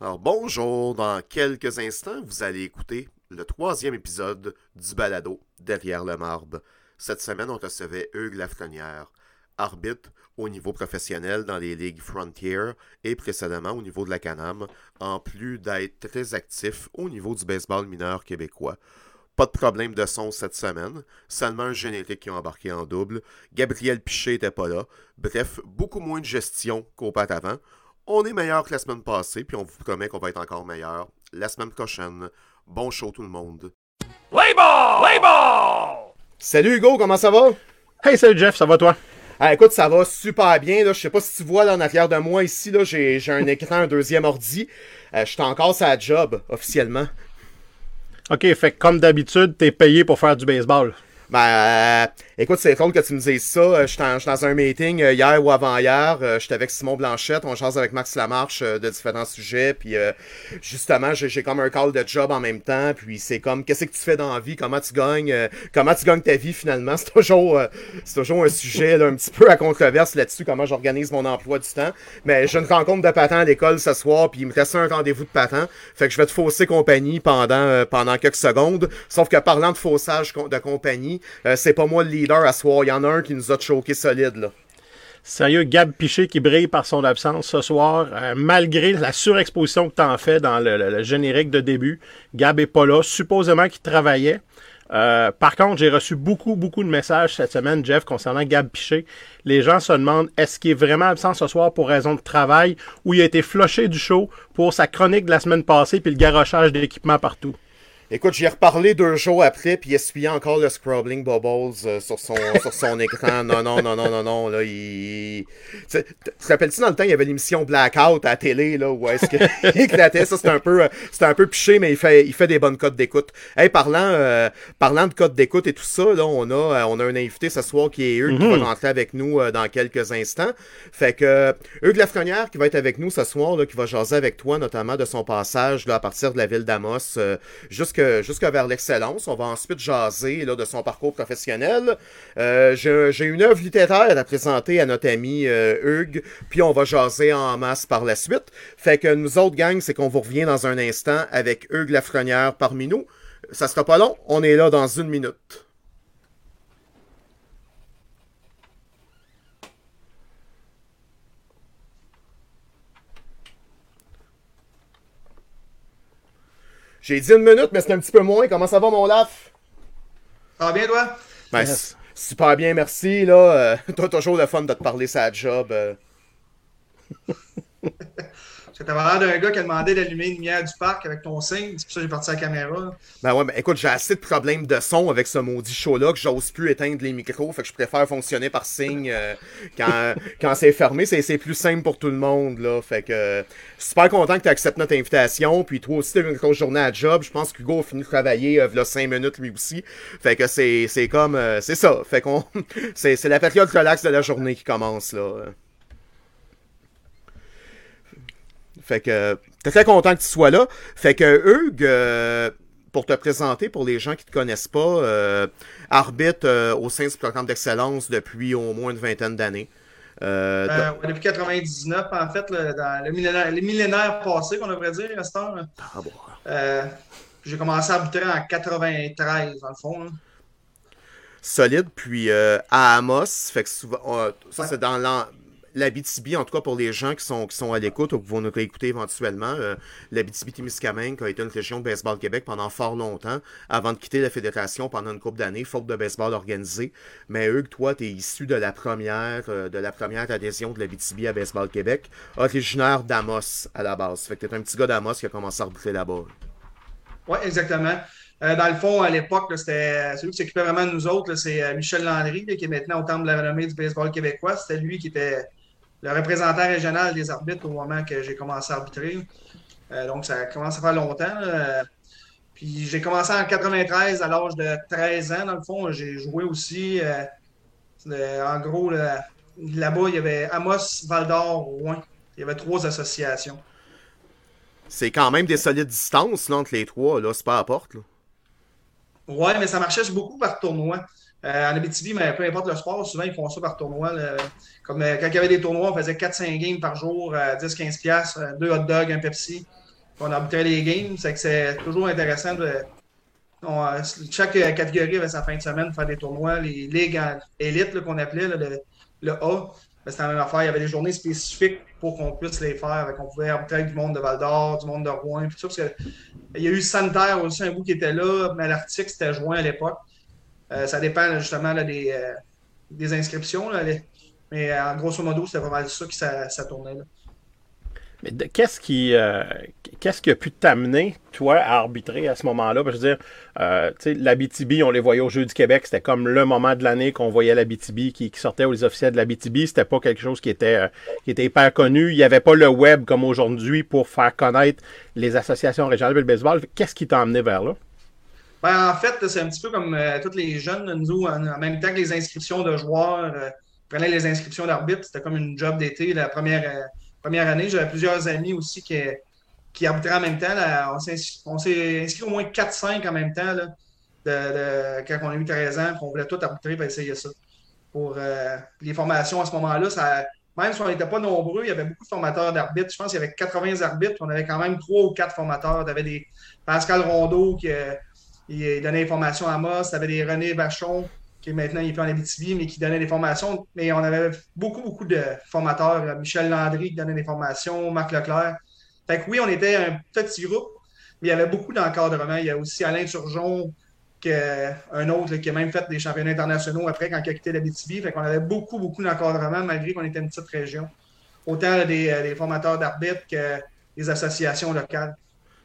Alors bonjour, dans quelques instants, vous allez écouter le troisième épisode du balado Derrière le marbre. Cette semaine, on recevait Hugues Lafrenière, arbitre au niveau professionnel dans les ligues Frontier et précédemment au niveau de la Canam, en plus d'être très actif au niveau du baseball mineur québécois. Pas de problème de son cette semaine, seulement un générique qui a embarqué en double. Gabriel Piché n'était pas là. Bref, beaucoup moins de gestion qu'auparavant. On est meilleur que la semaine passée, puis on vous promet qu'on va être encore meilleur la semaine prochaine. Bon show tout le monde. Play ball! Play ball! Salut Hugo, comment ça va? Hey, salut Jeff, ça va toi? Ah, écoute, ça va super bien. Là. Je sais pas si tu vois là, en arrière de moi ici, là, j'ai, j'ai un écran, un deuxième ordi. Euh, je suis encore sur la job, officiellement. Ok, fait que comme d'habitude, t'es payé pour faire du baseball. Ben, euh, écoute, c'est drôle que tu me dises ça. Euh, en- j'étais dans un meeting euh, hier ou avant-hier. Euh, J'étais avec Simon Blanchette. On change avec Max Lamarche de différents sujets. Puis, euh, justement, j'ai comme un call de job en même temps. Puis, c'est comme, qu'est-ce que tu fais dans la vie? Comment tu gagnes? comment tu gagnes ta vie, finalement? C'est toujours, euh, c'est toujours un sujet là, un petit peu à controverse là-dessus, comment j'organise mon emploi du temps. Mais j'ai une rencontre de patin à l'école ce soir. Puis, il me reste un rendez-vous de patin. Fait que je vais te fausser compagnie pendant, euh, pendant quelques secondes. Sauf que parlant de faussage de compagnie, c'est pas moi le Il y en a un qui nous a choqué solide. Sérieux, Gab Piché qui brille par son absence ce soir, euh, malgré la surexposition que t'en fais dans le, générique de début. Gab est pas là, supposément qu'il travaillait. Euh, par contre, j'ai reçu beaucoup, beaucoup de messages cette semaine, Jeff, concernant Gab Piché. Les gens se demandent est-ce qu'il est vraiment absent ce soir pour raison de travail ou il a été flushé du show pour sa chronique de la semaine passée puis le garochage d'équipement partout? Écoute, j'y ai reparlé deux jours après, puis il essuyait encore le scrubbing bubbles euh, sur, son, sur son écran. Non, non, non, non, non, non, là, il... Tu te rappelles-tu, dans le temps, il y avait l'émission Blackout à la télé, là, où est-ce qu'il éclatait? Ça, c'était un peu, un peu piché, mais il fait, il fait des bonnes cotes d'écoute. Hey, parlant, euh, parlant de cotes d'écoute et tout ça, là, on a, euh, on a un invité ce soir qui est Hugues, qui va rentrer avec nous euh, dans quelques instants. Fait que, Hugues Lafrenière, qui va être avec nous ce soir, là, qui va jaser avec toi, notamment de son passage, là, à partir de la ville d'Amos, euh, jusque, vers l'excellence. On va ensuite jaser là, de son parcours professionnel. Euh, J'ai j'ai une œuvre littéraire à présenter à notre ami euh, Hugues, puis on va jaser en masse par la suite. Fait que nous autres, gang, c'est qu'on vous revient dans un instant avec Hugues Lafrenière parmi nous. Ça sera pas long, on est là dans une minute. J'ai dit une minute, mais c'est un petit peu moins. Comment ça va, mon laf? Ça va bien, toi? Ben, super bien, merci. Là, Euh, toi, toujours le fun de te parler sa job. euh. T'avais l'air d'un gars qui a demandé d'allumer une lumière du parc avec ton signe. C'est pour ça que j'ai parti la caméra. Ben ouais, mais écoute, j'ai assez de problèmes de son avec ce maudit show-là que j'ose plus éteindre les micros. Fait que je préfère fonctionner par signe euh, quand, quand c'est fermé. C'est c'est plus simple pour tout le monde, là. Fait que euh, super content que tu acceptes notre invitation. Puis toi aussi, t'as eu une grosse journée à job. Je pense qu'Hugo a fini de travailler euh, v'là 5 minutes lui aussi. Fait que c'est c'est comme... euh, c'est ça. Fait qu'on... c'est c'est la période relax de la journée qui commence, là. Fait que t'es très content que tu sois là. Fait que Hugues, euh, pour te présenter, pour les gens qui te connaissent pas, euh, arbitre euh, au sein du programme d'excellence depuis au moins une vingtaine d'années. Euh, Euh, depuis 99, en fait, le- dans le millénaire, les millénaires passés, qu'on devrait dire, à cette heure. là. Ah bon. Euh, j'ai commencé à arbitrer en 93, dans le fond. solide, puis à Amos, fait que souvent, ça Ouais. c'est dans l'an- l'Abitibi, en tout cas pour les gens qui sont, qui sont à l'écoute ou qui vont nous réécouter éventuellement, euh, l'Abitibi-Témiscamingue a été une région de baseball Québec pendant fort longtemps, avant de quitter la fédération pendant une couple d'années, faute de baseball organisé. Mais Hugues, toi, tu es issu de la première euh, de la première adhésion de l'Abitibi à Baseball Québec, originaire d'Amos à la base. Fait que t'es un petit gars d'Amos qui a commencé à arbitrer là-bas. Oui, exactement. Euh, dans le fond, à l'époque, c'était celui qui s'occupait vraiment de nous autres, c'est euh, Michel Landry, qui est maintenant au Temple de la renommée du baseball québécois. C'était lui qui était le représentant régional des arbitres au moment que j'ai commencé à arbitrer. Euh, donc, ça commence à faire longtemps. là. Puis j'ai commencé en 93 à l'âge de 13 ans, dans le fond. J'ai joué aussi. euh, le- en gros, là- là-bas, il y avait Amos, Val d'Or, Rouen. Il y avait trois associations. C'est quand même des solides distances là, entre les trois, là, c'est pas à la porte. Là. Ouais, mais ça marchait beaucoup par tournoi. Euh, en Abitibi, mais peu importe le sport, souvent ils font ça par tournoi. Comme euh, quand il y avait des tournois, on faisait 4-5 games par jour, euh, 10-15$, piastres, euh, deux hot dogs, un Pepsi. On arbitrait les games. C'est que c'est toujours intéressant de. on- chaque catégorie avait sa fin de semaine pour faire des tournois. Les ligues en élite qu'on appelait, le, A, c'était la même affaire. Il y avait des journées spécifiques pour qu'on puisse les faire. Qu'on pouvait arbitrer du monde de Val d'Or, du monde de Rouen, il y a eu Santerre aussi, un bout qui était là, mais l'Arctique, c'était juin à l'époque. Euh, ça dépend justement euh, des inscriptions. Mais euh, en grosso modo, c'était pas mal ça qui ça, tournait. Là. Mais qu'est-ce qui, qu'est-ce qui a pu t'amener, toi, à arbitrer à ce moment-là? Que je veux dire, euh, sais, l'Abitibi, on les voyait au Jeux du Québec, c'était comme le moment de l'année qu'on voyait l'Abitibi qui, qui sortait aux officiels de l'Abitibi. C'était pas quelque chose qui était, qui était hyper connu. Il n'y avait pas le web comme aujourd'hui pour faire connaître les associations régionales de baseball. Qu'est-ce qui t'a amené vers là? Ben, en fait, c'est un petit peu comme euh, tous les jeunes, nous, en, même temps que les inscriptions de joueurs, euh, prenaient les inscriptions d'arbitre, c'était comme une job d'été la première, euh, première année. J'avais plusieurs amis aussi qui, qui arbitraient en même temps. On s'est inscrit- au moins 4-5 en même temps là, de, quand on a eu 13 ans, puis on voulait tout arbitrer pour essayer ça. Pour euh, les formations à ce moment-là, ça, même si on n'était pas nombreux, il y avait beaucoup de formateurs d'arbitres. Je pense qu'il y avait 80 arbitres, on avait quand même 3 ou 4 formateurs. Tu avais des Pascal Rondeau qui euh, il donnait des formations à Moss, tu avais des René Vachon, qui maintenant il est plus en Abitibi, mais qui donnait des formations. Mais on avait beaucoup, beaucoup de formateurs. Michel Landry qui donnait des formations, Marc Leclerc. Fait que oui, on était un petit groupe, mais il y avait beaucoup d'encadrement. Il y a aussi Alain Turgeon, un autre qui a même fait des championnats internationaux après quand il a quitté l'Abitibi. Fait qu'on avait beaucoup, beaucoup d'encadrement malgré qu'on était une petite région. Autant euh, des formateurs d'arbitres que des associations locales.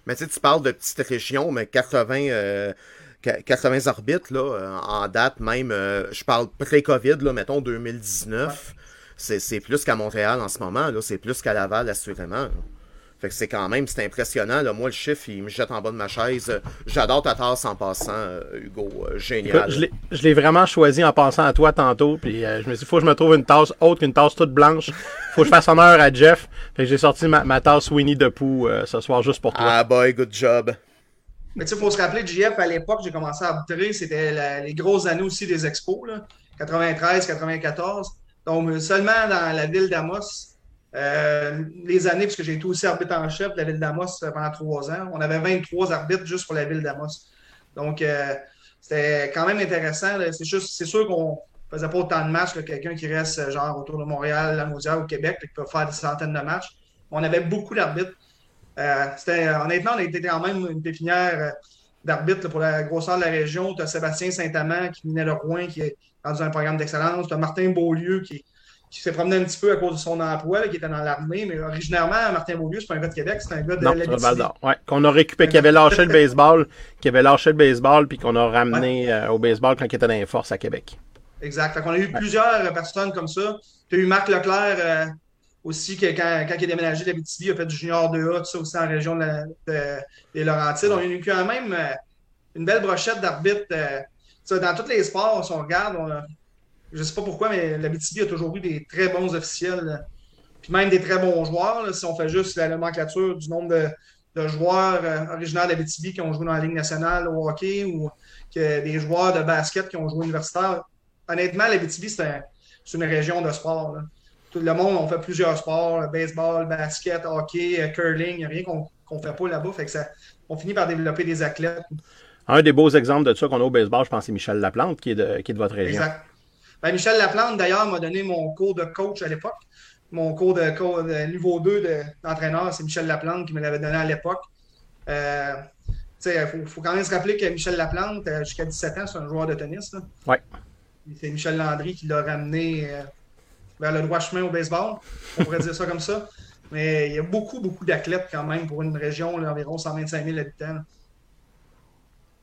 Mais tu sais, tu parles de petite région, mais 80, euh, qu- 80 arbitres, là, euh, en date même, euh, je parle pré-COVID, là, mettons 2019, c'est c'est plus qu'à Montréal en ce moment, là, c'est plus qu'à Laval, assurément. Fait que c'est quand même, c'est impressionnant. Là. Moi, le chiffre, il me jette en bas de ma chaise. J'adore ta tasse en passant, euh, Hugo. Euh, génial. Écoute, je l'ai- je l'ai vraiment choisi en pensant à toi tantôt. Puis euh, je me suis dit, faut que je me trouve une tasse autre qu'une tasse toute blanche. faut que je fasse honneur à Jeff. Fait que j'ai sorti ma, ma tasse Winnie the Pooh euh, ce soir juste pour toi. Ah boy, good job. Mais tu sais, il faut se rappeler, JF, à l'époque, j'ai commencé à arbitrer, c'était les grosses années aussi des expos, là, 93, 94. Donc, seulement dans la ville d'Amos, euh, les années, puisque j'ai été aussi arbitre en chef de la ville d'Amos pendant trois ans, on avait 23 arbitres juste pour la ville d'Amos. Donc, euh, c'était quand même intéressant. C'est juste, c'est sûr qu'on faisait pas autant de matchs que quelqu'un qui reste euh, genre autour de Montréal, la ou Québec, là, qui peut faire des centaines de matchs. On avait beaucoup d'arbitres. Euh, honnêtement, on été quand même une pépinière d'arbitres pour la grosseur de la région. Tu as Sébastien Saint-Amand qui venait de Rouen, qui est dans un programme d'excellence. Tu as Martin Beaulieu qui, qui s'est promené un petit peu à cause de son emploi, là, qui était dans l'armée. Mais originairement, Martin Beaulieu, c'est pas un gars de Québec, c'est un gars de l'Abitibi. Ouais, qu'on a récupéré, qui avait lâché le baseball, qui avait lâché le baseball, puis qu'on a ramené euh, au baseball quand il était dans les forces à Québec. Exact. Fait qu'on a eu plusieurs personnes comme ça. Tu as eu Marc Leclerc euh, aussi, qui, quand, quand il a déménagé d'Abitibi, il a fait du junior 2A, tout ça aussi en région de la- de- des Laurentides. On a eu quand même euh, une belle brochette d'arbitres. dans tous les sports, si on regarde, on a- je ne sais pas pourquoi, mais l'Abitibi a toujours eu des très bons officiels. là. Puis même des très bons joueurs. là, si on fait juste la nomenclature du nombre de, de joueurs euh, originaires d'Abitibi qui ont joué dans la Ligue nationale au hockey ou que des joueurs de basket qui ont joué universitaire. Honnêtement, l'Abitibi, c'est un- c'est une région de sport. là. Tout le monde, on fait plusieurs sports, baseball, basket, hockey, euh, curling, il n'y a rien qu'on qu'on fait pas là-bas. Fait que ça, on finit par développer des athlètes. Un des beaux exemples de ça qu'on a au baseball, je pense, c'est Michel Laplante, qui est de, qui est de votre région. Exact. Ben, Michel Laplante, d'ailleurs, m'a donné mon cours de coach à l'époque. Mon cours de, niveau 2 de- d'entraîneur, c'est Michel Laplante qui me l'avait donné à l'époque. Euh, il faut, faut quand même se rappeler que Michel Laplante, euh, jusqu'à 17 ans, c'est un joueur de tennis. là. Ouais. Et C'est Michel Landry qui l'a ramené euh, vers le droit chemin au baseball. On pourrait dire ça comme ça. Mais il y a beaucoup, beaucoup d'athlètes quand même pour une région d'environ 125 000 habitants. là.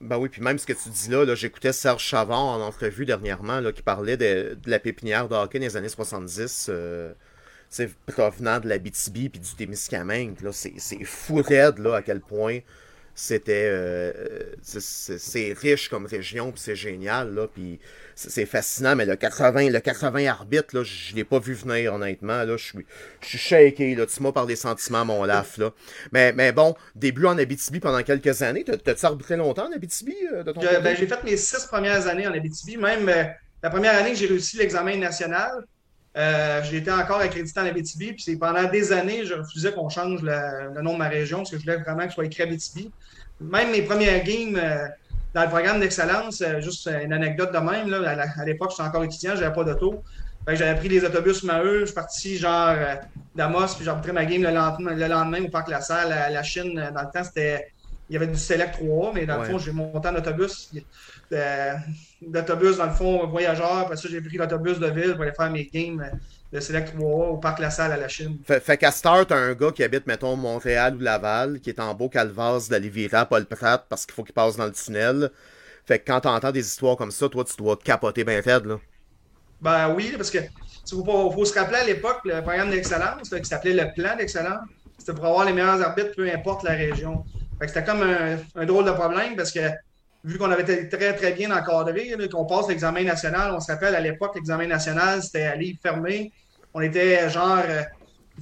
Ben oui, puis même ce que tu dis là, là j'écoutais Serge Chavard en entrevue dernièrement là, qui parlait de, la pépinière de les années 70, euh, provenant de la BTB puis du Témiscamingue. C'est fou raide là, à quel point c'était euh, c'est, c'est- riche comme région puis c'est génial là puis c'est, fascinant mais le 80 le 80 arbitres là je l'ai pas vu venir honnêtement là je suis je suis shaké là tu m'as par des sentiments mon laf là mais mais bon début en Abitibi pendant quelques années T'as- t'as-tu arbitré longtemps en Abitibi euh, de ton ben, j'ai fait mes six premières années en Abitibi. Même euh, la première année que j'ai réussi l'examen national, Euh, j'ai été encore accrédité en Abitibi, puis pendant des années, je refusais qu'on change le, nom de ma région parce que je voulais vraiment que ce soit écrit Abitibi. Même mes premières games euh, dans le programme d'excellence, euh, juste une anecdote de même, là, à l'époque, j'étais encore étudiant, j'avais pas d'auto. J'avais pris les autobus Maheu, je suis parti genre d'Amos, puis j'ai repris ma game le lendemain, le lendemain au Parc La Salle, à la Chine. Dans le temps, c'était il y avait du Select 3, mais dans le fond, j'ai monté en autobus. D'autobus, dans le fond, voyageur. Après ça, j'ai pris l'autobus de ville pour aller faire mes games de Select 3 au Parc La Salle à la Chine. Fait, fait qu'à Star, t'as un gars qui habite, mettons, Montréal ou Laval, qui est en beau calvas d'aller virer à Paul Pratt parce qu'il faut qu'il passe dans le tunnel. Fait que quand t'entends des histoires comme ça, toi, tu dois capoter bien fait, là. Ben oui, parce que il faut, faut, se rappeler à l'époque, le programme d'excellence, qui s'appelait le plan d'excellence, c'était pour avoir les meilleurs arbitres, peu importe la région. C'était comme un, drôle de problème parce que vu qu'on avait été très, très bien encadré, qu'on passe l'examen national, on se rappelle à l'époque, l'examen national, c'était à livre fermé. On était genre euh,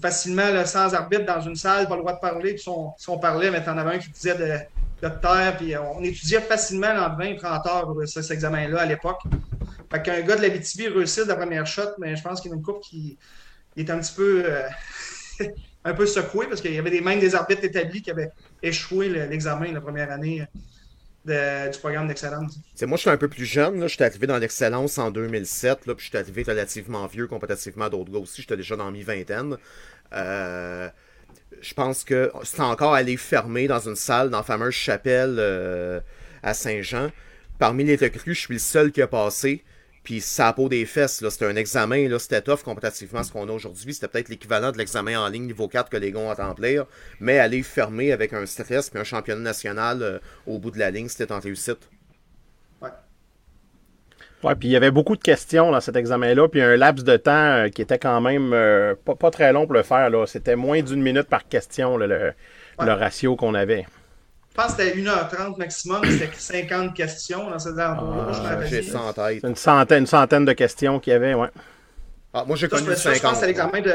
facilement sans arbitre dans une salle, pas le droit de parler. Puis si on, parlait, mais en avait un qui disait de, terre. Puis on étudiait facilement en 20 30 heures cet examen-là à l'époque. Fait qu'un gars de la BTV réussit la première shot, mais je pense qu'il y a une coupe qui est un petit peu. Euh, un peu secoué parce qu'il y avait des, même des arbitres établis qui avaient échoué l'examen la première année euh, du programme d'excellence. Moi, je suis un peu plus jeune. Je suis arrivé dans l'excellence en 2007. Là, puis je suis arrivé relativement vieux comparativement à d'autres gars aussi. J'étais déjà dans mi-vingtaine. Euh, je pense que c'est encore allé fermer dans une salle dans la fameuse chapelle euh, à Saint-Jean. Parmi les recrues, je suis le seul qui a passé. Puis ça a peau des fesses, c'était un examen, là, c'était tough comparativement à ce qu'on a aujourd'hui. C'était peut-être l'équivalent de l'examen en ligne niveau 4 que les gars ont à remplir. Mais aller fermer avec un stress puis un championnat national euh, au bout de la ligne, c'était en réussite. Ouais. Ouais, puis il y avait beaucoup de questions dans cet examen-là, puis un laps de temps euh, qui était quand même euh, pas, très long pour le faire. C'était moins d'une minute par question, le, ratio qu'on avait. Je pense que c'était 1h30 maximum, c'était 50 questions dans cette endroit ah, J'ai Une centaine, une centaine de questions qu'il y avait, ouais. Ah, moi, j'ai connu 50. Je pense que l'examen de...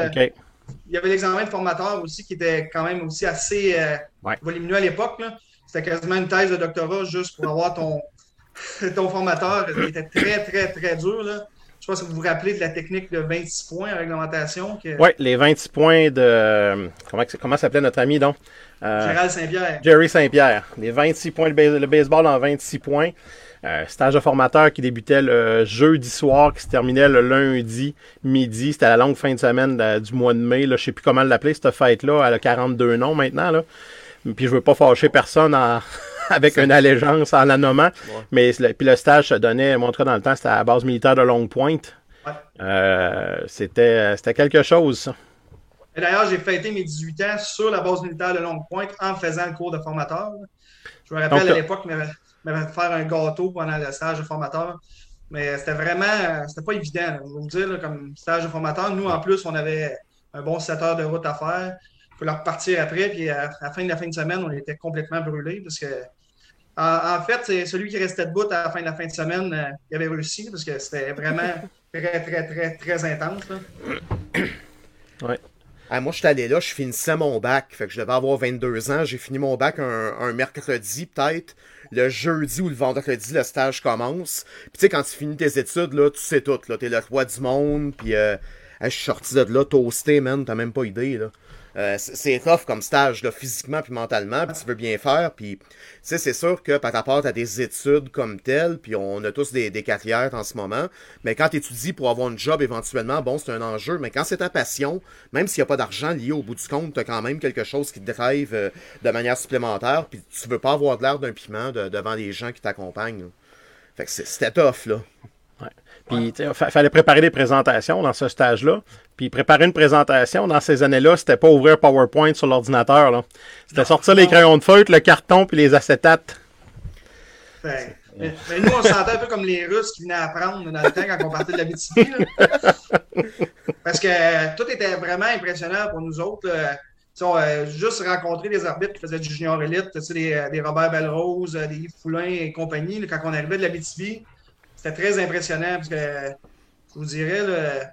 Il y avait l'examen de formateur aussi qui était quand même aussi assez euh, volumineux à l'époque. C'était quasiment une thèse de doctorat juste pour avoir ton, ton formateur. Il était très, très, très dur. Là. Je pense que vous vous rappelez de la technique de 26 points en réglementation. Oui, les 26 points de. Comment, comment s'appelait notre ami donc? Euh, Gérald Saint-Pierre. Jerry Saint-Pierre. Les 26 points, le, baseball en 26 points. Euh, stage de formateur qui débutait le jeudi soir, qui se terminait le lundi midi. C'était la longue fin de semaine du mois de mai. Je ne sais plus comment l'appeler, cette fête-là. Elle a 42 noms maintenant. Là. Puis je veux pas fâcher personne en, avec une allégeance en la nommant. Mais puis le stage se donnait, montré dans le temps, c'était à la base militaire de Long Point. Euh, c'était, c'était quelque chose, ça. Et d'ailleurs, j'ai fêté mes 18 ans sur la base militaire de Long Point en faisant le cours de formateur. Je me rappelle à l'époque, m'avait faire un gâteau pendant le stage de formateur. Mais c'était vraiment, c'était pas évident, je vais vous dire, comme stage de formateur. Nous, en plus, on avait un bon 7 heures de route à faire. Il fallait repartir après. Puis à, la fin de la fin de semaine, on était complètement brûlés parce que en, fait, c'est celui qui restait debout à la fin de la fin de semaine, euh, il avait réussi parce que c'était vraiment très, très, très, très intense. Ouais. moi, je suis allé là, je finissais mon bac. Fait que je devais avoir 22 ans. J'ai fini mon bac un, mercredi, peut-être. Le jeudi ou le vendredi, le stage commence. Puis tu sais, quand tu finis tes études, là, tu sais tout. Là, t'es le roi du monde. Puis euh, je suis sorti de là toasté, man. T'as même pas idée, là. Euh, c'est tough comme stage, là, physiquement puis mentalement, puis tu veux bien faire, puis c'est sûr que par rapport à des études comme telles, puis on a tous des, des carrières en ce moment, mais quand tu étudies pour avoir un job éventuellement, bon, c'est un enjeu, mais quand c'est ta passion, même s'il n'y a pas d'argent lié au bout du compte, tu quand même quelque chose qui te drive euh, de manière supplémentaire, puis tu veux pas avoir de l'air d'un piment devant les gens qui t'accompagnent. Fait que c'était tough, là. Puis, il fallait préparer des présentations dans ce stage-là. Puis, préparer une présentation dans ces années-là, c'était pas ouvrir PowerPoint sur l'ordinateur. C'était sortir les crayons de feutre, le carton, puis les acétates. mais, nous, on se sentait un peu comme les Russes qui venaient apprendre dans le temps quand on partait de la BTP. Parce que tout était vraiment impressionnant pour nous autres. Euh, juste rencontrer des arbitres qui faisaient du junior élite, des, des Robert Belrose, des Yves Foulin et compagnie, quand on arrivait de la BTP, c'était très impressionnant parce que je vous dirais,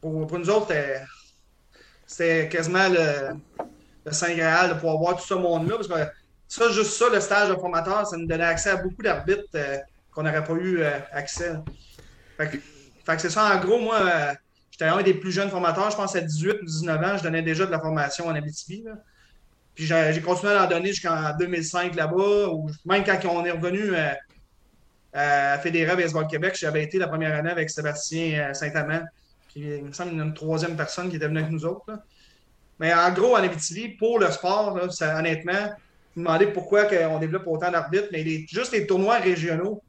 pour, nous autres, c'était quasiment le, Saint Graal de pouvoir voir tout ce monde-là. Parce que ça, juste ça, le stage de formateur, ça nous donnait accès à beaucoup d'arbitres euh, qu'on n'aurait pas eu euh, accès. Fait que, c'est ça, en gros, moi, euh, j'étais un des plus jeunes formateurs. Je pense à 18 ou 19 ans, je donnais déjà de la formation en Abitibi. Là. Puis j'ai continué à en donner jusqu'en 2005 là-bas, ou même quand on est revenu à, Fédéral Baseball Québec, j'avais été la première année avec Sébastien Saint-Amand. Puis il me semble une troisième personne qui était venue avec nous autres. Là. Mais en gros, en Abitibi, pour le sport, là, ça, honnêtement, vous demandez pourquoi on développe autant d'arbitres, mais les, juste les tournois régionaux,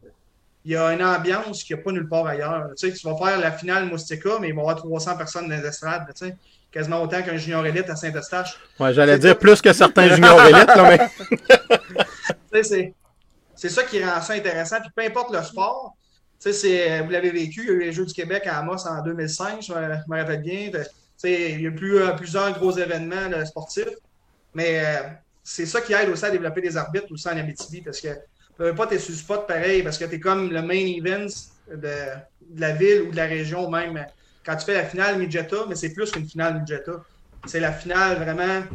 il y a une ambiance qu'il n'y a pas nulle part ailleurs. Tu, sais, tu vas faire la finale Moustika, mais il va y avoir 300 personnes dans les estrades, tu sais, quasiment autant qu'un junior élite à Saint-Eustache. Ouais, j'allais dire plus que certains juniors élites, là, mais. c'est ça qui rend ça intéressant. Puis peu importe le sport, sais, vous l'avez vécu, il y a eu les Jeux du Québec à Amos en 2005, je me rappelle bien. Il y a eu euh, plusieurs gros événements sportifs. Mais euh, c'est ça qui aide aussi à développer des arbitres aussi en Abitibi parce que veux pas tes sur spot pareil parce que tu es comme le main event de, la ville ou de la région même. Quand tu fais la finale Midgeta, mais c'est plus qu'une finale Midgeta. C'est la finale vraiment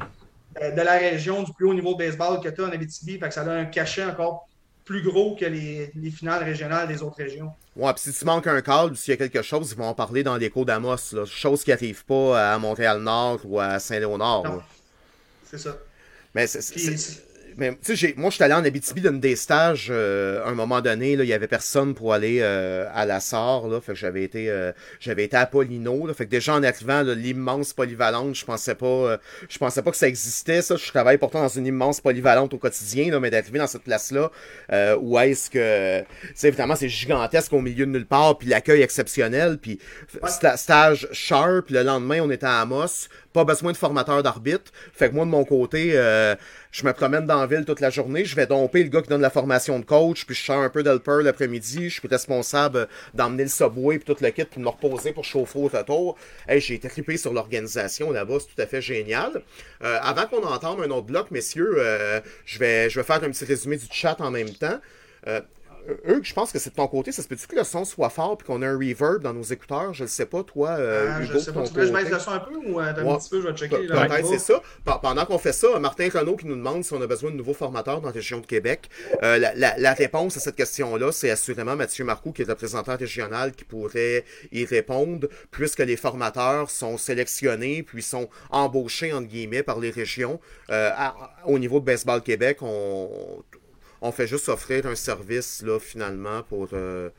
euh, de la région du plus haut niveau de baseball que tu as en Abitibi. Fait que ça donne un cachet encore plus gros que les, finales régionales des autres régions. Ouais, puis si tu manques un câble ou s'il y a quelque chose, ils vont en parler dans l'écho d'Amos. Chose qui n'arrive pas à Montréal-Nord ou à Saint-Léonard. C'est ça. Mais c'est mais tu sais, moi, je suis allé en Abitibi d'une des stages euh, à un moment donné. Il y avait personne pour aller euh, à la SAR. Là, fait que j'avais été, euh, j'avais été à Polino. Là, fait que déjà en arrivant, l'immense polyvalente, je pensais pas, je pensais pas que ça existait. Ça, je travaille pourtant dans une immense polyvalente au quotidien, là, mais d'arriver dans cette place-là, où est-ce que, c'est évidemment, c'est gigantesque au milieu de nulle part, puis l'accueil exceptionnel, puis stage sharp. Le lendemain, on était à Amos pas besoin de formateur d'arbitre. Fait que moi, de mon côté, euh, je me promène dans la ville toute la journée. Je vais domper le gars qui donne la formation de coach, puis je sors un peu d'helper l'après-midi. Je suis responsable d'emmener le subway et tout le kit, pour me reposer pour chauffer au retour. Hey, j'ai trippé sur l'organisation là-bas. C'est tout à fait génial. Euh, avant qu'on entende un autre bloc, messieurs, euh, je, vais, je vais faire un petit résumé du chat en même temps eux, je pense que c'est de ton côté. Ça se peut-tu que le son soit fort et qu'on a un reverb dans nos écouteurs? Je ne sais pas, toi, euh, ah, Hugo, Je sais pas. Tu veux que je baisse le son un peu ou euh, un petit peu, je vais checker. Peut-être, c'est ça. Pendant qu'on fait ça, Martin Renault qui nous demande si on a besoin de nouveaux formateurs dans la région de Québec. Euh, la, réponse à cette question-là, c'est assurément Mathieu Marcoux, qui est représentant régional, qui pourrait y répondre, puisque les formateurs sont sélectionnés puis sont embauchés, entre guillemets, par les régions. au niveau de Baseball Québec, on on fait juste offrir un service, là, finalement, pour euh,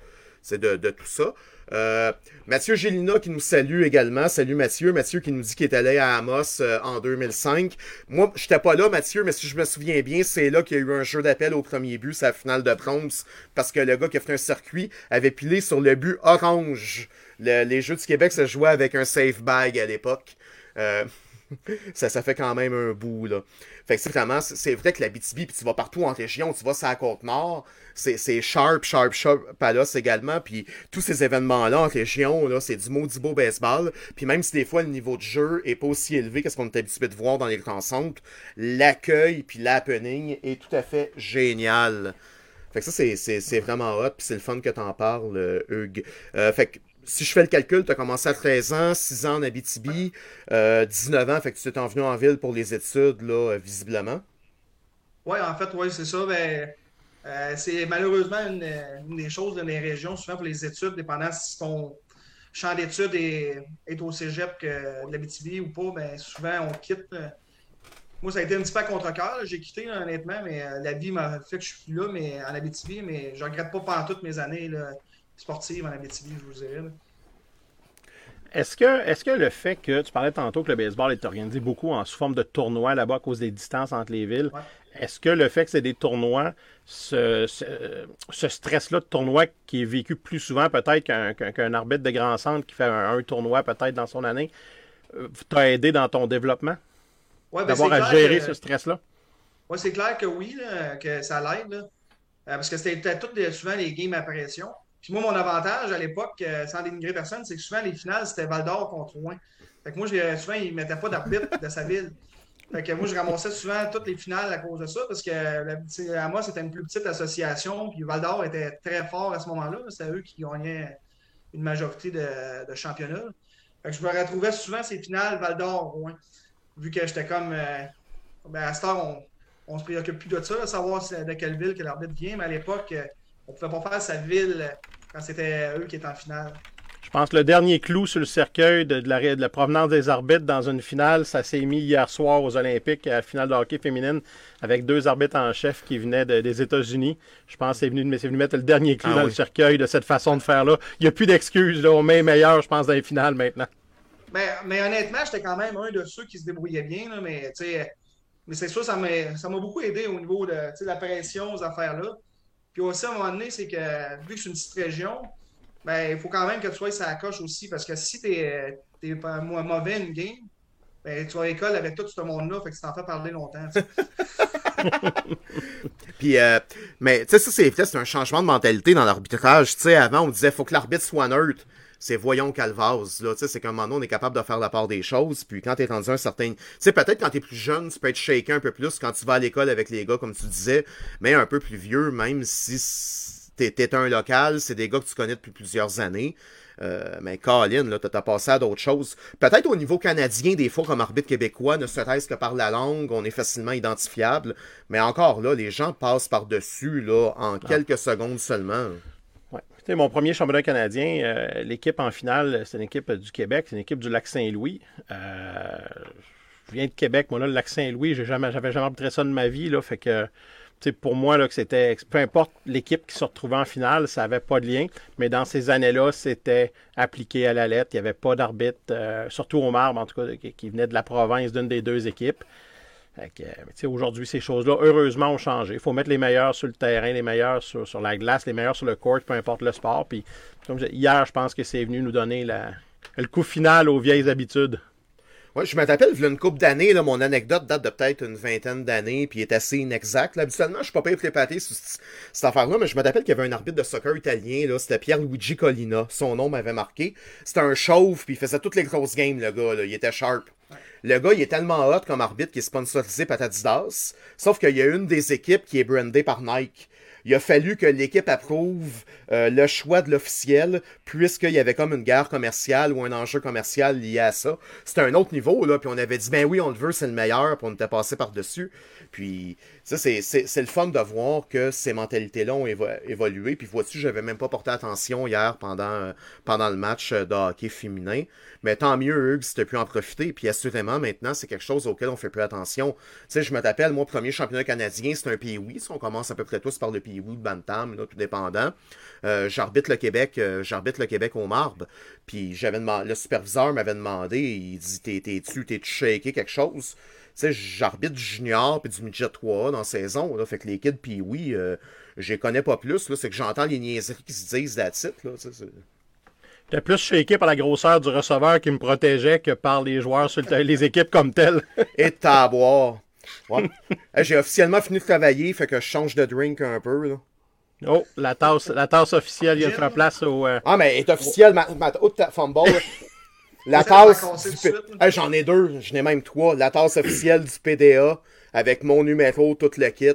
de, de, tout ça. Euh, Mathieu Gélina qui nous salue également. Salut Mathieu. Mathieu qui nous dit qu'il est allé à Amos euh, en 2005. Moi, je n'étais pas là, Mathieu, mais si je me souviens bien, c'est là qu'il y a eu un jeu d'appel au premier but, c'est la finale de bronze, parce que le gars qui a fait un circuit avait pilé sur le but orange. les Jeux du Québec se jouaient avec un safe bag à l'époque. ça, ça fait quand même un bout, là. Fait que c'est vraiment, c'est vrai que la BTB, puis tu vas partout en région, tu vas sur la Côte-Nord, c'est sharp, sharp, sharp Palace également, puis tous ces événements-là en région, là, c'est du maudit beau baseball, puis même si des fois le niveau de jeu est pas aussi élevé que ce qu'on est habitué de voir dans les grands centres, l'accueil puis l'happening est tout à fait génial. Fait que ça, c'est vraiment hot, puis c'est le fun que t'en parles, euh, Hugues. Euh, fait que si je fais le calcul, tu as commencé à 13 ans, 6 ans en Abitibi, 19 euh, ans, fait que tu t'es envenu en ville pour les études, là, visiblement. Oui, en fait, oui, c'est ça. Ben, euh, c'est malheureusement une, des choses dans les régions, souvent pour les études, dépendant si ton champ d'études est, au cégep que l'Abitibi ou pas, ben, souvent on quitte. Euh, moi, ça a été un petit peu à contre-cœur. J'ai quitté, honnêtement, mais la vie m'a fait que je suis plus là, mais en Abitibi, mais je regrette pas pendant toutes mes années. Sportive en Abitibi, je vous dirais. Est-ce que, est que le fait que tu parlais tantôt que le baseball est organisé beaucoup en sous forme de tournois là-bas à cause des distances entre les villes, est-ce que le fait que c'est des tournois, ce, stress-là de tournoi qui est vécu plus souvent peut-être qu'un arbitre de grand centre qui fait un, tournoi peut-être dans son année, euh, t'a aidé dans ton développement? Ouais, ben, D'avoir à gérer ce stress-là? Oui, c'est clair que oui, que ça l'aide. Euh, parce que c'était tout souvent les games à pression. Puis moi, mon avantage à l'époque, euh, sans dénigrer personne, c'est que souvent les finales, c'était Val d'Or contre Rouen. Fait que moi, souvent, ils ne mettaient pas d'arbitre de sa ville. Fait que moi, je ramassais souvent toutes les finales à cause de ça, parce que à moi, c'était une plus petite association, puis Val d'Or était très fort à ce moment-là. C'était eux qui gagnaient une majorité de, championnats. Fait que je me retrouvais souvent ces finales Val d'Or, Rouen. Vu que j'étais comme. Euh, ben à cette heure, on ne se préoccupe plus de ça, de savoir de quelle ville que l'arbitre vient, mais à l'époque, on ne pouvait pas faire sa ville quand c'était eux qui étaient en finale. Je pense que le dernier clou sur le cercueil de, la, de la, provenance des arbitres dans une finale, ça s'est mis hier soir aux Olympiques, à la finale de hockey féminine, avec deux arbitres en chef qui venaient des États-Unis. Je pense que c'est venu, venu, mettre le dernier clou ah dans le cercueil de cette façon de faire-là. Il n'y a plus d'excuses. On met meilleur, je pense, dans les finales maintenant. Mais, mais honnêtement, j'étais quand même un de ceux qui se débrouillaient bien. mais mais c'est sûr, ça m'a beaucoup aidé au niveau de la pression, aux affaires-là. Puis aussi, à un moment donné, c'est que vu que c'est une petite région, ben, il faut quand même que tu sois ça coche aussi. Parce que si tu es, es, mauvais une game, ben, tu vas à l'école avec tout ce monde-là, fait que tu t'en fais parler longtemps. Puis, euh, mais tu sais, ça, c'est un changement de mentalité dans l'arbitrage. Tu sais, avant, on disait faut que l'arbitre soit neutre c'est voyons calvase. Là, c'est comme moment on est capable de faire la part des choses. Puis quand t'es rendu un certain. Tu sais, peut-être quand t'es plus jeune, tu peux être shaké un peu plus quand tu vas à l'école avec les gars, comme tu disais, mais un peu plus vieux, même si t'es un local, c'est des gars que tu connais depuis plusieurs années. Euh, mais Colin, là, t'as passé à d'autres choses. Peut-être au niveau canadien, des fois, comme arbitre québécois, ne serait-ce que par la langue, on est facilement identifiable. Mais encore là, les gens passent par-dessus, là, en ah. quelques secondes seulement mon premier championnat canadien, euh, l'équipe en finale, c'est une équipe du Québec, c'est une équipe du Lac-Saint-Louis. Euh, je viens de Québec, moi là, le Lac-Saint-Louis, j'ai jamais, j'avais jamais arbitré ça de ma vie, là, fait que pour moi, là, que c'était. Peu importe l'équipe qui se retrouvait en finale, ça n'avait pas de lien. Mais dans ces années-là, c'était appliqué à la lettre. Il n'y avait pas d'arbitre, euh, surtout au marbre, en tout cas, qui venait de la province d'une des deux équipes. Aujourd'hui, ces choses-là, heureusement, ont changé. Il faut mettre les meilleurs sur le terrain, les meilleurs sur, la glace, les meilleurs sur le court, peu importe le sport. Puis, comme hier, je pense que c'est venu nous donner le coup final aux vieilles habitudes. Ouais, je me rappelle, il y a une couple d'années, mon anecdote date de peut-être une vingtaine d'années, puis est assez inexacte. habituellement, je suis pas pour les sur cette affaire-là, mais je me rappelle qu'il y avait un arbitre de soccer italien, là, c'était Pierre-Luigi Collina. Son nom m'avait marqué. C'était un chauve, puis il faisait toutes les grosses games, le gars. Il était sharp. Le gars, il est tellement hot comme arbitre qu'il est sponsorisé par Adidas. Sauf qu'il y a une des équipes qui est brandée par Nike. Il a fallu que l'équipe approuve euh, le choix de l'officiel, puisqu'il y avait comme une guerre commerciale ou un enjeu commercial lié à ça. C'était un autre niveau, là, puis on avait dit, ben oui, on le veut, c'est le meilleur, puis on était passé par-dessus. Puis, ça, c'est le fun de voir que ces mentalités-là ont évolué. Puis, vois-tu, j'avais même pas porté attention hier pendant, pendant le match de hockey féminin. Mais tant mieux, Hugues, si tu pu en profiter. Puis, assurément, maintenant, c'est quelque chose auquel on fait plus attention. Tu sais, je me rappelle, moi, premier championnat canadien, c'est un pays oui. On commence à peu près tous par le pays oui de Bantam, là, tout dépendant. Euh, j'arbitre le Québec, euh, j'arbitre le Québec au marbre. Puis, j'avais le superviseur m'avait demandé, il dit, t'es-tu, t'es-tu shaké quelque chose? Sais, j'arbitre du junior puis du midget 3 dans la saison. Là, fait que les kids, puis oui, euh, je les connais pas plus. C'est que j'entends les niaiseries qui se disent là-dessus. J'étais plus shaké par la grosseur du receveur qui me protégeait que par les joueurs sur les équipes comme telles. Et taboire. Ouais. J'ai officiellement fini de travailler, fait que je change de drink un peu. Là. Oh, la tasse, la tasse officielle, il y a place au. Euh, ah, mais est officielle, ma, ma, fumble. La tasse. J'en ai deux, j'en ai même trois. La tasse officielle du PDA avec mon numéro, tout le kit.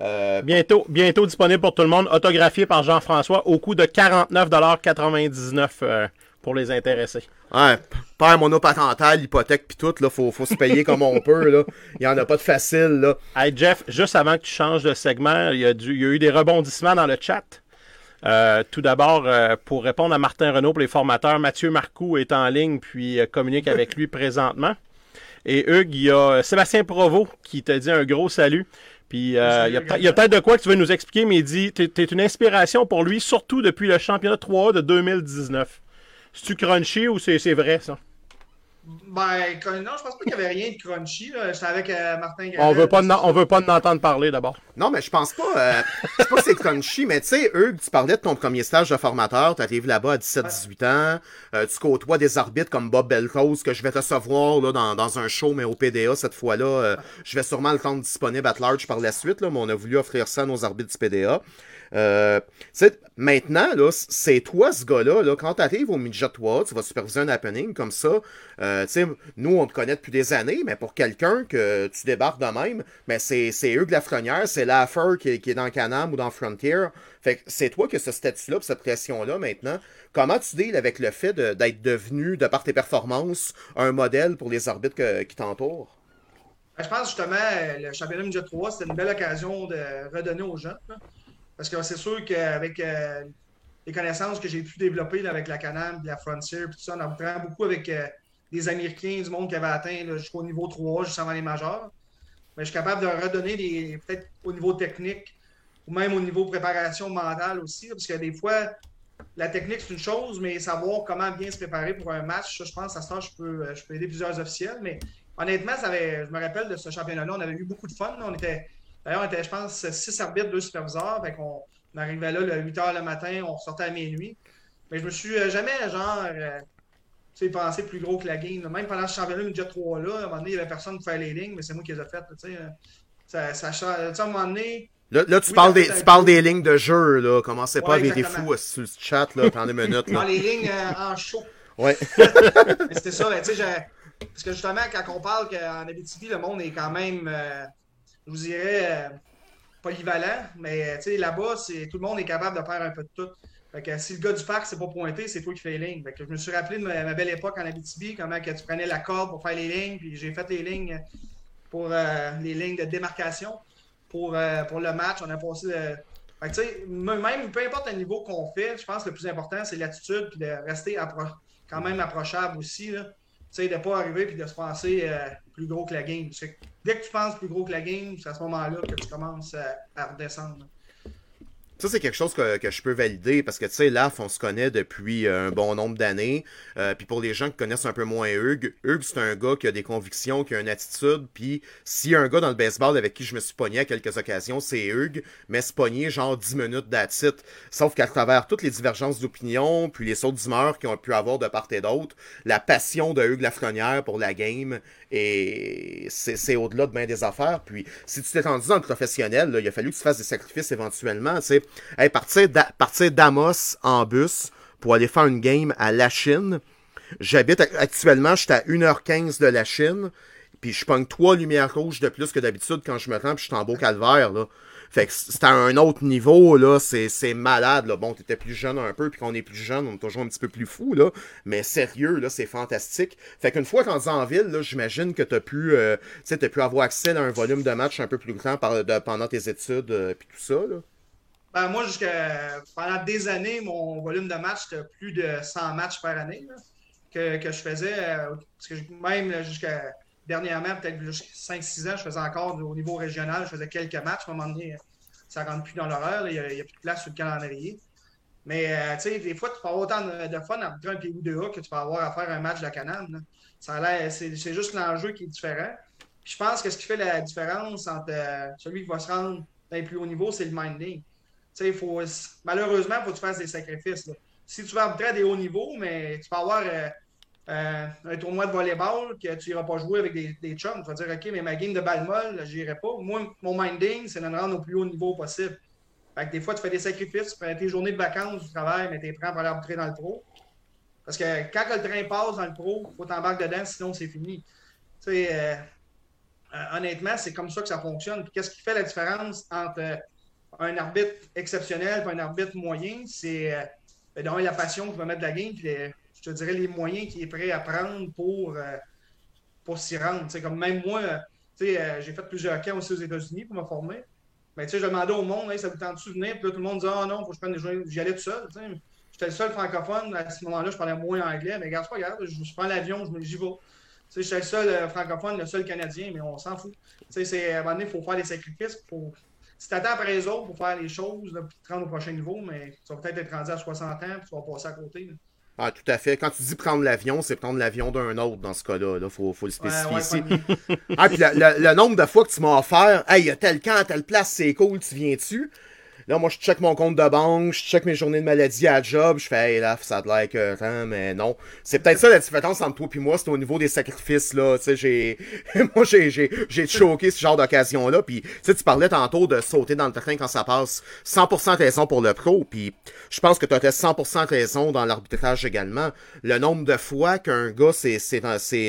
Euh, bientôt, bientôt disponible pour tout le monde, autographié par Jean-François au coût de 49,99$ euh, pour les intéressés. Ouais, père monoparental, hypothèque puis tout, là, faut, faut se payer comme on peut, là. Il n'y en a pas de facile, là. Hey Jeff, juste avant que tu changes de segment, il y, a il y a eu des rebondissements dans le chat. Euh, tout d'abord, euh, pour répondre à Martin Renault pour les formateurs, Mathieu Marcoux est en ligne puis euh, communique avec lui présentement. Et Hugues, il y a Sébastien Provost qui te dit un gros salut. Puis il y a, peut-être de quoi que tu veux nous expliquer, mais il dit tu es, une inspiration pour lui, surtout depuis le championnat 3 de 2019. C'est-tu crunchy ou c'est vrai ça? Ben, non, je pense pas qu'il y avait rien de crunchy. J'étais avec euh, Martin On veut pas on veut pas en entendre parler d'abord. Non, mais je pense pas. Euh, c'est pas que c'est crunchy, mais tu sais, Hugues, tu parlais de ton premier stage de formateur. Tu arrives là-bas à 17-18 ans. Euh, tu côtoies des arbitres comme Bob Belcoz que je vais te recevoir là, dans, dans un show, mais au PDA cette fois-là. je vais sûrement le rendre disponible à large par la suite, là, mais on a voulu offrir ça à nos arbitres du PDA. Euh, maintenant, c'est toi ce gars-là. Là, quand tu arrives au midget 3, tu vas superviser un happening comme ça. Euh, nous, on te connaît depuis des années, mais pour quelqu'un que tu débarques de même, mais c'est, c'est Hugues Lafrenière, c'est Laffer qui, qui est dans Canam ou dans Frontier. Fait c'est toi qui as ce statut-là, cette pression-là maintenant. Comment tu deals avec le fait d'être devenu, de par tes performances, un modèle pour les arbitres qui t'entourent? Ben, je pense justement, le championnat midget 3, c'était une belle occasion de redonner aux gens. Parce que c'est sûr qu'avec. Euh, les connaissances que j'ai pu développer avec la Canam, la Frontier, tout ça. On a beaucoup avec euh, des Américains, du monde qui avait atteint jusqu'au niveau 3, juste avant les majeurs. Mais je suis capable de redonner des, peut-être au niveau technique ou même au niveau préparation mentale aussi. Parce que des fois, la technique, c'est une chose, mais savoir comment bien se préparer pour un match, ça, je pense, à ce je peux, je peux aider plusieurs officiels. Mais honnêtement, ça avait, je me rappelle de ce championnat-là, on avait eu beaucoup de fun. On était, d'ailleurs, on était, je pense, six arbitres, deux superviseurs. Fait on, on arrivait là le 8 h le matin, on sortait à minuit. Mais je me suis euh, jamais, genre, euh, tu sais, pensé plus gros que la game. Même pendant ce championnat, une jet 3 là, à un moment donné, il n'y avait personne pour faire les lignes, mais c'est moi qui les ai faites. Tu sais, euh, ça, ça, ça, à un moment donné, Là, là, tu, parles des, tu parles des lignes de jeu, là. Commencez pas avec des fous sur le chat, là, pendant des minutes. Là. Dans les lignes euh, en chaud. Ouais. C'était ça, tu sais, parce que justement, quand on parle qu'en Abitibi, le monde est quand même, euh, je vous dirais, euh, polyvalent, mais sais, là-bas, tout le monde est capable de faire un peu de tout. Fait que si le gars du parc s'est pas pointé, c'est toi qui fais les lignes. Fait que je me suis rappelé de ma, belle époque en Abitibi, comment que tu prenais la corde pour faire les lignes, puis j'ai fait les lignes pour les lignes de démarcation pour, euh, pour le match. On a passé. même peu importe le niveau qu'on fait, je pense que le plus important, c'est l'attitude puis de rester quand même approchable aussi. Là. de ne pas arriver et de se penser euh, plus gros que la game. dès que tu penses plus gros que la game, c'est à ce moment-là que tu commences à redescendre. Ça, c'est quelque chose que, que, je peux valider parce que, tu sais, là, on se connaît depuis euh, un bon nombre d'années. Euh, puis pour les gens qui connaissent un peu moins Hugues, Hugues, c'est un gars qui a des convictions, qui a une attitude. Puis s'il y a un gars dans le baseball avec qui je me suis pogné à quelques occasions, c'est Hugues. Mais se pogner genre 10 minutes d'attitude. Sauf qu'à travers toutes les divergences d'opinion, puis les sauts d'humeur qu'ils ont pu avoir de part et d'autre, la passion de Hugues Lafrenière pour la game, et c'est au-delà de bien des affaires. Puis si tu t'es tendu dans le professionnel, là, il a fallu que tu fasses des sacrifices éventuellement. Tu hey, partir d'Amos en bus pour aller faire une game à la Chine. J'habite actuellement, je suis à 1h15 de la Chine. Puis je pogne trois lumières rouges de plus que d'habitude quand je me rends, puis je suis en beau calvaire, là. Fait que c'est à un autre niveau, là, c'est malade, là. Bon, t'étais plus jeune un peu, puis qu'on est plus jeune, on est toujours un petit peu plus fou, là. Mais sérieux, là, c'est fantastique. Fait qu'une fois qu'on est en ville, là, j'imagine que t'as pu, euh, as pu avoir accès à un volume de match un peu plus grand pendant tes études, euh, puis tout ça, là. Ben, moi, jusqu'à pendant des années, mon volume de match, c'était plus de 100 matchs par année que, que, je faisais. Euh, parce que même jusqu'à dernièrement, peut-être jusqu'à 5-6 ans, je faisais encore au niveau régional, je faisais quelques matchs. À un moment donné, ça ne rentre plus dans l'horaire. Il n'y a, plus de place sur le calendrier. Mais euh, tu sais, des fois, tu peux avoir autant de, fun à un pied ou deux que tu peux avoir à faire un match de la Canane. C'est juste l'enjeu qui est différent. je pense que ce qui fait la différence entre euh, celui qui va se rendre dans les plus haut niveau, c'est le minding. Faut, malheureusement, il faut que tu fasses des sacrifices. Si tu vas arbitrer à des hauts niveaux, mais tu peux avoir euh, euh, un tournoi de volleyball que tu n'iras pas jouer avec des, des chums. Tu vas dire, OK, mais ma game de balle molle, je n'irai pas. Moi, mon minding, c'est de me rendre au plus haut niveau possible. Fait que des fois, tu fais des sacrifices, tu prends tes journées de vacances du travail, mais tu es pour aller arbitrer dans le pro. Parce que quand le train passe dans le pro, il faut t'embarquer dedans, sinon c'est fini. Euh, honnêtement, c'est comme ça que ça fonctionne. qu'est-ce qui fait la différence entre un arbitre exceptionnel et un arbitre moyen, c'est euh, la passion qu'il va mettre de la game, puis je te dirais les moyens qu'il est prêt à prendre pour, euh, pour s'y rendre. comme même moi, euh, euh, j'ai fait plusieurs camps aussi aux États-Unis pour me former. Je demandais au monde, ça vous tente de venir? Puis là, tout le monde disait, ah oh, non, faut que je prenne des journées. J'y allais tout seul. J'étais le seul francophone. À ce moment-là, je parlais moins anglais. Mais regarde, c'est je, prends l'avion, j'y vais. J'étais le seul francophone, le seul canadien, mais on s'en fout. À un moment donné, il faut faire des sacrifices pour si tu attends après les autres pour faire les choses, là, te rendre au prochain niveau, mais tu vas peut-être être rendu à 60 ans, puis tu vas passer à côté. Ah, tout à fait. Quand tu dis prendre l'avion, c'est prendre l'avion d'un autre dans ce cas-là. Il faut, faut, le spécifier ici. ah, puis le, nombre de fois que tu m'as offert, hey, il y a tel camp à telle place, c'est cool, tu viens-tu? Là, moi, je check mon compte de banque, je check mes journées de maladie à job, je fais, hey, là, ça de l'air que, mais non. C'est peut-être ça la différence entre toi et moi, c'est au niveau des sacrifices, là. Tu sais, j'ai, moi, j'ai, j'ai, j'ai choqué ce genre d'occasion-là. Puis, tu sais, tu parlais tantôt de sauter dans le train quand ça passe. 100% raison pour le pro. Puis, je pense que tu as 100% raison dans l'arbitrage également. Le nombre de fois qu'un gars s'est,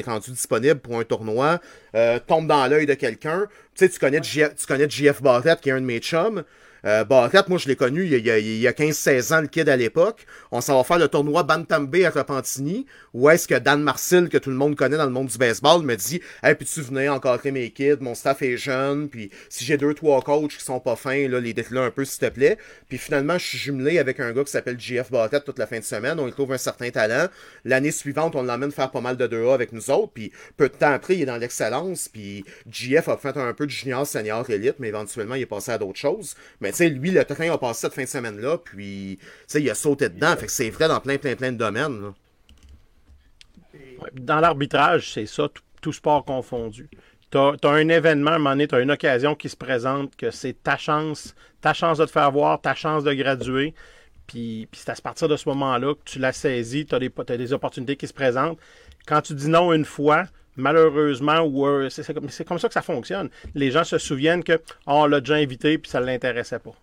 rendu disponible pour un tournoi, euh, tombe dans l'œil de quelqu'un. Tu sais, tu connais, tu connais JF Barrett, qui est un de mes chums. Euh, Barrett, moi, je l'ai connu il y a, a 15-16 ans, le kid à l'époque. On s'en va faire le tournoi Bantam Bay à Repentini, où est-ce que Dan Marcel, que tout le monde connaît dans le monde du baseball, me dit « Hey, puis tu venais encadrer mes kids, mon staff est jeune, puis si j'ai deux, trois coachs qui sont pas fins, là, les déclins un peu, s'il te plaît. » Puis finalement, je suis jumelé avec un gars qui s'appelle JF Barrett toute la fin de semaine. On y trouve un certain talent. L'année suivante, on l'emmène faire pas mal de 2A avec nous autres, puis peu de temps après, il est dans l'excellence, puis JF a fait un peu de junior, senior, élite, mais éventuellement, il est passé à d'autres choses. Mais tu sais, lui, le train a passé cette fin de semaine-là, puis tu sais, il a sauté dedans. Fait que c'est vrai dans plein, plein, plein de domaines. Dans l'arbitrage, c'est ça, tout, sport confondu. Tu as, un événement, à un moment donné, tu as une occasion qui se présente, que c'est ta chance, ta chance de te faire voir, ta chance de graduer. Puis, puis c'est à partir de ce moment-là que tu la saisis, tu as, des opportunités qui se présentent. Quand tu dis non une fois, malheureusement, ou euh, c'est comme, c'est comme ça que ça fonctionne. Les gens se souviennent que oh, on l'a déjà invité puis ça ne l'intéressait pas.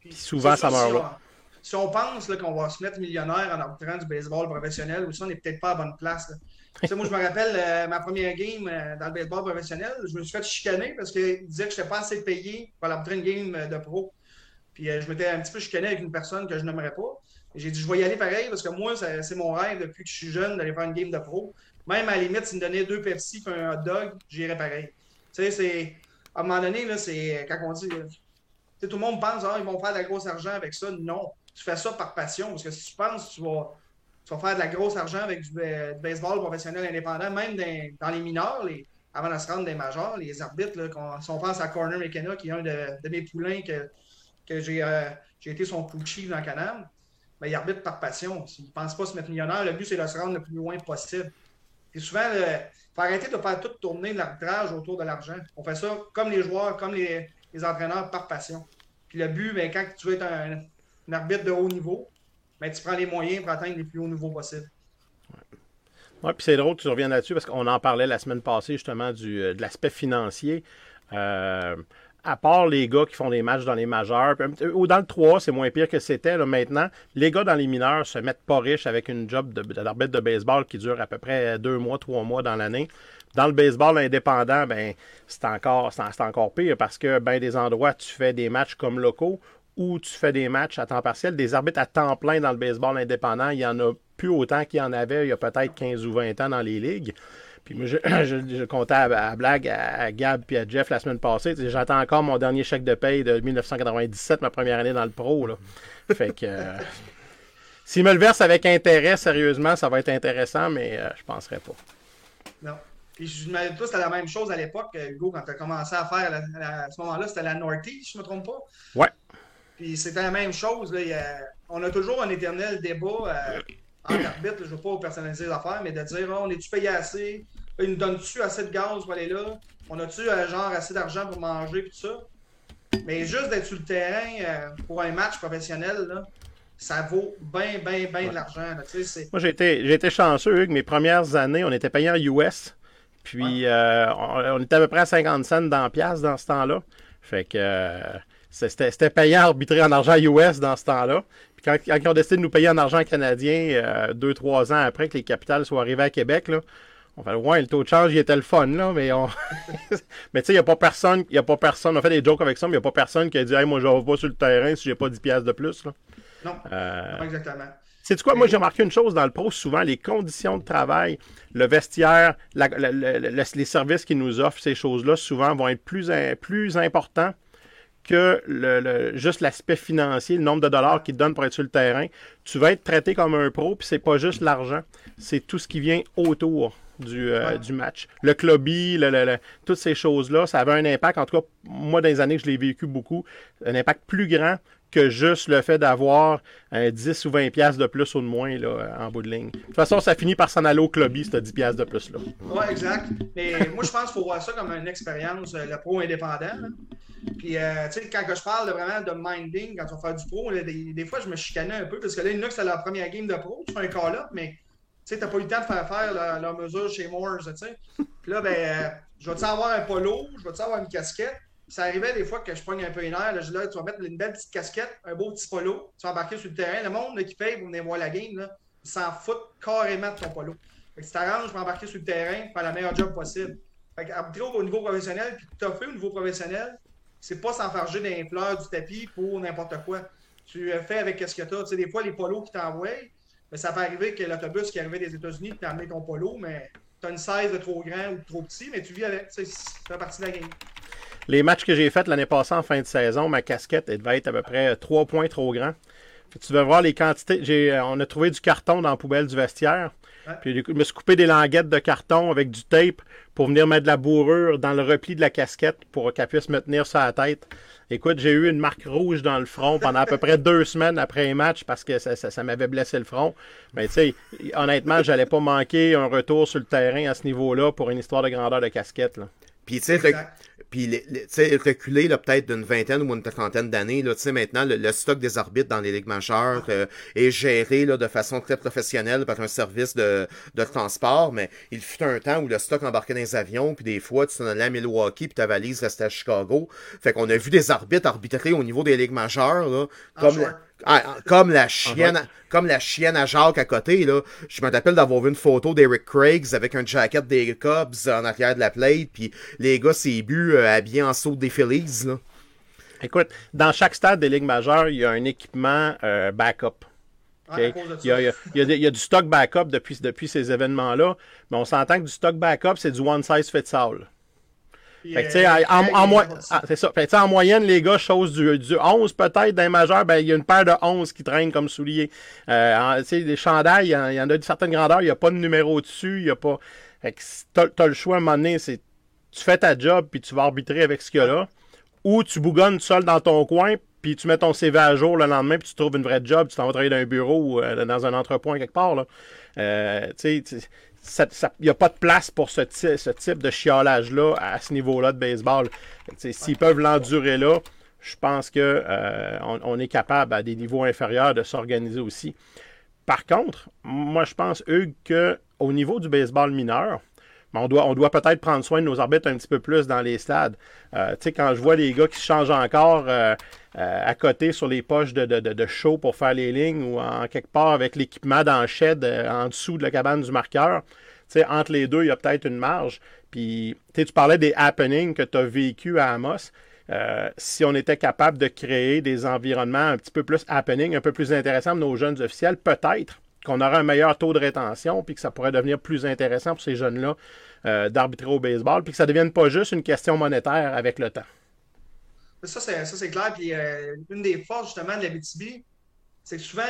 Puis souvent, ça meurt si là. on- Si on pense qu'on va se mettre millionnaire en arbitrant du baseball professionnel, ou ça, on n'est peut-être pas à bonne place. là. Tu sais, moi, je me rappelle euh, ma première game euh, dans le baseball professionnel, je me suis fait chicaner parce qu'il disait que je n'étais pas assez payé pour arbitrer une game euh, de pro. Puis je m'étais un petit peu chicané avec une personne que je n'aimerais pas. J'ai dit, je vais y aller pareil parce que moi, c'est mon rêve depuis que je suis jeune d'aller faire une game de pro. Même à la limite, s'il me donnait deux Pepsi et un hot dog, j'irais pareil. Tu sais, c'est. À un moment donné, là, c'est. Quand on dit. euh, tout le monde pense, ah, ils vont faire de la grosse argent avec ça. Non. Tu fais ça par passion. Parce que si tu penses tu vas, tu vas faire de la grosse argent avec du, du baseball professionnel indépendant, même dans, les mineurs, les, avant de se rendre des majors, les arbitres, là, si on pense à Corner McKenna, qui est un de, mes poulains que, que j'ai euh, j'ai été son coachie dans Canam, ben, il arbitre par passion. S'il ne pense pas se mettre millionnaire, le but, c'est de se rendre le plus loin possible. Et souvent, il faut arrêter de faire tout tourner l'arbitrage autour de l'argent. On fait ça comme les joueurs, comme les, entraîneurs, par passion. Puis le but, ben, quand tu veux être un, arbitre de haut niveau, ben, tu prends les moyens pour atteindre les plus hauts niveaux possibles. Oui, puis c'est drôle que tu reviennes là-dessus parce qu'on en parlait la semaine passée justement du, euh, de l'aspect financier. Euh, à part les gars qui font des matchs dans les majeurs, ou dans le 3, c'est moins pire que c'était maintenant. Les gars dans les mineurs se mettent pas riches avec une job de, de baseball qui dure à peu près deux mois, trois mois dans l'année. Dans le baseball indépendant, ben c'est encore, c'est c'est encore pire parce que ben des endroits, tu fais des matchs comme locaux ou tu fais des matchs à temps partiel. Des arbitres à temps plein dans le baseball indépendant, il y en a plus autant qu'il y en avait il y a peut-être 15 ou 20 ans dans les ligues. Puis moi, je, je, je comptais à, à blague à, à Gab puis à Jeff la semaine passée. J'attends encore mon dernier chèque de paye de 1997, ma première année dans le pro. Là. Fait que euh, s'il me le verse avec intérêt, sérieusement, ça va être intéressant, mais euh, je penserais pas. Non. Puis je me toi, c'était la même chose à l'époque, euh, Hugo, quand tu as commencé à faire, la- la- à ce moment-là, c'était la Norty, si je ne me trompe pas? Ouais. Puis c'était la même chose. Là, a- on a toujours un éternel débat euh, entre arbitres. Je ne veux pas personnaliser les affaires, mais de dire Ah, on est-tu payé assez? Ils nous donnent-tu assez de gaz pour aller là? On a-tu euh, genre assez d'argent pour manger et tout ça? Mais juste d'être sur le terrain euh, pour un match professionnel, là, ça vaut bien, bien, bien de l'argent. Moi, j'ai été, j'ai été chanceux, Hugues. Mes premières années, on était payé en US. Puis, euh, on, on était à peu près à 50 cents dans la pièce dans ce temps-là. Fait que c'était, à arbitrer en argent US dans ce temps-là. Puis, quand, quand ils ont décidé de nous payer en argent canadien, euh, deux, trois ans après que les capitales soient arrivées à Québec, là, on fait, ouais, le taux de change, il était le fun, là, mais on. mais tu sais, il n'y a pas personne, il a pas personne, on fait des jokes avec ça, mais il n'y a pas personne qui a dit, hey, moi, je vais pas sur le terrain si j'ai pas 10 pièces de plus, là. Non, Euh, pas exactement. c'est quoi? Moi, j'ai remarqué une chose dans le pro, souvent, les conditions de travail, le vestiaire, la- la- la- la- les services qu'ils nous offrent, ces choses-là, souvent, vont être plus, plus importants que le, le- juste l'aspect financier, le nombre de dollars qu'ils te donnent pour être sur le terrain. Tu vas être traité comme un pro, puis c'est pas juste l'argent, c'est tout ce qui vient autour du, euh, Ouais. du match. Le clubby, le- le- le- toutes ces choses-là, ça avait un impact, en tout cas, moi, dans les années que je l'ai vécu beaucoup, un impact plus grand que juste le fait d'avoir un 10 ou 20 pièces de plus ou de moins là, en bout de ligne. De toute façon, ça finit par s'en aller au clubby, ce 10 pièces de plus là. Oui, exact. Mais moi, je pense qu'il faut voir ça comme une expérience, euh, le pro indépendant. là. Puis, euh, tu sais, quand je parle vraiment de minding, quand on fait du pro, des, des fois, je me chicanais un peu parce que là, que c'est leur première game de pro, tu fais un call-up, mais tu sais, t'as pas eu le temps de faire faire leur, mesure chez Moores, tu sais. Puis là, ben, je vais-tu avoir un polo, je vais-tu avoir une casquette? Ça arrivait des fois que je pogne un peu une heure, là, je là, tu vas mettre une belle petite casquette, un beau petit polo, tu vas embarquer sur le terrain. Le monde qui paye pour venir voir la game, là, ils s'en foutent carrément de ton polo. Fait que tu t'arranges pour embarquer sur le terrain, faire le meilleur job possible. Fait que au niveau professionnel, puis toffer au niveau professionnel, c'est pas s'enfarger les fleurs du tapis pour n'importe quoi. Tu fais avec ce que tu as. Tu sais, des fois, les polos qui t'envoient, mais ça peut arriver que l'autobus qui arrivait des États-Unis t'a amené ton polo, mais tu as une size de trop grand ou de trop petit, mais tu vis avec. Ça fait partie de la game. Les matchs que j'ai faits l'année passée en fin de saison, ma casquette elle devait être à peu près 3 points trop grand. Tu veux voir les quantités. On a trouvé du carton dans la poubelle du vestiaire. Puis je me suis coupé des languettes de carton avec du tape pour venir mettre de la bourrure dans le repli de la casquette pour qu'elle puisse me tenir sur la tête. Écoute, j'ai eu une marque rouge dans le front pendant à peu près deux semaines après un match parce que ça, m'avait blessé le front. Mais tu sais, honnêtement, j'allais pas manquer un retour sur le terrain à ce niveau-là pour une histoire de grandeur de casquette. Là. Puis, tu sais, puis, tu sais, reculer peut-être d'une vingtaine ou une trentaine d'années, tu sais, maintenant, le, stock des arbitres dans les ligues majeures euh, est géré là, de façon très professionnelle par un service de, de transport, mais il fut un temps où le stock embarquait dans les avions, puis des fois, tu t'en allais à Milwaukee, puis ta valise restait à Chicago. Fait qu'on a vu des arbitres arbitrer au niveau des ligues majeures, là, comme... Ah, comme la chienne, comme la chienne à Jacques à côté, là. Je me rappelle d'avoir vu une photo d'Eric Craigs avec un jacket des Cubs en arrière de la plate, puis les gars, c'est bu euh, habillés en saut des Phillies, là. Écoute, dans chaque stade des ligues majeures, il y a un équipement euh, backup. il, y a, il, y a, du stock backup depuis, depuis ces événements-là, mais on s'entend que du stock backup, c'est du one size fits all. Fait en, moyenne, les gars, chose du, du 11 peut-être d'un majeur, ben, il y a une paire de 11 qui traînent comme souliers. Euh, les chandails, il y, en a d'une certaine grandeur, il n'y a pas de numéro dessus, il y a pas. Fait que as, le choix à un moment donné, c'est tu fais ta job puis tu vas arbitrer avec ce qu'il y a là. Ou tu bougonnes seul dans ton coin, puis tu mets ton CV à jour le lendemain, puis tu trouves une vraie job, tu t'en vas travailler dans un bureau ou euh, dans un entrepôt quelque part. Là. Euh, il n'y a pas de place pour ce, ce type de chiolage-là à ce niveau-là de baseball. S'ils peuvent l'endurer là, je pense qu'on euh, on est capable à des niveaux inférieurs de s'organiser aussi. Par contre, moi je pense, Hugues, qu'au niveau du baseball mineur, on doit, peut-être prendre soin de nos arbitres un petit peu plus dans les stades. Euh, quand je vois les gars qui se changent encore euh, à côté sur les poches de, de, show pour faire les lignes ou en quelque part avec l'équipement dans le en dessous de la cabane du marqueur, tu entre les deux, il y a peut-être une marge. Puis, tu parlais des happenings que tu as vécu à Amos. Euh, si on était capable de créer des environnements un petit peu plus happening, un peu plus intéressants pour nos jeunes officiels, peut-être qu'on aurait un meilleur taux de rétention, puis que ça pourrait devenir plus intéressant pour ces jeunes-là euh, d'arbitrer au baseball, puis que ça ne devienne pas juste une question monétaire avec le temps. Ça, c'est clair. Puis euh, une des forces, justement, de la BTB, c'est que souvent,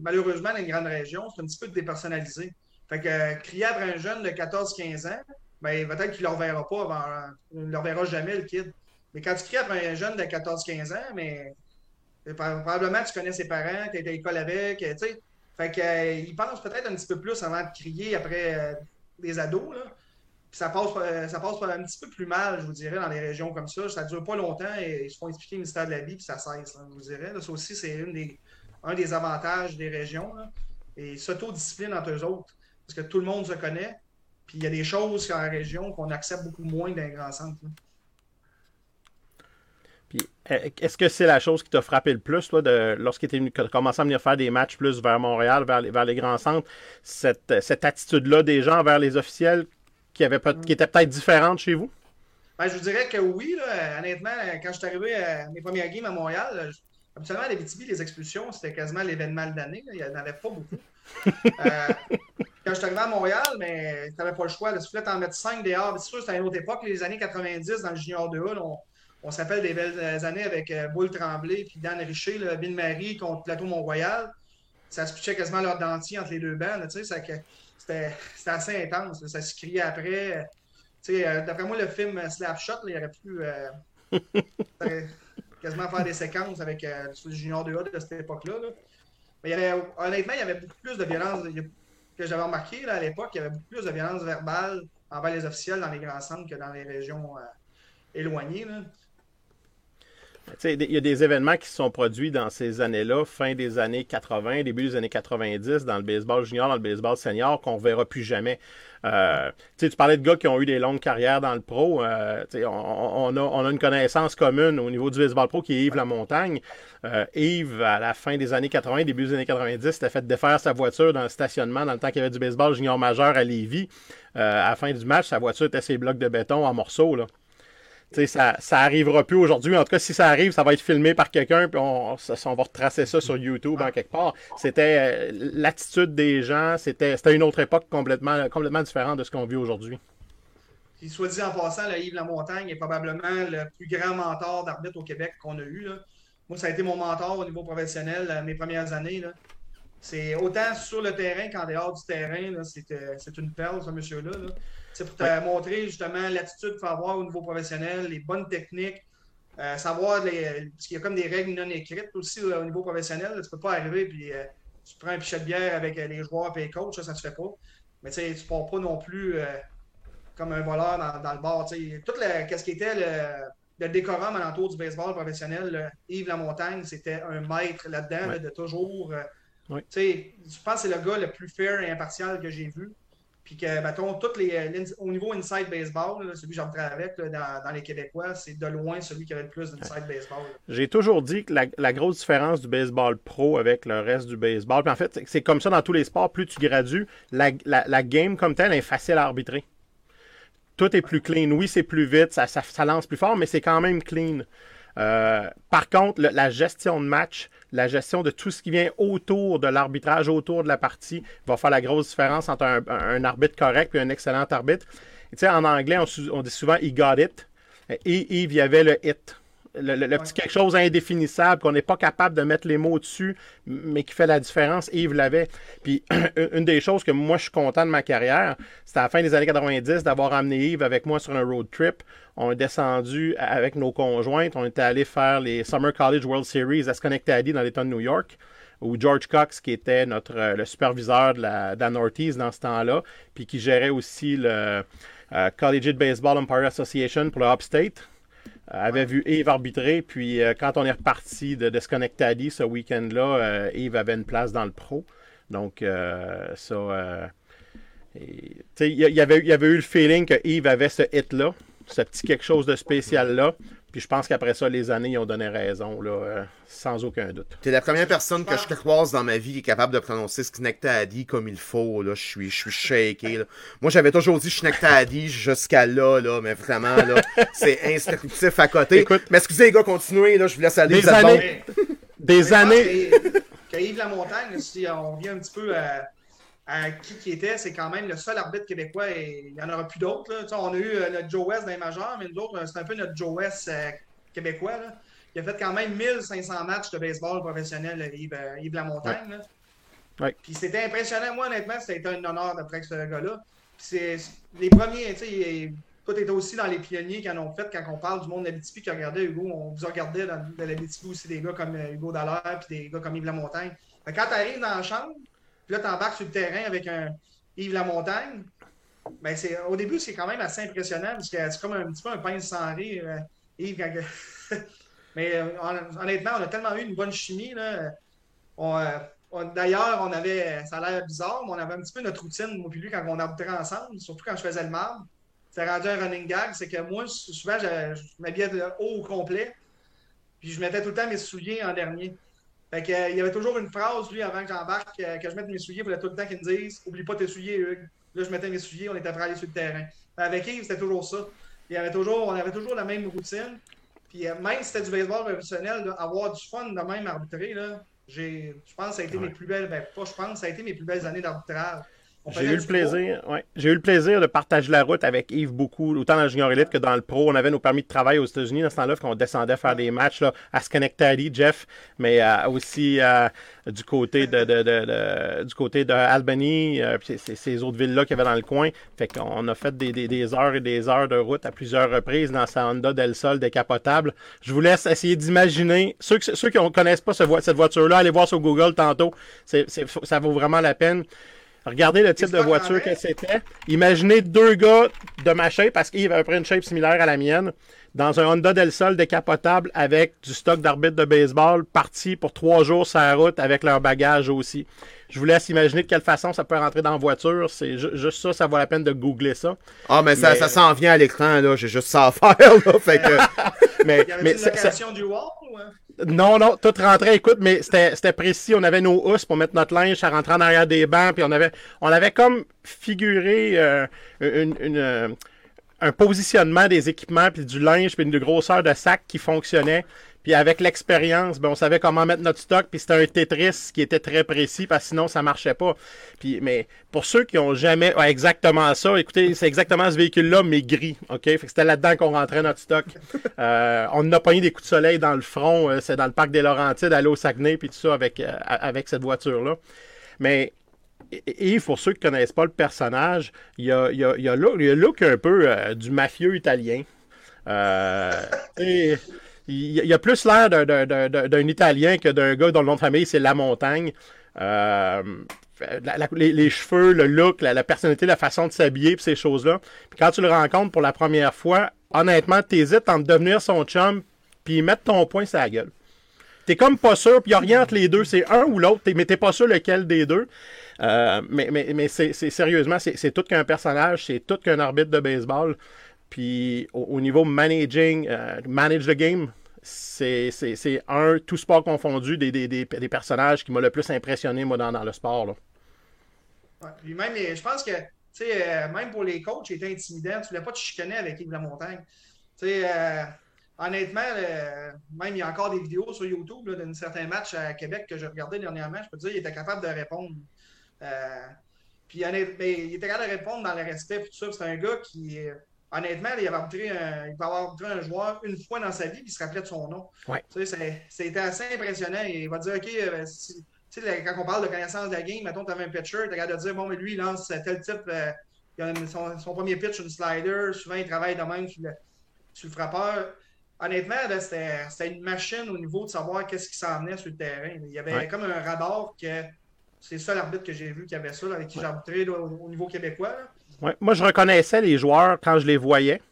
malheureusement, dans une grande région, c'est un petit peu dépersonnalisé. Fait que crier après un jeune de 14-15 ans, ben, peut-être qu'il ne le reverra pas avant. Il ne le reverra jamais, le kid. Mais quand tu cries après un jeune de 14-15 ans, mais probablement tu connais ses parents, tu es à l'école avec, tu sais. Fait qu'il euh, pense peut-être un petit peu plus avant de crier après euh, des ados, là. Puis ça passe, euh, ça passe un petit peu plus mal, je vous dirais, dans les régions comme ça. Ça ne dure pas longtemps et ils se font expliquer une histoire de la vie, puis ça cesse, je vous dirais. ça aussi, c'est un des avantages des régions. Là. Et s'autodiscipline entre eux autres. Parce que tout le monde se connaît. Puis il y a des choses dans la région qu'on accepte beaucoup moins d'un grand centre. est-ce que c'est la chose qui t'a frappé le plus, toi, de, lorsque tu as commencé à venir faire des matchs plus vers Montréal, vers les, vers les grands centres, cette, cette attitude-là des gens vers les officiels qui, avait qui était peut-être différente chez vous? Ben, je vous dirais que oui, honnêtement, quand je suis arrivé à mes premières games à Montréal, absolument, les BTB, les expulsions, c'était quasiment l'événement de l'année. Il n'y en avait pas beaucoup. Euh, quand je suis arrivé à Montréal, mais tu n'avais pas le choix. Il fallait en mettre 5 dehors. C'est sûr, c'était une autre époque, les années 90, dans le junior 2A. on, on s'appelle des belles années avec euh, Boule Tremblay puis Dan Richer, là, Bill Marie contre Plateau Mont-Royal. Ça se pitchait quasiment leur dentier entre les deux bandes. C'était assez intense. Ça se criait après. Euh, d'après moi, le film Slapshot, il aurait pu euh, quasiment faire des séquences avec le Junior 2A de cette époque-là. Mais il y avait, honnêtement, il y avait beaucoup plus de violence que j'avais remarqué à l'époque. Il y avait beaucoup plus de violence verbale envers les officiels dans les grands centres que dans les régions éloignées. Il y a des événements qui se sont produits dans ces années-là, fin des années 80, début des années 90, dans le baseball junior, dans le baseball senior, qu'on ne verra plus jamais. Euh, tu parlais de gars qui ont eu des longues carrières dans le pro. Euh, on, a, une connaissance commune au niveau du baseball pro qui est Yves Lamontagne. Euh, Yves, à la fin des années 80, début des années 90, s'était fait défaire sa voiture dans le stationnement dans le temps qu'il y avait du baseball junior majeur à Lévis. à la fin du match, sa voiture était ses blocs de béton en morceaux. Là ça, ça arrivera plus aujourd'hui. En tout cas, si ça arrive, ça va être filmé par quelqu'un, puis on, on va retracer ça sur YouTube en quelque part. C'était euh, l'attitude des gens, c'était une autre époque complètement, complètement différente de ce qu'on vit aujourd'hui. Puis, soit dit en passant, Yves Lamontagne est probablement le plus grand mentor d'arbitre au Québec qu'on a eu. Moi, ça a été mon mentor au niveau professionnel euh, mes premières années. C'est autant sur le terrain qu'en dehors du terrain. C'est une perle, ce monsieur-là. C'est pour te montrer justement l'attitude qu'il faut avoir au niveau professionnel, les bonnes techniques, euh, savoir les, parce qu'il y a comme des règles non écrites aussi euh, au niveau professionnel. tu ne peux pas arriver et euh, tu prends un pichet de bière avec les joueurs et les coachs, ça ne se fait pas. Mais tu ne pars pas non plus comme un voleur dans, le bar. Tout ce qui était le, décorum alentour du baseball professionnel, Yves Lamontagne, c'était un maître là-dedans, de toujours je pense que c'est le gars le plus fair et impartial que j'ai vu. Puis que, mettons, toutes les, au niveau inside baseball, celui que j'entrais avec dans, les Québécois, c'est de loin celui qui avait le plus d'inside baseball. J'ai toujours dit que la, grosse différence du baseball pro avec le reste du baseball, puis en fait, c'est comme ça dans tous les sports, plus tu gradues, la, game comme telle est facile à arbitrer. Tout est plus clean. Oui, c'est plus vite, ça, ça, lance plus fort, mais c'est quand même clean. Euh, par contre, la gestion de match, la gestion de tout ce qui vient autour de l'arbitrage, autour de la partie, va faire la grosse différence entre un, arbitre correct et un excellent arbitre. En anglais, on, dit souvent he got it. Et il y avait le hit le, petit quelque chose indéfinissable qu'on n'est pas capable de mettre les mots dessus, mais qui fait la différence. Yves l'avait. Puis une des choses que moi je suis content de ma carrière, c'était à la fin des années 90 d'avoir amené Yves avec moi sur un road trip. On est descendu avec nos conjointes. On était allé faire les Summer College World Series à Schenectady dans l'État de New York où George Cox, qui était notre, euh, le superviseur de la, de Northeast dans ce temps-là, puis qui gérait aussi le euh, Collegiate Baseball Empire Association pour le Upstate, avait vu Yves arbitrer, puis euh, quand on est reparti de, de Schenectady ce week-end-là, euh, Yves avait une place dans le pro. Donc, ça. il y, avait, y avait eu le feeling que Yves avait ce hit-là, ce petit quelque chose de spécial-là. Puis je pense qu'après ça, les années, ils ont donné raison, là, euh, sans aucun doute. T'es la première personne que je croise dans ma vie qui est capable de prononcer Schnectady comme il faut. Là. Je suis, je suis shaké. Là. Moi, j'avais toujours dit Schnectady jusqu'à là, là, mais vraiment, là, c'est instructif à côté. Écoute, mais excusez les gars, continuez, là, je vous laisse aller. Des années. Des années. Que Yves Lamontagne, si on vient un petit peu à qui qui était, c'est quand même le seul arbitre québécois et il n'y en aura plus d'autres. On a eu euh, notre Joe West dans les majeurs, mais nous autres, euh, c'est un peu notre Joe West euh, québécois. Il a fait quand même 1500 matchs de baseball professionnel, Yves, Yves Lamontagne. Puis c'était impressionnant. Moi, honnêtement, c'était un honneur d'après ce gars-là. C'est les premiers, tu sais, toi, tu aussi dans les pionniers qui en ont fait quand on parle du monde d'Abitibi qui regardait Hugo. On vous a regardé dans, dans l'Abitibi aussi des gars comme Hugo Dallaire puis des gars comme Yves Lamontagne. quand tu arrives dans la chambre, là, tu embarques sur le terrain avec un Yves Lamontagne. Ben, au début, c'est quand même assez impressionnant parce que c'est comme un petit peu un pain sans rire. Euh, Yves, Mais euh, honnêtement, on a tellement eu une bonne chimie. Là. Euh, d'ailleurs, on avait, ça a l'air bizarre, mais on avait un petit peu notre routine, moi et lui, quand on arbitrait ensemble, surtout quand je faisais le marbre. C'était rendu un running gag, c'est que moi, souvent, je, je m'habillais haut au complet, puis je mettais tout le temps mes souliers en dernier. Fait que, euh, il y avait toujours une phrase, lui, avant que j'embarque, euh, que je mette mes souliers, il fallait tout le temps qu'il me dise Oublie pas tes souliers, Hugues. Là, je mettais mes souliers, on était prêts à aller sur le terrain. avec Yves, c'était toujours ça. Il y avait toujours, on avait toujours la même routine. Puis euh, même si c'était du baseball professionnel, avoir du fun de même arbitrer, là, je pense que ça a été mes plus belles, ben, pas je pense, ça a été mes plus belles années d'arbitrage. J'ai eu le plaisir, ouais. J'ai eu le plaisir de partager la route avec Yves beaucoup, autant dans le junior élite que dans le pro. On avait nos permis de travail aux États-Unis dans ce temps-là, qu'on descendait faire des matchs là, à Schenectady, Jeff, mais euh, aussi euh, du côté de, de, de, du côté de Albany, euh, puis ces autres villes-là qu'il y avait dans le coin. Fait qu'on a fait des, des, des, heures et des heures de route à plusieurs reprises dans sa Honda Del Sol décapotable. Je vous laisse essayer d'imaginer. Ceux, ceux qui ne connaissent pas cette voiture-là, allez voir sur Google tantôt. c'est ça vaut vraiment la peine. Regardez le type de voiture que c'était. Imaginez deux gars de ma shape, parce qu'il avait pris une shape similaire à la mienne, dans un Honda Del Sol décapotable avec du stock d'arbitre de baseball, parti pour trois jours sur la route avec leur bagage aussi. Je vous laisse imaginer de quelle façon ça peut rentrer dans la voiture. C'est juste ça, ça vaut la peine de googler ça. Ah, mais, ça, ça s'en vient à l'écran, là. J'ai juste ça à faire, là. Fait que... mais, y mais, une du wall, ou... Non, non, tout rentrait, écoute, mais c'était précis. On avait nos housses pour mettre notre linge, ça rentrait en arrière des bancs, puis on avait, on avait comme figuré euh, euh, un positionnement des équipements, puis du linge, puis une grosseur de sac qui fonctionnait. Puis avec l'expérience, ben, on savait comment mettre notre stock, puis c'était un Tetris qui était très précis, parce que sinon, ça marchait pas. Puis, mais pour ceux qui ont jamais ouais, exactement ça, écoutez, c'est exactement ce véhicule-là, mais gris. OK? Fait que c'était là-dedans qu'on rentrait notre stock. Euh, on a pogné des coups de soleil dans le front, euh, c'est dans le parc des Laurentides, aller au Saguenay, puis tout ça avec, euh, avec cette voiture-là. Mais et pour ceux qui ne connaissent pas le personnage, il y a, il y a, y a, look, un peu euh, du mafieux italien. Il a plus l'air d'un Italien que d'un gars dont le nom de famille c'est La Montagne. Euh, les, cheveux, le look, la, personnalité, la façon de s'habiller, ces choses-là. Puis quand tu le rencontres pour la première fois, honnêtement, t'hésites entre devenir son chum puis mettre ton poing sur la gueule. T'es comme pas sûr, puis rien entre les deux. C'est un ou l'autre, mais t'es pas sûr lequel des deux. Euh, mais c'est sérieusement, c'est tout qu'un personnage, c'est tout qu'un arbitre de baseball. Puis au, au niveau managing, euh, manage the game, c'est un, tout sport confondu, des, des, des, des personnages qui m'a le plus impressionné, moi, dans, dans le sport. Là. Puis même, je pense que, tu sais, euh, même pour les coachs, c'était intimidant. Tu voulais pas te chicaner avec Yves Lamontagne. Tu sais, euh, honnêtement, même il y a encore des vidéos sur YouTube d'un certain match à Québec que j'ai regardé dernièrement. Je peux te dire, il était capable de répondre. Puis honnêtement, il était capable de répondre dans le respect. Puis tout ça, c'est un gars qui honnêtement, il, avait arbitré un, il peut avoir arbitré un joueur une fois dans sa vie, puis il se rappelait de son nom. Ouais. Tu sais, c'était assez impressionnant. Il va dire, OK, euh, si, quand on parle de connaissance de la game, mettons, tu avais un pitcher, tu as de dire, bon, mais lui, il lance tel type, euh, il a son, son, premier pitch, une slider, souvent, il travaille de même sur le, sur le frappeur. Honnêtement, c'était une machine au niveau de savoir qu'est-ce qui s'en venait sur le terrain. Il y avait ouais. comme un radar que c'est ça l'arbitre que j'ai vu qui avait ça, là, avec qui ouais. j'ai arbitré au, au, niveau québécois. Là. Moi, je reconnaissais les joueurs quand je les voyais.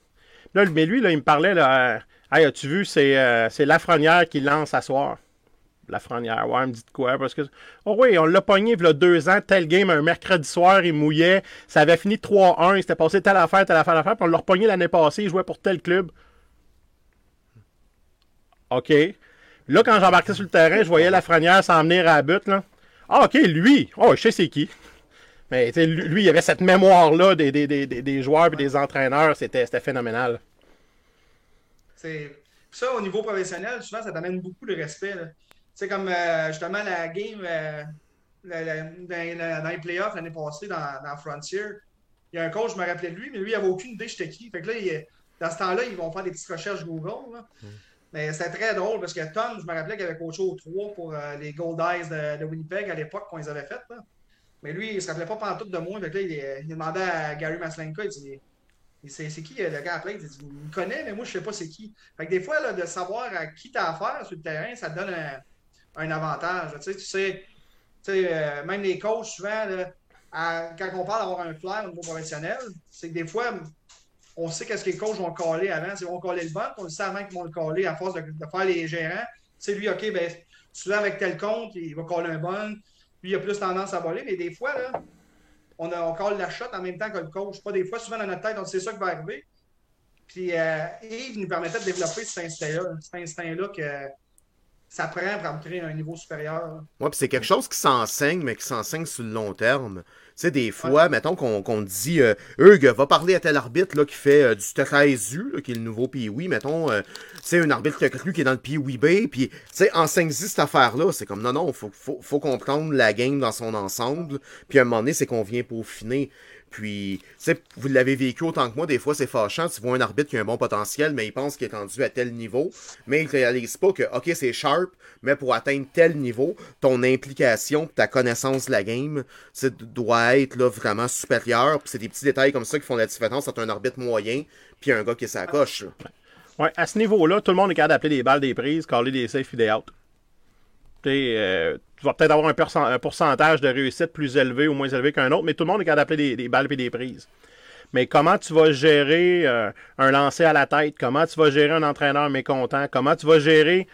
Là, mais lui, là, il me parlait, là, hey, as-tu vu, c'est euh, Lafrenière qui lance à soir. Lafrenière, ouais, me dit de quoi? Parce que, oh oui, on l'a pogné il y a deux ans, tel game, un mercredi soir, il mouillait, ça avait fini 3-1, il s'était passé telle affaire, telle affaire, telle affaire, puis on l'a repogné l'année passée, il jouait pour tel club. OK. Là, quand j'embarquais sur le terrain, je voyais Lafrenière s'en venir à la butte, là. Ah, OK, lui, oh, je sais c'est qui. Mais lui, il avait cette mémoire-là des, des, des, des, joueurs et des entraîneurs. C'était phénoménal. C'est ça, au niveau professionnel, souvent, ça t'amène beaucoup de respect. C'est comme euh, justement la game euh, la, la, dans, dans, les playoffs l'année passée dans, dans, Frontier. Il y a un coach, je me rappelais de lui, mais lui, il n'avait aucune idée j'étais qui. Fait que là, il, dans ce temps-là, ils vont faire des petites recherches Google. Là. Mm. Mais c'était très drôle parce que Tom, je me rappelais qu'il avait coaché au 3 pour euh, les Gold Eyes de, de Winnipeg à l'époque qu'on les avait faites. Là. Mais lui, il se rappelait pas pantoute de moi. Fait là, il, il, demandait à Gary Maslenka, il dit c'est qui le gars après? Il dit Il me connaît, mais moi, je sais pas c'est qui. Fait que des fois, là, de savoir à qui tu as affaire sur le terrain, ça te donne un, avantage. Tu sais, tu sais, euh, même les coachs, souvent, quand on parle d'avoir un flair au niveau professionnel, c'est que des fois, on sait qu'est-ce que les coachs vont coller avant. Ils vont coller le banc, on le sait avant qu'ils vont le coller à force de, de faire les gérants. Tu sais, lui, OK, ben, souvent avec tel compte, il va coller un bon lui, il a plus tendance à voler, mais des fois, là, on, a, colle la shot en même temps que le coach. Pas des fois, souvent dans notre tête, on sait ça qui va arriver. Puis euh, Yves nous permettait de développer cet instinct-là, cet instinct-là que ça prend pour créer un niveau supérieur. Oui, puis c'est quelque chose qui s'enseigne, mais qui s'enseigne sur le long terme. Tu sais, des fois, ouais. mettons qu'on qu dit euh, Hugues, va parler à tel arbitre là, qui fait euh, du 13U, qui est le nouveau PIWI, mettons, euh, c'est un arbitre qui, qui est dans le PIWI B, puis tu sais, enseigne-y cette affaire-là. C'est comme non, non, faut, faut, faut comprendre la game dans son ensemble, puis à un moment donné, c'est qu'on vient peaufiner. Puis, tu sais, vous l'avez vécu autant que moi, des fois c'est fâchant, tu vois un arbitre qui a un bon potentiel, mais il pense qu'il est rendu à tel niveau, mais il ne réalise pas que, ok, c'est sharp, mais pour atteindre tel niveau, ton implication, ta connaissance de la game, doit être là, vraiment supérieure. Puis c'est des petits détails comme ça qui font la différence entre un arbitre moyen puis un gars qui s'accroche. Ouais, à ce niveau-là, tout le monde est capable d'appeler des balles des prises, caler des safe et des out. Euh, tu vas peut-être avoir un, pourcentage de réussite plus élevé ou moins élevé qu'un autre, mais tout le monde est capable d'appeler des, des, balles et des prises. Mais comment tu vas gérer euh, un lancer à la tête? Comment tu vas gérer un entraîneur mécontent? Comment tu vas gérer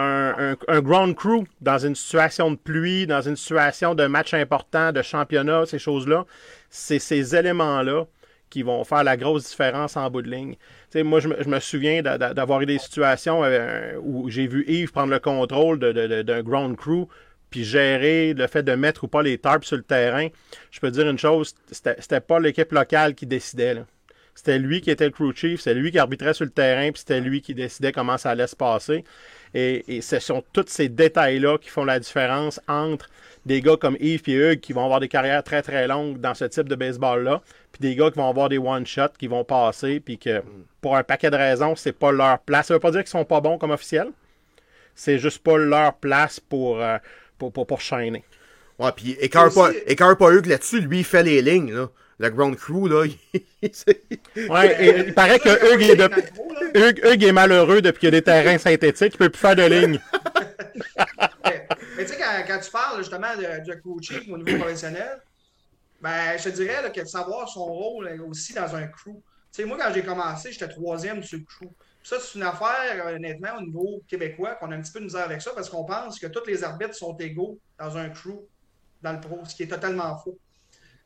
un, un, un, ground crew dans une situation de pluie, dans une situation de match important, de championnat, ces choses-là? C'est ces éléments-là qui vont faire la grosse différence en bout de ligne. Moi, je me, je me souviens d'avoir eu des situations euh, où j'ai vu Yves prendre le contrôle d'un ground crew puis gérer le fait de mettre ou pas les tarps sur le terrain. Je peux dire une chose, c'était pas l'équipe locale qui décidait. C'était lui qui était le crew chief, c'est lui qui arbitrait sur le terrain, puis c'était lui qui décidait comment ça allait se passer. Et, ce sont tous ces détails-là qui font la différence entre des gars comme Yves et Hugues qui vont avoir des carrières très très longues dans ce type de baseball-là, puis des gars qui vont avoir des one-shots, qui vont passer, puis que pour un paquet de raisons, c'est pas leur place. Ça veut pas dire qu'ils sont pas bons comme officiels. C'est juste pas leur place pour, euh, pour, pour, pour shiner. Ouais, puis pas, pas Hugues là-dessus, lui, il fait les lignes, là le ground crew, là. ouais, il paraît que Hugues est, est, malheureux depuis qu'il y a des terrains synthétiques. Il peut plus faire de ligne. mais, tu sais, quand, tu parles justement de, de coaching au niveau professionnel, ben, je te dirais que de savoir son rôle aussi dans un crew. Tu sais, moi, quand j'ai commencé, j'étais troisième sur le crew. Ça, c'est une affaire, honnêtement, au niveau québécois, qu'on a un petit peu de misère avec ça parce qu'on pense que tous les arbitres sont égaux dans un crew, dans le pro, ce qui est totalement faux.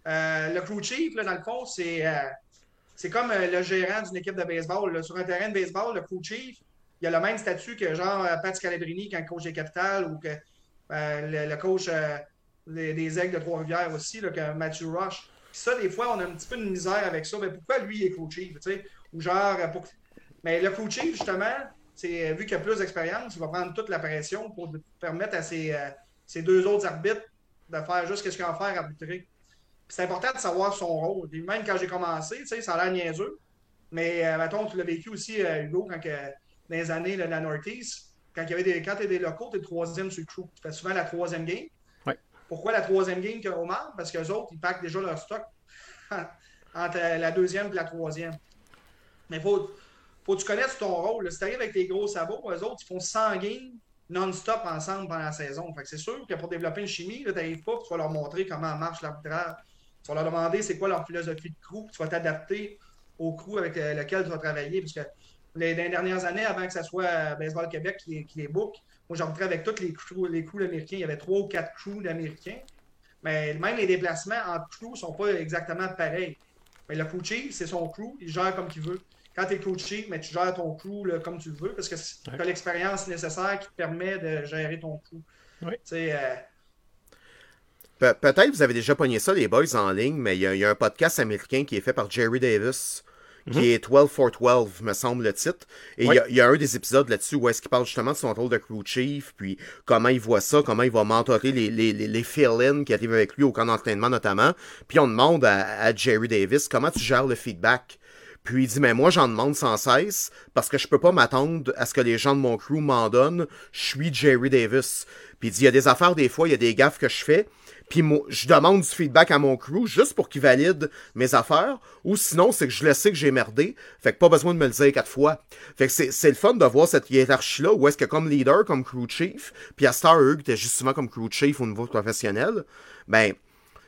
Euh, le crew chief, là, dans le fond, c'est euh, comme euh, le gérant d'une équipe de baseball. Sur un terrain de baseball, le crew chief, il a le même statut que genre Pat Scalabrini quand coach des Capitales ou que le, coach des Aigles de Trois-Rivières aussi, que Matthew Rush. ça, des fois, on a un petit peu de misère avec ça. Mais pourquoi lui est crew chief? Ou genre, Mais le crew chief, justement, c'est vu qu'il a plus d'expérience, il va prendre toute la pression pour permettre à ses, deux autres arbitres de faire juste ce qu'ils ont à faire arbitrer c'est important de savoir son rôle. même quand j'ai commencé, ça a l'air niaiseux. Mais euh, mettons, tu l'as vécu aussi, euh, Hugo, quand dans les années de la Northeast, quand il y avait des, quand tu es des locaux, tu es le troisième sur le crew. Tu fais souvent la troisième game. Pourquoi la troisième game que Omar? Parce qu'eux autres, ils packent déjà leur stock entre la deuxième et la troisième. Mais il faut, faut que tu connaisses ton rôle. Si tu arrives avec tes gros sabots, eux autres, ils font 100 games non-stop ensemble pendant la saison. Fait c'est sûr que pour développer une chimie, tu n'arrives pas, tu vas leur montrer comment marche l'arbitrage tu vas leur demander c'est quoi leur philosophie de crew, tu vas t'adapter au crew avec lequel tu vas travailler. Parce que les, dernières années, avant que ce soit euh, Baseball Québec qui, les book, moi j'entrais avec tous les crews, les crews américains. Il y avait trois ou quatre crews d'Américains. Mais même les déplacements entre crews ne sont pas exactement pareils. Mais le chief, c'est son crew, il gère comme il veut. Quand tu es chief, mais tu gères ton crew comme tu le veux parce que tu as l'expérience nécessaire qui te permet de gérer ton crew. Oui. Euh, peut-être vous avez déjà pogné ça, les boys, en ligne, mais il y, a un podcast américain qui est fait par Jerry Davis, qui mhm. est 12 for 12, me semble le titre. Et il y, a un des épisodes là-dessus où est-ce qu'il parle justement de son rôle de crew chief, puis comment il voit ça, comment il va mentorer les, les, les, fill-in qui arrivent avec lui au camp d'entraînement notamment. Puis on demande à, Jerry Davis comment tu gères le feedback? Puis il dit, mais moi, j'en demande sans cesse parce que je peux pas m'attendre à ce que les gens de mon crew m'en donnent. Je suis Jerry Davis. Puis il dit, il y a des affaires des fois, il y a des gaffes que je fais. Puis je demande du feedback à mon crew juste pour qu'il valide mes affaires. Ou sinon, c'est que je le sais que j'ai merdé. Fait que pas besoin de me le dire quatre fois. Fait que c'est le fun de voir cette hiérarchie-là où est-ce que comme leader, comme crew chief, puis à Star Hug, t'es justement comme crew chief au niveau professionnel, ben, tu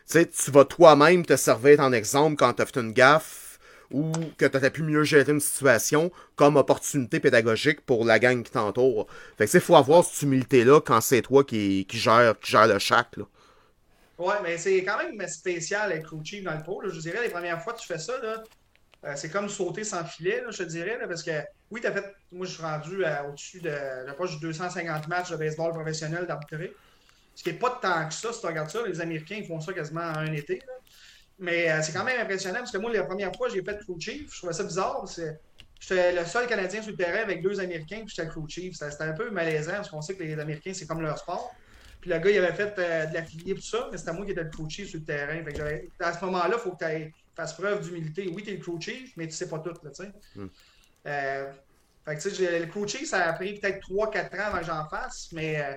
sais, tu vas toi-même te servir en exemple quand t'as fait une gaffe ou que tu pu mieux gérer une situation comme opportunité pédagogique pour la gang qui t'entoure. Fait que c'est faut avoir cette humilité-là quand c'est toi qui, qui, gère, qui gère le chac. Là. Oui, mais c'est quand même spécial être chief dans le pro. Je dirais, les premières fois que tu fais ça, euh, c'est comme sauter sans filet, je dirais, parce que oui, tu as fait. Moi, je suis rendu au-dessus de. Je 250 matchs de baseball professionnel d'arbitrer. Ce qui n'est pas tant que ça, si tu regardes ça. Les Américains, ils font ça quasiment en un été. Mais euh, c'est quand même impressionnant parce que moi, la première fois, j'ai fait crew chief. Je trouvais ça bizarre. J'étais le seul Canadien sur le terrain avec deux Américains, puis j'étais crew chief. C'était un peu malaisant parce qu'on sait que les Américains, c'est comme leur sport. Puis le gars, il avait fait euh, de l'affilié tout ça, mais c'était moi qui étais le coaché sur le terrain. Fait à ce moment-là, il faut que tu fasses preuve d'humilité. Oui, tu es le coaché, mais tu sais pas tout, tu sais. Hmm. Euh, fait que, tu sais, le coaché, ça a pris peut-être 3-4 ans avant que j'en fasse, mais, euh,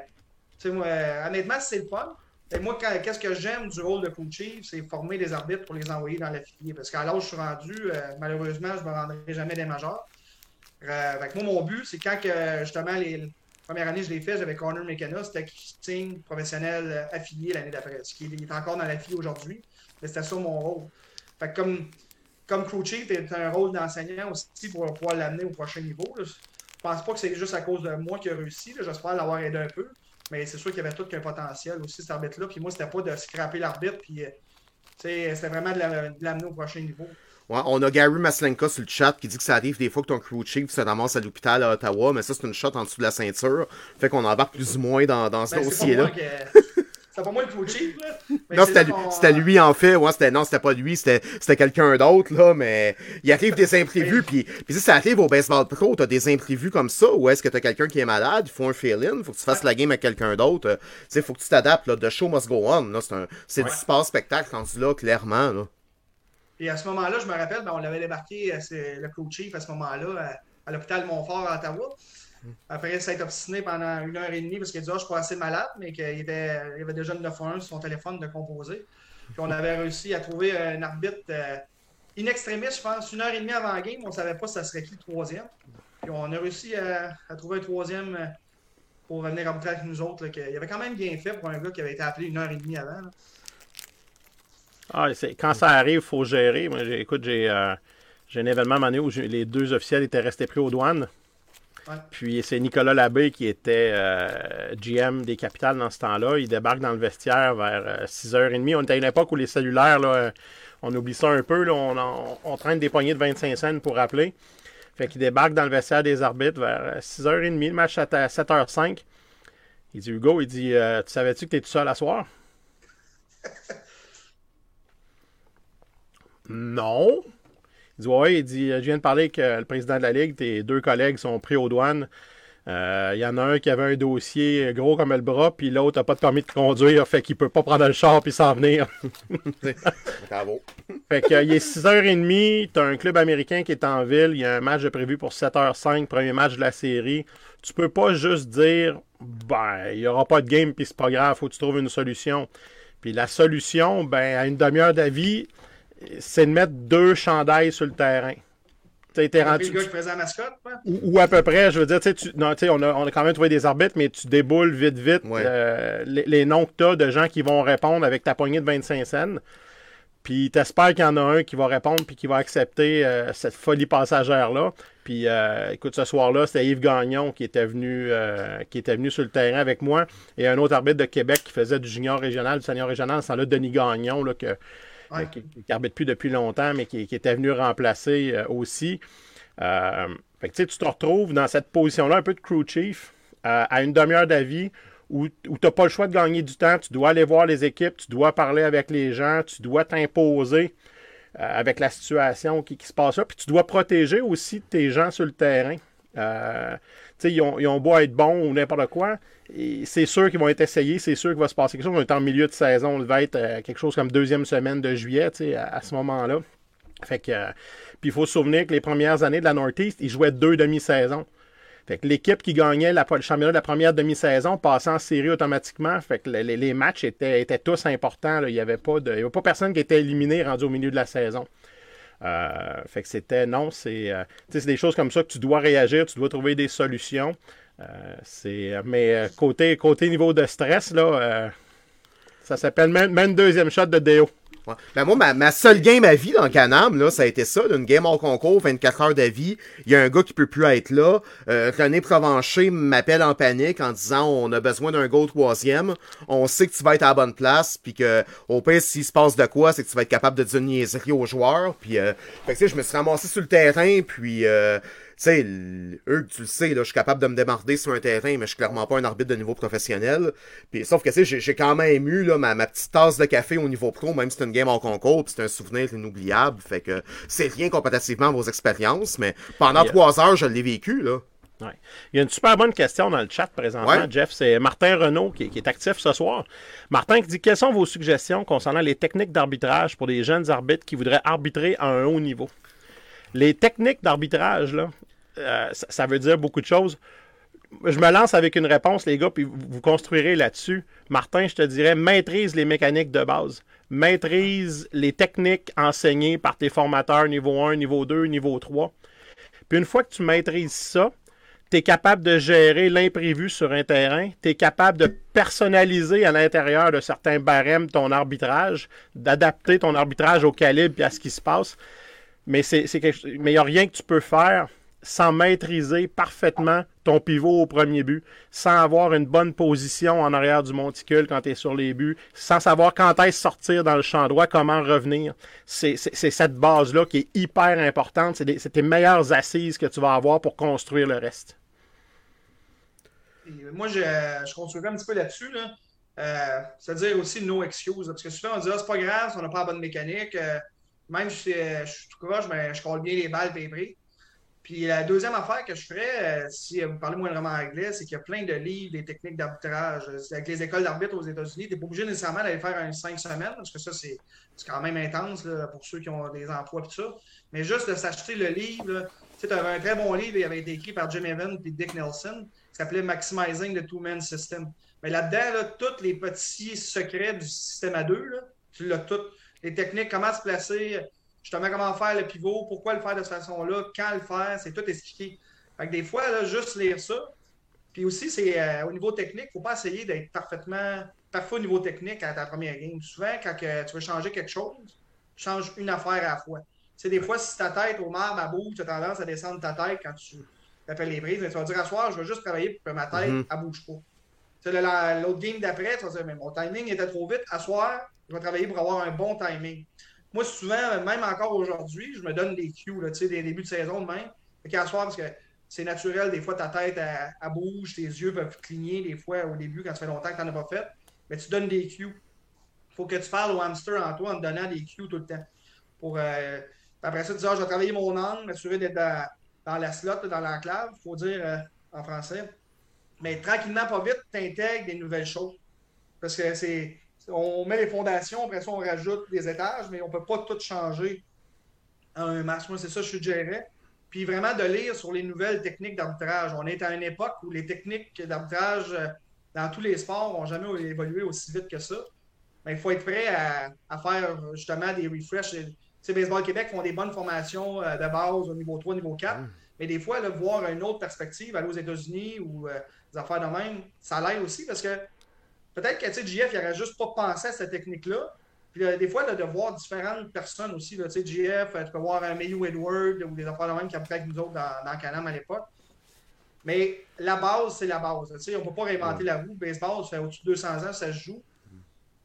tu sais, moi, honnêtement, c'est le fun. Et moi, qu'est-ce que j'aime du rôle de coaché, c'est former des arbitres pour les envoyer dans l'affilié. Parce qu'à l'âge où je suis rendu, malheureusement, je ne me rendrai jamais des majeurs. fait moi, mon but, c'est quand que, justement les, première année, je l'ai fait, j'avais Connor McKenna, c'était team professionnel euh, affilié l'année d'après. Ce qui est encore dans l'affilié aujourd'hui, mais c'était ça mon rôle. Fait que comme, comme crew chief, tu un rôle d'enseignant aussi pour pouvoir l'amener au prochain niveau. Je pense pas que c'est juste à cause de moi qui a réussi. J'espère l'avoir aidé un peu. Mais c'est sûr qu'il y avait tout qu'un potentiel aussi, cet arbitre-là. Puis moi, c'était pas de scraper l'arbitre, puis euh, c'était vraiment de l'amener au prochain niveau on a Gary Maslenka sur le chat qui dit que ça arrive des fois que ton crew chief se ramasse à l'hôpital à Ottawa, mais ça, c'est une shot en dessous de la ceinture. Fait qu'on embarque plus ou moins dans, dans ce ben, dossier-là. C'est c'était pas moi le coach là. non, c'était lui, en fait. Ouais, c'était, non, c'était pas lui, c'était, quelqu'un d'autre, là, mais il arrive des imprévus, puis, puis si ça arrive au baseball pro, t'as des imprévus comme ça, ou est-ce que t'as quelqu'un qui est malade, il faut un fill-in, faut que tu fasses la game avec quelqu'un d'autre, tu sais, faut que tu t'adaptes, là, the show must go on, là, c'est, un, c'est du sport spectacle rendu là, clairement, là. Et à ce moment-là, je me rappelle, ben, on l'avait débarqué, euh, le coach chief à ce moment-là, à, l'hôpital Montfort à Ottawa. Après s'être obstiné pendant une heure et demie parce qu'il dit oh, Je suis pas assez malade, mais qu'il était, il avait déjà le 911 sur son téléphone de composer. Puis on avait réussi à trouver un arbitre euh, in extremis, je pense, une heure et demie avant le game. On ne savait pas si ça serait qui le troisième. Puis on a réussi à, trouver un troisième euh, pour venir arbitrer avec nous autres. il avait quand même bien fait pour un gars qui avait été appelé une heure et demie avant. Ah, quand ça arrive, il faut gérer. Moi, écoute, j'ai euh, un événement à un où les deux officiels étaient restés pris aux douanes. Puis c'est Nicolas Labbé qui était euh, GM des capitales dans ce temps-là. Il débarque dans le vestiaire vers 6h30. Euh, on était à une époque où les cellulaires, là, on oublie ça un peu. on, traîne des poignées de 25 cents pour rappeler. Fait qu'il débarque dans le vestiaire des arbitres vers 6h30. Le match à 7h05. Il dit Hugo, il dit Tu savais-tu que tu es tout seul à soir Non. Il dit Ouais, il dit Je viens de parler avec le président de la Ligue, tes deux collègues sont pris aux douanes. Euh, il y en a un qui avait un dossier gros comme le bras, puis l'autre n'a pas de permis de conduire, fait qu'il peut pas prendre le char puis s'en venir. Bravo. fait qu'il est 6h30, tu as un club américain qui est en ville, il y a un match prévu pour 7h05, premier match de la série. Tu peux pas juste dire ben, il n'y aura pas de game puis c'est pas grave, faut que tu trouves une solution. Puis la solution, ben, à une demi-heure d'avis, c'est de mettre deux chandails sur le terrain. Rendu, le gars qui faisait la mascotte, ou, à peu près, je veux dire, tu, non, on, a, on a quand même trouvé des arbitres, mais tu déboules vite, vite euh, les, noms que tu as de gens qui vont répondre avec ta poignée de 25 cents. Puis t'espères qu'il y en a un qui va répondre puis qui va accepter euh, cette folie passagère-là. Puis euh, écoute, ce soir-là, c'était Yves Gagnon qui était venu qui était venu sur le terrain avec moi et un autre arbitre de Québec qui faisait du junior régional, du senior régional, c'est là Denis Gagnon, là, que euh, qui n'arbitre plus depuis longtemps, mais qui, était venu remplacer euh, aussi. Euh, fait que, tu te retrouves dans cette position-là, un peu de crew chief, à une demi-heure d'avis, où tu n'as pas le choix de gagner du temps. Tu dois aller voir les équipes, tu dois parler avec les gens, tu dois t'imposer avec la situation qui, se passe là. Puis tu dois protéger aussi tes gens sur le terrain. Ils, ont, ils ont beau être bons ou n'importe quoi, c'est sûr qu'ils vont être essayés, c'est sûr qu'il va se passer quelque chose. On est en milieu de saison, il va être euh, quelque chose comme deuxième semaine de juillet à, à ce moment-là. Fait que, euh, puis il faut se souvenir que les premières années de la Northeast, ils jouaient deux demi-saisons. Fait que l'équipe qui gagnait la, le championnat de la première demi-saison passait en série automatiquement. Fait que les, matchs étaient, étaient, tous importants. Il n'y avait, pas avait pas personne qui était éliminé rendu au milieu de la saison. Euh, fait que c'était non, c'est des choses comme ça que tu dois réagir, tu dois trouver des solutions. Euh, c'est, mais euh, côté, niveau de stress, là, euh, ça s'appelle même, même deuxième shot de Déo. Ben moi, ma, seule game à vie dans Canam, là, ça a été ça, d'une game en concours, 24 heures d'avis. Il y a un gars qui peut plus être là. René Provencher m'appelle en panique en disant on a besoin d'un gars troisième. On sait que tu vas être à la bonne place, puis que au pire, s'il se passe de quoi, c'est que tu vas être capable de dire une niaiserie aux joueurs. Puis, fait que, je me suis ramassé sur le terrain, puis tu sais, eux, tu le sais, là, je suis capable de me démarrer sur un terrain, mais je suis clairement pas un arbitre de niveau professionnel. Puis, sauf que, tu sais, j'ai quand même eu là, ma, petite tasse de café au niveau pro, même si c'est une game en concours, puis c'est un souvenir inoubliable. Fait que c'est rien comparativement à vos expériences, mais pendant trois heures, je l'ai vécu, là. Ouais. Il y a une super bonne question dans le chat présentement, Jeff. C'est Martin Renault qui, qui, est actif ce soir. Martin qui dit Quelles sont vos suggestions concernant les techniques d'arbitrage pour les jeunes arbitres qui voudraient arbitrer à un haut niveau? Les techniques d'arbitrage, là, euh, ça, veut dire beaucoup de choses. Je me lance avec une réponse, les gars, puis vous construirez là-dessus. Martin, je te dirais, maîtrise les mécaniques de base. Maîtrise les techniques enseignées par tes formateurs niveau 1, niveau 2, niveau 3. Puis une fois que tu maîtrises ça, tu es capable de gérer l'imprévu sur un terrain, tu es capable de personnaliser à l'intérieur de certains barèmes ton arbitrage, d'adapter ton arbitrage au calibre et à ce qui se passe. Mais il n'y a rien que tu peux faire sans maîtriser parfaitement ton pivot au premier but, sans avoir une bonne position en arrière du monticule quand tu es sur les buts, sans savoir quand est-ce sortir dans le champ droit, comment revenir. C'est cette base-là qui est hyper importante. C'est tes meilleures assises que tu vas avoir pour construire le reste. moi, je, je construis un petit peu là-dessus. Euh, C'est-à-dire aussi no excuse. Parce que souvent, on dit, ah, c'est pas grave on n'a pas la bonne mécanique. Euh, même si je suis tout croche, mais je colle bien les balles et Puis la deuxième affaire que je ferais, euh, si vous parlez moins vraiment anglais, c'est qu'il y a plein de livres, des techniques d'arbitrage. Avec les écoles d'arbitre aux États-Unis, tu n'es pas obligé nécessairement d'aller faire un cinq semaines, parce que ça, c'est quand même intense là, pour ceux qui ont des emplois et tout ça. Mais juste de s'acheter le livre, tu sais, avais un très bon livre, il avait été écrit par Jim Evans et Dick Nelson, qui s'appelait Maximizing the Two-Man System. Mais là-dedans, tous les petits secrets du système à deux, tu l'as tout. Les techniques, comment se placer, justement, comment faire le pivot, pourquoi le faire de cette façon-là, quand le faire, c'est tout expliqué. Fait que des fois, là, juste lire ça. Puis aussi, c'est euh, au niveau technique, il ne faut pas essayer d'être parfaitement parfait au niveau technique à ta première game. Souvent, quand tu veux changer quelque chose, tu changes une affaire à la fois. Tu des fois, si ta tête au marbre, elle bouge, tu as tendance à descendre ta tête quand tu appelles les prises, mais tu vas dire à soir, je vais juste travailler pour que ma tête, ne mm-hmm. bouge pas. L'autre game d'après, tu vas dire, mais mon timing était trop vite. À soir, je vais travailler pour avoir un bon timing. Moi, souvent, même encore aujourd'hui, je me donne des cues, là, des débuts de saison de même. Fait soir, parce que c'est naturel, des fois, ta tête, bouge, tes yeux peuvent cligner, des fois, au début, quand ça fait longtemps que tu n'en as pas fait. Mais tu donnes des cues. Il faut que tu parles au hamster en toi en te donnant des cues tout le temps. Pour, euh, après ça, tu dis, ah, je vais travailler mon angle, m'assurer d'être dans, la slot, dans l'enclave, il faut dire euh, en français. Mais tranquillement, pas vite, tu intègres des nouvelles choses. Parce que c'est. On met les fondations, après ça, on rajoute des étages, mais on ne peut pas tout changer en un match. Moi, c'est ça que je suggérais. Puis vraiment de lire sur les nouvelles techniques d'arbitrage. On est à une époque où les techniques d'arbitrage euh, dans tous les sports n'ont jamais évolué aussi vite que ça. Mais il faut être prêt à, à faire justement des refreshs sais, Baseball Québec font des bonnes formations euh, de base au niveau 3, niveau 4. Mais des fois, voir une autre perspective, aller aux États-Unis ou euh, des affaires de même, ça l'aide aussi parce que peut-être que JF, il n'aurait juste pas pensé à cette technique-là. Puis euh, des fois, de voir différentes personnes aussi. Là, JF, tu peux voir un Mayu Edward ou des affaires de même qui appliquent avec nous autres dans, dans Canam à l'époque. Mais la base, c'est la base. on ne peut pas réinventer la roue. Baseball, ça fait au-dessus de 200 ans, ça se joue.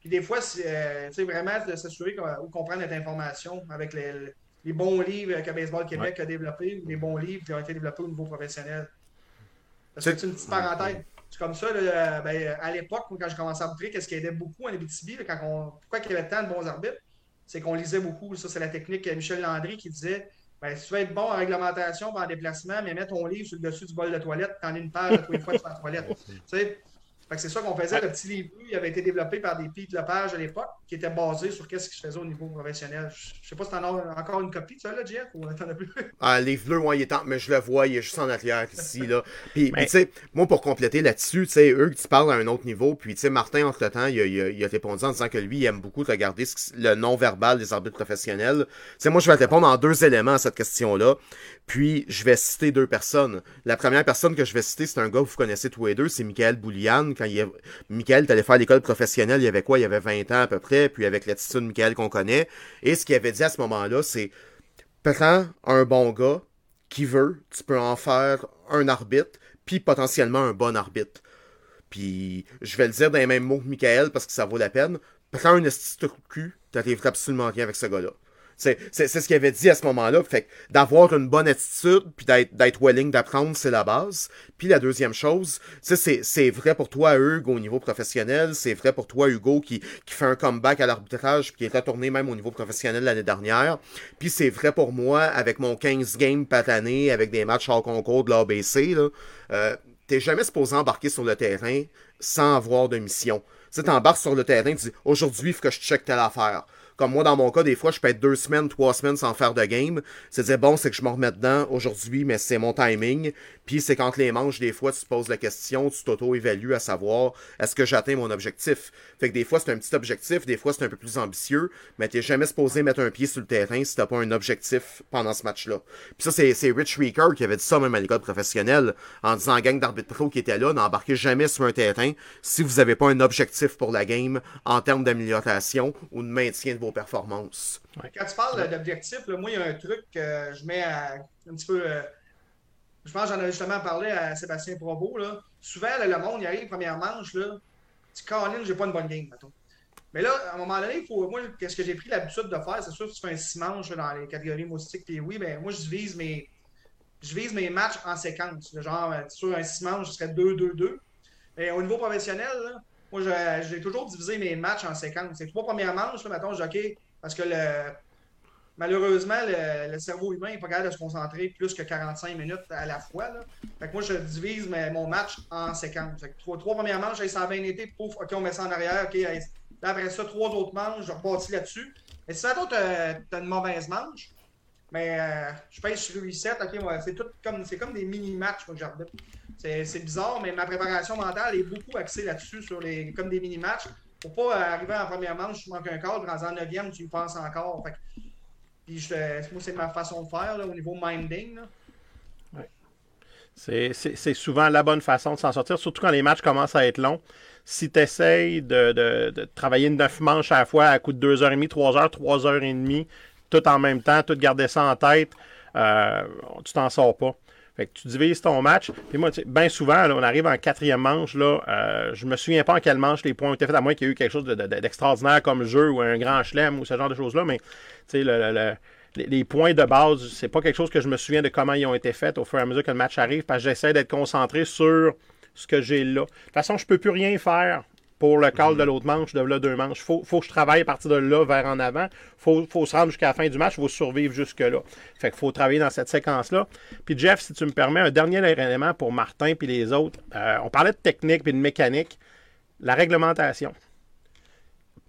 Puis des fois, c'est euh, vraiment de s'assurer qu'on prend notre information avec les, bons livres que Baseball Québec a développés ou les bons livres qui ont été développés au niveau professionnel. C'est une petite parenthèse. C'est comme ça, ben, à l'époque, quand j'ai commencé à arbitrer, qu'est-ce qui aidait beaucoup en Abitibi, quand on, pourquoi il y avait tant de bons arbitres, c'est qu'on lisait beaucoup. Ça, c'est la technique de Michel Landry qui disait ben, si tu veux être bon en réglementation, en déplacement, mais mets ton livre sur le dessus du bol de toilette, t'en as une page à tous les fois sur la toilette. tu sais, c'est ça qu'on faisait. Le petit livre, il avait été développé par des Pete Lepage à l'époque, qui était basé sur qu'est-ce qui se faisait au niveau professionnel. Je ne sais pas si tu en as encore une copie, ça, là, Jeff, ou t'en as plus? Ah, le livre bleu, il est temps, mais je le vois, il est juste en arrière ici, là. Puis, tu sais, moi, pour compléter là-dessus, tu sais, eux, tu parles à un autre niveau, puis, tu sais, Martin, entre-temps, il, il, a répondu en disant que lui, il aime beaucoup regarder le non-verbal des arbitres professionnels. Tu sais, moi, je vais répondre en deux éléments à cette question-là. Puis, je vais citer deux personnes. La première personne que je vais citer, c'est un gars que vous connaissez tous les deux, c'est Michael Boulian. Quand il est... Michael, faire l'école professionnelle, il y avait quoi? Il y avait 20 ans à peu près, puis avec l'attitude de Michael qu'on connaît. Et ce qu'il avait dit à ce moment-là, c'est prends un bon gars qui veut, tu peux en faire un arbitre, puis potentiellement un bon arbitre. Puis, je vais le dire dans les mêmes mots que Michael parce que ça vaut la peine. Prends un esti cul, t'arriveras absolument rien avec ce gars-là. C'est ce qu'il avait dit à ce moment-là. Fait d'avoir une bonne attitude, puis d'être willing d'apprendre, c'est la base. Puis la deuxième chose, c'est vrai pour toi, Hugo, au niveau professionnel. C'est vrai pour toi, Hugo, qui, qui fait un comeback à l'arbitrage, puis qui est retourné même au niveau professionnel l'année dernière. Puis c'est vrai pour moi, avec mon 15 games par année, avec des matchs hors concours de l'ABC, euh, t'es jamais supposé embarquer sur le terrain sans avoir de mission. Tu t'embarques sur le terrain, tu dis aujourd'hui, il faut que je check telle affaire. Comme moi, dans mon cas, des fois, je peux être deux semaines, trois semaines sans faire de game. C'est dire, bon, c'est que je me remets dedans aujourd'hui, mais c'est mon timing. Puis c'est quand les manches, des fois, tu te poses la question, tu t'auto-évalues à savoir est-ce que j'atteins mon objectif? Fait que des fois, c'est un petit objectif, des fois, c'est un peu plus ambitieux, mais t'es jamais supposé mettre un pied sur le terrain si t'as pas un objectif pendant ce match-là. Puis ça, c'est Rich Reeker qui avait dit ça même à l'école professionnelle, en disant gang d'arbitre pro qui était là, n'embarquez jamais sur un terrain si vous avez pas un objectif pour la game en termes d'amélioration ou de maintien de vos performances. Quand tu parles d'objectif, moi, il y a un truc que je mets un petit peu. Euh, je pense que j'en ai justement parlé à Sébastien Provo. Là. Souvent, le monde, il arrive, première manche, là, tu je j'ai pas une bonne game, mettons. Mais là, à un moment donné, il faut, moi, qu'est-ce que j'ai pris l'habitude de faire? C'est sûr que tu fais un six manches dans les catégories moustiques puis oui, ben moi, je vise mes, je vise mes matchs en séquence. Genre, sur un six manches, ce serait 2-2-2. Mais au niveau professionnel, là, moi, j'ai toujours divisé mes matchs en séquences. C'est trois premières manches, là, mettons, je OK, parce que malheureusement, le, cerveau humain n'est pas capable de se concentrer plus que 45 minutes à la fois. Là. Fait que moi, je divise mon match en séquences. Fait que trois, premières manches, a bien été, pouf, OK, on met ça en arrière, OK, après ça, trois autres manches, je repartis là-dessus. Mais si tu as une mauvaise manche, mais euh, je pèse sur reset, ok, c'est comme comme des mini-matchs que j'arbitre. C'est bizarre, mais ma préparation mentale est beaucoup axée là-dessus, sur les comme des mini-matchs. Pour pas arriver en première manche, tu manques un cadre, dans en neuvième, tu penses encore. Fait puis je, moi, c'est ma façon de faire au niveau minding. C'est souvent la bonne façon de s'en sortir, surtout quand les matchs commencent à être longs. Si tu essayes de, de, de, travailler neuf manches à la fois à coup de 2h30, 3h, 3h30, tout en même temps, tout garder ça en tête, euh, tu t'en sors pas. Fait que tu divises ton match. Puis moi, bien souvent, on arrive en quatrième manche. Là, euh, je me souviens pas en quelle manche les points ont été faits, à moins qu'il y ait eu quelque chose d'extraordinaire comme jeu ou un grand chelem ou ce genre de choses-là. Mais le, les points de base, c'est pas quelque chose que je me souviens de comment ils ont été faits au fur et à mesure que le match arrive, parce que j'essaie d'être concentré sur ce que j'ai là. De toute façon, je peux plus rien faire pour le call de l'autre manche, de là deux manches. Faut, faut que je travaille à partir de là vers en avant. Faut, faut se rendre jusqu'à la fin du match. Faut survivre jusque-là. Fait qu'il faut travailler dans cette séquence-là. Puis Jeff, si tu me permets, un dernier élément pour Martin puis les autres. Euh, on parlait de technique puis de mécanique. La réglementation.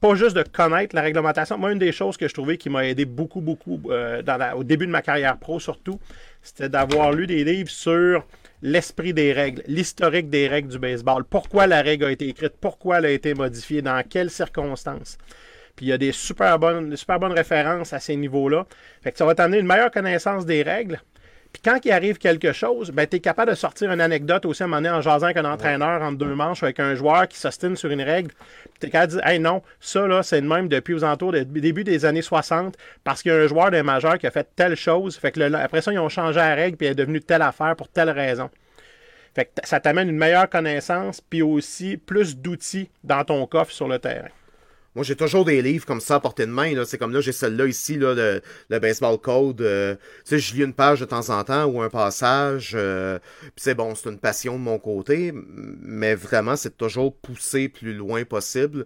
Pas juste de connaître la réglementation. Moi, une des choses que je trouvais qui m'a aidé beaucoup, beaucoup euh, au début de ma carrière pro surtout, c'était d'avoir lu des livres sur l'esprit des règles, l'historique des règles du baseball, pourquoi la règle a été écrite, pourquoi elle a été modifiée, dans quelles circonstances? Puis il y a des super bonnes, super bonnes références à ces niveaux-là. Fait que ça va t'amener une meilleure connaissance des règles. Puis quand il arrive quelque chose, ben, tu es capable de sortir une anecdote aussi à un moment donné en jasant avec un entraîneur entre deux manches avec un joueur qui s'ostine sur une règle. Tu es capable de dire Hey non, ça là, c'est le même depuis aux alentours du début des années 60 parce qu'il y a un joueur d'un majeur qui a fait telle chose. Fait que après ça, ils ont changé la règle puis elle est devenue telle affaire pour telle raison. Fait que ça t'amène une meilleure connaissance puis aussi plus d'outils dans ton coffre sur le terrain. Moi, j'ai toujours des livres comme ça à portée de main. C'est comme là, j'ai celle-là ici, là, le, Baseball Code. Euh, tu je lis une page de temps en temps ou un passage. Euh, c'est bon, c'est une passion de mon côté, mais vraiment, c'est toujours pousser plus loin possible.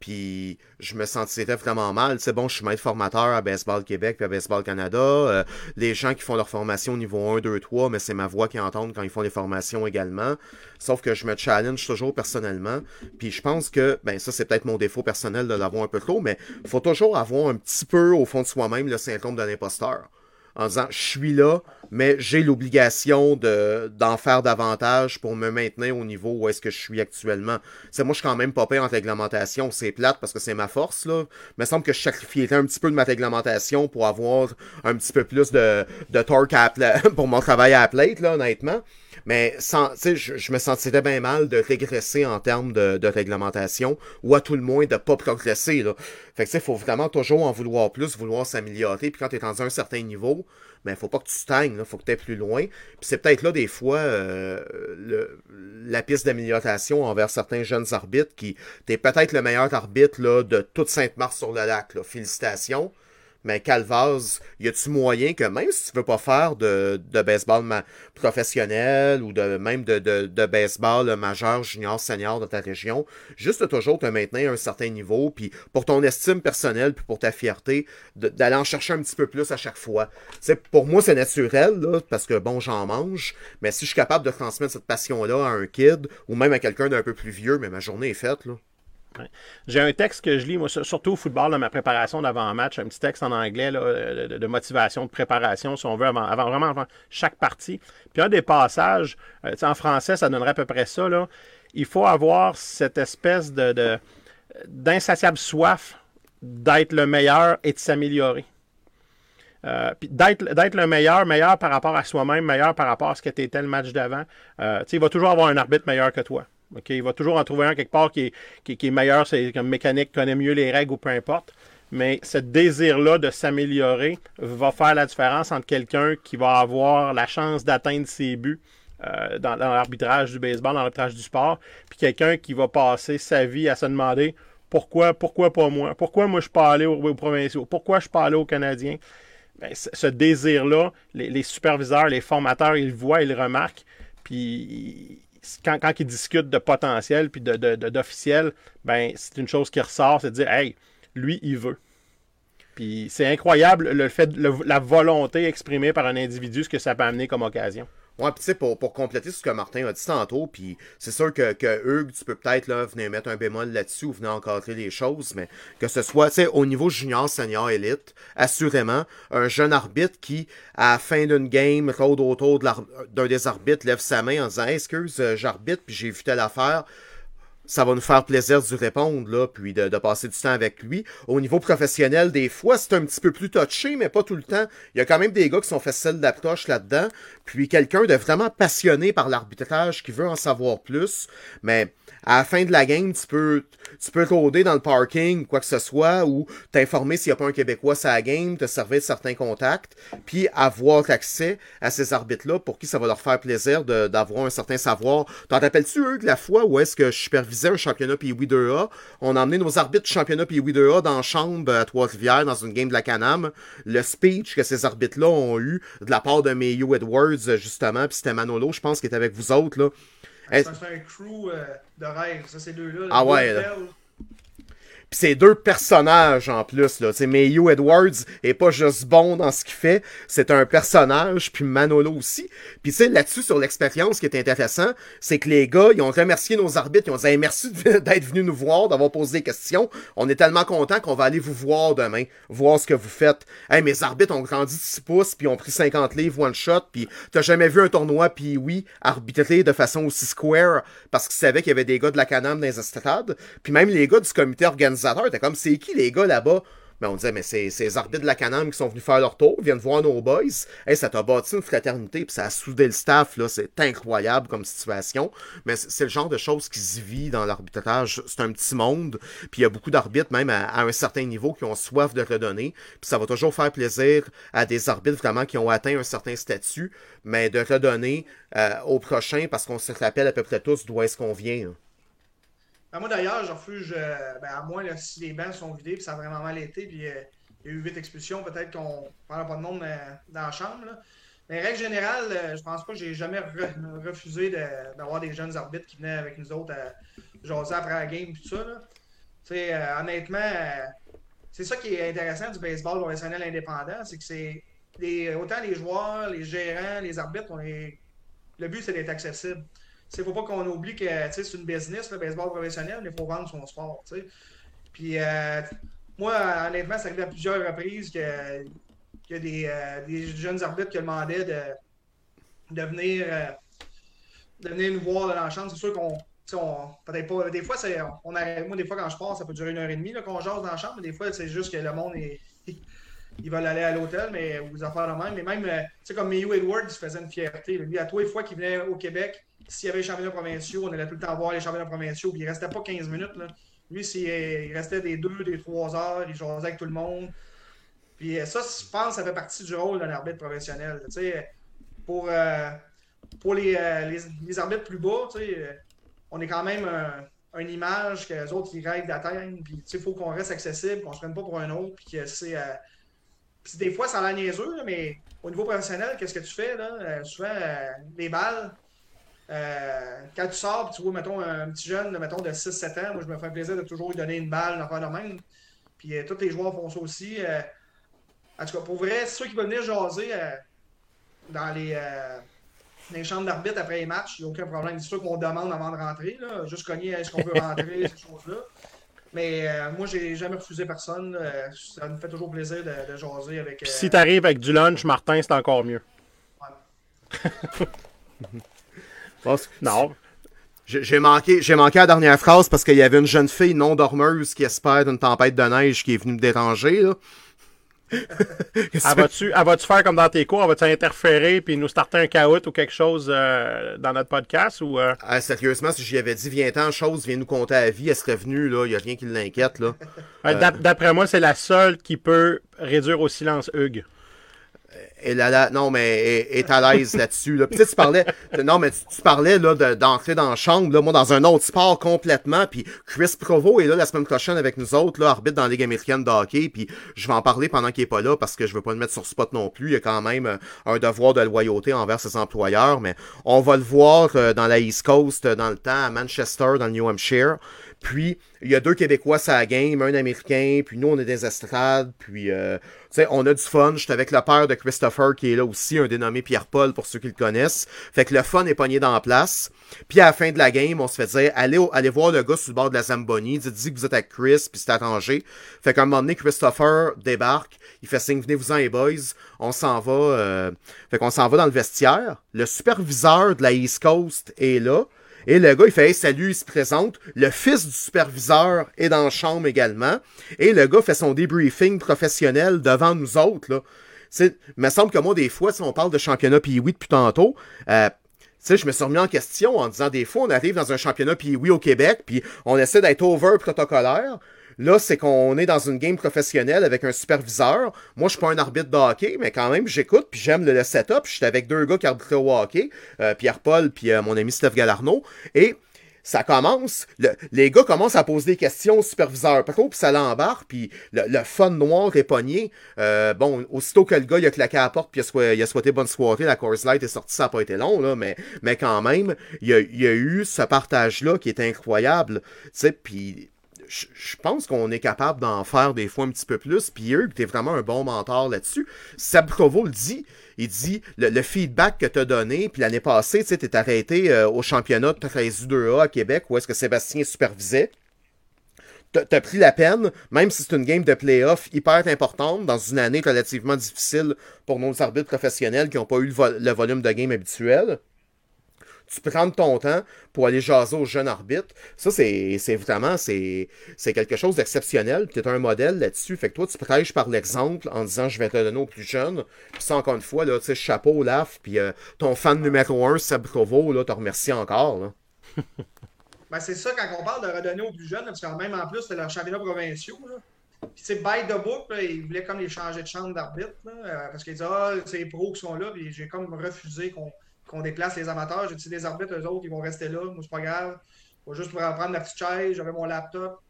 Puis je me sentais vraiment mal. C'est bon, je suis maître formateur à Baseball Québec et à Baseball Canada. Euh, les gens qui font leur formation au niveau 1, 2, 3, mais c'est ma voix qui entendent quand ils font les formations également. Sauf que je me challenge toujours personnellement. Puis je pense que, ben ça c'est peut-être mon défaut personnel de l'avoir un peu trop, mais faut toujours avoir un petit peu au fond de soi-même le symptôme de l'imposteur en disant je suis là, mais j'ai l'obligation de, d'en faire davantage pour me maintenir au niveau où est-ce que je suis actuellement. C'est moi je suis quand même pas en réglementation, c'est plate parce que c'est ma force là. Il me semble que je sacrifiais un petit peu de ma réglementation pour avoir un petit peu plus de, de torque pour mon travail à la plate là, honnêtement. Mais sans, je, je me sentirais bien mal de régresser en termes de, de, réglementation ou à tout le moins de pas progresser. Là. Fait que il faut vraiment toujours en vouloir plus, vouloir s'améliorer. Puis quand tu es dans un certain niveau, mais ben, faut pas que tu stagnes, il faut que tu ailles plus loin. Puis c'est peut-être là des fois euh, le, la piste d'amélioration envers certains jeunes arbitres qui t'es peut-être le meilleur arbitre là, de toute Sainte-Mars sur le lac. Félicitations. Mais Calvaz, y a-tu moyen que même si tu veux pas faire de, de baseball professionnel ou de même de, de, de baseball majeur, junior, senior de ta région, juste toujours te maintenir à un certain niveau, puis pour ton estime personnelle, puis pour ta fierté, d'aller en chercher un petit peu plus à chaque fois. c'est pour moi, c'est naturel, là, parce que bon, j'en mange, mais si je suis capable de transmettre cette passion-là à un kid, ou même à quelqu'un d'un peu plus vieux, mais ma journée est faite, là. J'ai un texte que je lis, moi, surtout au football, dans ma préparation d'avant-match, un petit texte en anglais de, motivation, de préparation, si on veut, avant, vraiment avant chaque partie. Puis un des passages, euh, en français, ça donnerait à peu près ça. Là. Il faut avoir cette espèce de, d'insatiable soif d'être le meilleur et de s'améliorer. Euh, d'être, d'être le meilleur, meilleur par rapport à soi-même, meilleur par rapport à ce que tu étais le match d'avant. Euh, il va toujours avoir un arbitre meilleur que toi. Il va toujours en trouver un quelque part qui est, qui, est meilleur, c'est comme mécanique, connaît mieux les règles ou peu importe. Mais ce désir-là de s'améliorer va faire la différence entre quelqu'un qui va avoir la chance d'atteindre ses buts euh, dans, l'arbitrage du baseball, dans l'arbitrage du sport, puis quelqu'un qui va passer sa vie à se demander pourquoi, pourquoi pas moi? Pourquoi moi je suis pas allé aux, provinciaux? Pourquoi je suis pas allé aux Canadiens? Ben, ce désir-là, les, les, superviseurs, les formateurs, ils le voient, ils le remarquent, puis quand, quand ils discutent de potentiel puis d'officiel, de, d'officiel, ben, c'est une chose qui ressort, c'est de dire, hey, lui, il veut. Puis c'est incroyable le fait, la volonté exprimée par un individu, ce que ça peut amener comme occasion. Pour, compléter ce que Martin a dit tantôt, puis c'est sûr que, Hugues, tu peux peut-être venir mettre un bémol là-dessus ou venir encadrer les choses, mais que ce soit, au niveau junior, senior, élite, assurément, un jeune arbitre qui, à la fin d'une game, rôde autour d'un des arbitres, lève sa main en disant Excuse, euh, j'arbitre, puis j'ai vu telle affaire ça va nous faire plaisir de lui répondre, là, puis de, passer du temps avec lui. Au niveau professionnel, des fois, c'est un petit peu plus touché, mais pas tout le temps. Il y a quand même des gars qui sont faciles d'approche là-dedans, puis quelqu'un de vraiment passionné par l'arbitrage qui veut en savoir plus, mais à la fin de la game, tu peux, tu peux rôder dans le parking, quoi que ce soit, ou t'informer s'il n'y a pas un Québécois à la game, te servir de certains contacts, puis avoir accès à ces arbitres-là pour qui ça va leur faire plaisir d'avoir un certain savoir. T'en rappelles-tu, eux, de la fois où est-ce que je un championnat puis 2A? On a emmené nos arbitres du championnat puis 2A dans la chambre à Trois-Rivières, dans une game de la Canam. Le speech que ces arbitres-là ont eu de la part de Mayo Edwards, justement, puis c'était Manolo, je pense, qui était avec vous autres, là. C'est un crew euh, de rêve, ça, ces deux-là. Ah ouais, Pis c'est deux personnages en plus, là. mais Mayo Edwards est pas juste bon dans ce qu'il fait, c'est un personnage, puis Manolo aussi. Puis tu là-dessus, sur l'expérience, qui est intéressant, c'est que les gars, ils ont remercié nos arbitres, ils ont dit merci d'être venus nous voir, d'avoir posé des questions. On est tellement contents qu'on va aller vous voir demain, voir ce que vous faites. Hey, mes arbitres ont grandi de 6 pouces, puis ont pris 50 livres one shot, puis t'as jamais vu un tournoi, puis oui, arbitrer de façon aussi square, parce qu'ils savaient qu'il y avait des gars de la Canam dans les estrades, puis même les gars du comité organisé comme, c'est qui les gars là-bas? Mais on disait, mais c'est ces arbitres de la Canam qui sont venus faire leur tour, viennent voir nos boys. Ça t'a bâti une fraternité, puis ça a soudé le staff, là. C'est incroyable comme situation. Mais c'est le genre de choses qui se vit dans l'arbitrage. C'est un petit monde, puis il y a beaucoup d'arbitres, même à, un certain niveau, qui ont soif de redonner. Puis ça va toujours faire plaisir à des arbitres vraiment qui ont atteint un certain statut, mais de redonner euh, au prochain, parce qu'on se rappelle à peu près tous d'où est-ce qu'on vient. Hein. Ben, moi d'ailleurs, je refuse, euh, ben, à moins si les bancs sont vidés, puis ça a vraiment mal été, puis euh, il y a eu huit expulsions, peut-être qu'on ne parle pas de monde euh, dans la chambre. Là. Mais règle générale, je pense pas que j'ai jamais refusé d'avoir des jeunes arbitres qui venaient avec nous autres à jaser après la game tout ça. Honnêtement, c'est ça qui est intéressant du baseball professionnel indépendant, c'est que c'est autant les joueurs, les gérants, les arbitres, le but c'est d'être accessible. Il ne faut pas qu'on oublie que c'est une business, le baseball professionnel, mais il faut vendre son sport. Puis euh, moi, honnêtement, ça arrive à plusieurs reprises y a des, euh, des, jeunes arbitres qui demandaient de, de, venir, euh, venir nous voir dans la chambre. C'est sûr qu'on. Peut-être pas. Des fois, on moi, des fois, quand je pars, ça peut durer une heure et demie qu'on jase dans la chambre, mais des fois, c'est juste que le monde est. Ils veulent aller à l'hôtel, mais vous affaires de même. Mais même, tu sais, comme Mayo Edwards, il faisait une fierté. Lui, à les fois qu'il venait au Québec, s'il y avait les championnats provinciaux, on allait tout le temps voir les championnats provinciaux, puis il restait pas 15 minutes. Lui, il restait des 2, des 3 heures, il jasait avec tout le monde. Puis euh, ça, je pense, ça fait partie du rôle d'un arbitre professionnel. pour euh, pour les, euh, les, arbitres plus bas, on est quand même une image que les autres ils rêvent d'atteindre. Puis il faut qu'on reste accessible, qu'on se prenne pas pour un autre. Puis c'est. des fois, ça a l'air niaiseux, mais au niveau professionnel, qu'est-ce que tu fais? Là? souvent, les balles, euh, quand tu sors, tu vois, mettons, un petit jeune, mettons, de 6-7 ans, moi, je me fais plaisir de toujours lui donner une balle, une affaire de même. Puis euh, tous les joueurs font ça aussi. Euh, en tout cas, pour vrai, ceux qui veulent venir jaser dans les, les chambres d'arbitre après les matchs, il n'y a aucun problème. C'est sûr qu'on demande avant de rentrer, là, juste cogner est-ce qu'on peut rentrer, ces choses-là. Mais moi, j'ai jamais refusé personne. ça me fait toujours plaisir de, jaser avec. si tu arrives avec du lunch, Martin, c'est encore mieux. Non. J'ai manqué, j'ai manqué la dernière phrase parce qu'il y avait une jeune fille non dormeuse qui espère d'une tempête de neige qui est venue me déranger. Là. elle va-tu faire comme dans tes cours? Elle va-tu interférer puis nous starter un chaos ou quelque chose euh, dans notre podcast? ou euh? ah, Sérieusement, si j'y avais dit viens-t'en, chose, viens nous compter à la vie, elle serait venue, là. Il n'y a rien qui l'inquiète. là. D'après moi, c'est la seule qui peut réduire au silence Hugues. Non, mais est, est à l'aise là-dessus. Là. Puis tu parlais, non, mais tu, parlais là de- d'entrer dans la chambre, là, moi dans un autre sport complètement. Puis Chris Provo est là la semaine prochaine avec nous autres, là, arbitre dans la Ligue américaine de hockey. Puis je vais en parler pendant qu'il est pas là parce que je veux pas le mettre sur spot non plus. Il y a quand même euh, un devoir de loyauté envers ses employeurs. Mais on va le voir euh, dans la East Coast, euh, dans le temps, à Manchester, dans le New Hampshire. Puis, il y a deux Québécois à la game, un Américain, puis nous, on est des estrades, puis, euh, tu on a du fun. J'étais avec le père de Christopher, qui est là aussi, un dénommé Pierre-Paul, pour ceux qui le connaissent. Fait que le fun est pogné dans la place. Puis, à la fin de la game, on se fait dire, allez, allez voir le gars sur le bord de la Zamboni, dites-y que vous êtes avec Chris, puis c'est arrangé. Fait qu'à un moment donné, Christopher débarque, il fait signe, venez-vous-en, les boys, on s'en va, euh, fait qu'on s'en va dans le vestiaire. Le superviseur de la East Coast est là. Et le gars, il fait hey, salut, il se présente. Le fils du superviseur est dans la chambre également. Et le gars fait son débriefing professionnel devant nous autres. Là. Il me semble que moi, des fois, si on parle de championnat oui depuis tantôt, euh, sais, je me suis remis en question en disant des fois, on arrive dans un championnat puis oui au Québec, puis on essaie d'être over protocolaire. Là, c'est qu'on est dans une game professionnelle avec un superviseur. Moi, je suis pas un arbitre de hockey, mais quand même, j'écoute, puis j'aime le, setup. J'étais avec deux gars qui arbitraient au hockey, euh, Pierre-Paul, puis euh, mon ami Steph Galarno. Et ça commence, le- les gars commencent à poser des questions au superviseur, puis ça l'embarque, puis le, fun noir est pogné. Euh, bon, aussitôt que le gars, il a claqué à la porte, puis il a, souhaité, bonne soirée, la Coors Light est sortie, ça n'a pas été long, là, mais, mais quand même, il y a, il y a eu ce partage-là qui est incroyable, tu sais, puis je pense qu'on est capable d'en faire des fois un petit peu plus. Puis Hugh, t'es vraiment un bon mentor là-dessus. Seb Provo le dit. Il dit le, feedback que t'as donné, puis l'année passée, tu t'es arrêté euh, au championnat de 13 U2A à Québec, où est-ce que Sébastien supervisait. T'as pris la peine, même si c'est une game de playoff hyper importante, dans une année relativement difficile pour nos arbitres professionnels qui n'ont pas eu le, le volume de game habituel tu prends ton temps pour aller jaser aux jeunes arbitres. Ça, c'est vraiment, c'est quelque chose d'exceptionnel. Tu es un modèle là-dessus. Fait que toi, tu prêches par l'exemple en disant je vais te donner aux plus jeunes. Puis ça, encore une fois, là, tu sais, chapeau, laf, puis euh, ton fan numéro un, Seb Provo, là, te remercie encore. Là. Ben, c'est ça, quand on parle de redonner aux plus jeunes, parce que même en plus, c'est leur championnat provinciaux. Là. Puis, tu by the book, là, ils voulaient comme les changer de chambre d'arbitre, euh, parce qu'ils disaient, ah, c'est les pros qui sont là, puis j'ai comme refusé qu'on qu'on déplace les amateurs. J'ai dit, les arbitres, eux autres, ils vont rester là, moi, c'est pas grave. Faut juste pour prendre ma petite chaise, j'avais mon laptop,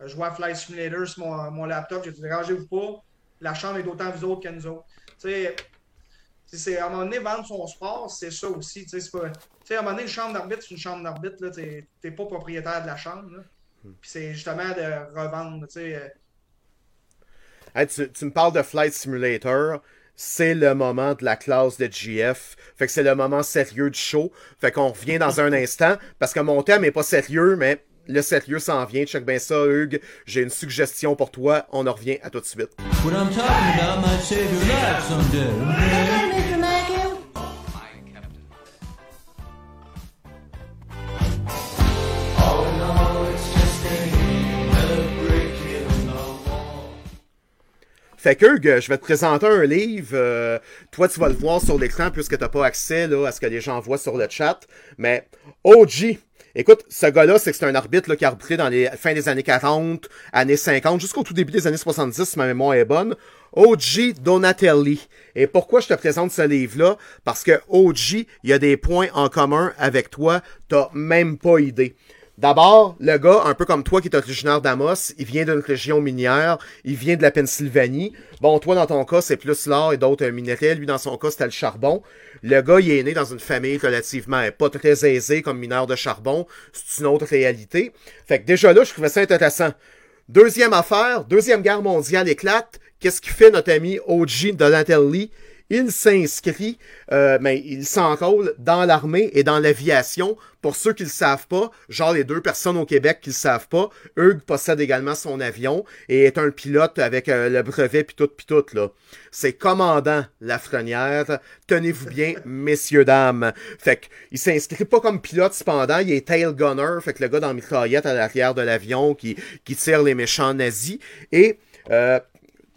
euh, je à Fly Simulator sur mon, mon laptop, j'ai dit, dérangez-vous pas, la chambre est d'autant vous autres que nous autres. Tu sais, tu c'est à un moment donné, vendre son sport, c'est ça aussi. Tu sais, pas- tu à un moment donné, une chambre d'arbitre, c'est une chambre d'arbitre. T'es t'es pas propriétaire de la chambre. là. Puis c'est justement de revendre. Tu euh, Hey, tu, tu me parles de Flight Simulator. C'est le moment de la classe de GF. Fait que c'est le moment sérieux du show. Fait qu'on revient dans un instant. Parce que mon thème est pas sérieux, mais le sérieux s'en vient. Check bien ça, Hugues. J'ai une suggestion pour toi. On en revient à tout de suite. Fait que je vais te présenter un livre. euh, toi, tu vas le voir sur l'écran puisque t'as pas accès à ce que les gens voient sur le chat. Mais OG. Écoute, ce gars-là, c'est que c'est un arbitre qui a arbitré dans les fins des années 40, années 50, jusqu'au tout début des années 70, si ma mémoire est bonne. OG Donatelli. Et pourquoi je te présente ce livre-là? Parce que OG, il y a des points en commun avec toi. T'as même pas idée. D'abord, le gars, un peu comme toi qui est originaire d'Amos, il vient d'une région minière, il vient de la Pennsylvanie. Bon, toi, dans ton cas, c'est plus l'or et d'autres minéraux. Lui, dans son cas, c'était le charbon. Le gars, il est né dans une famille relativement pas très aisée comme mineur de charbon. C'est une autre réalité. Fait que déjà là, je trouvais ça intéressant. Deuxième affaire, Deuxième Guerre mondiale éclate. Qu'est-ce qui fait notre ami OG Donatelli? Il s'inscrit, euh, mais il s'enrôle dans l'armée et dans l'aviation. Pour ceux qui le savent pas, genre les deux personnes au Québec qui le savent pas, Hugues possède également son avion et est un pilote avec euh, le brevet puis tout puis tout là. C'est commandant Lafrenière. Tenez-vous bien, messieurs dames. Fait que il s'inscrit pas comme pilote cependant, il est tail gunner, fait que le gars dans la mitraillette à l'arrière de l'avion qui qui tire les méchants nazis et euh,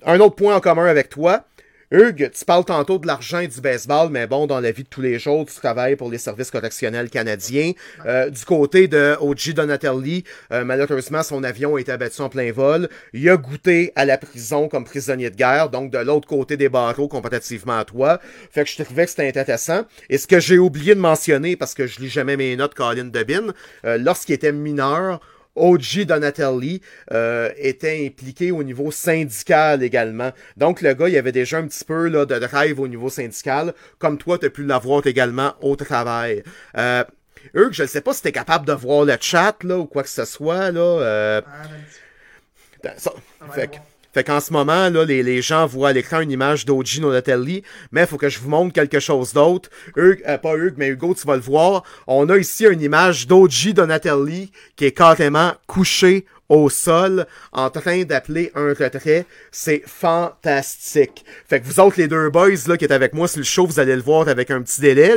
un autre point en commun avec toi, Hugues, tu parles tantôt de l'argent et du baseball, mais bon, dans la vie de tous les jours, tu travailles pour les services correctionnels canadiens. Euh, du côté de O.G. Donatelli, euh, malheureusement, son avion a été abattu en plein vol. Il a goûté à la prison comme prisonnier de guerre, donc de l'autre côté des barreaux comparativement à toi. Fait que je trouvais que c'était intéressant. Et ce que j'ai oublié de mentionner, parce que je lis jamais mes notes, Colin Debin, euh, lorsqu'il était mineur, OG Donatelli euh, était impliqué au niveau syndical également. Donc le gars, il avait déjà un petit peu là, de drive au niveau syndical, comme toi, tu as pu l'avoir également au travail. Euh, Hugues, je ne sais pas si tu es capable de voir le chat là, ou quoi que ce soit. Là, euh, Ah, ben, ça- fait. Fait qu'en ce moment, là, les, gens voient à l'écran une image d'OG Donatelli, mais il faut que je vous montre quelque chose d'autre. Euh, pas Hugues, mais Hugo, tu vas le voir. On a ici une image d'OG Donatelli qui est carrément couché au sol en train d'appeler un retrait. C'est fantastique. Fait que vous autres, les deux boys là, qui êtes avec moi sur le show, vous allez le voir avec un petit délai.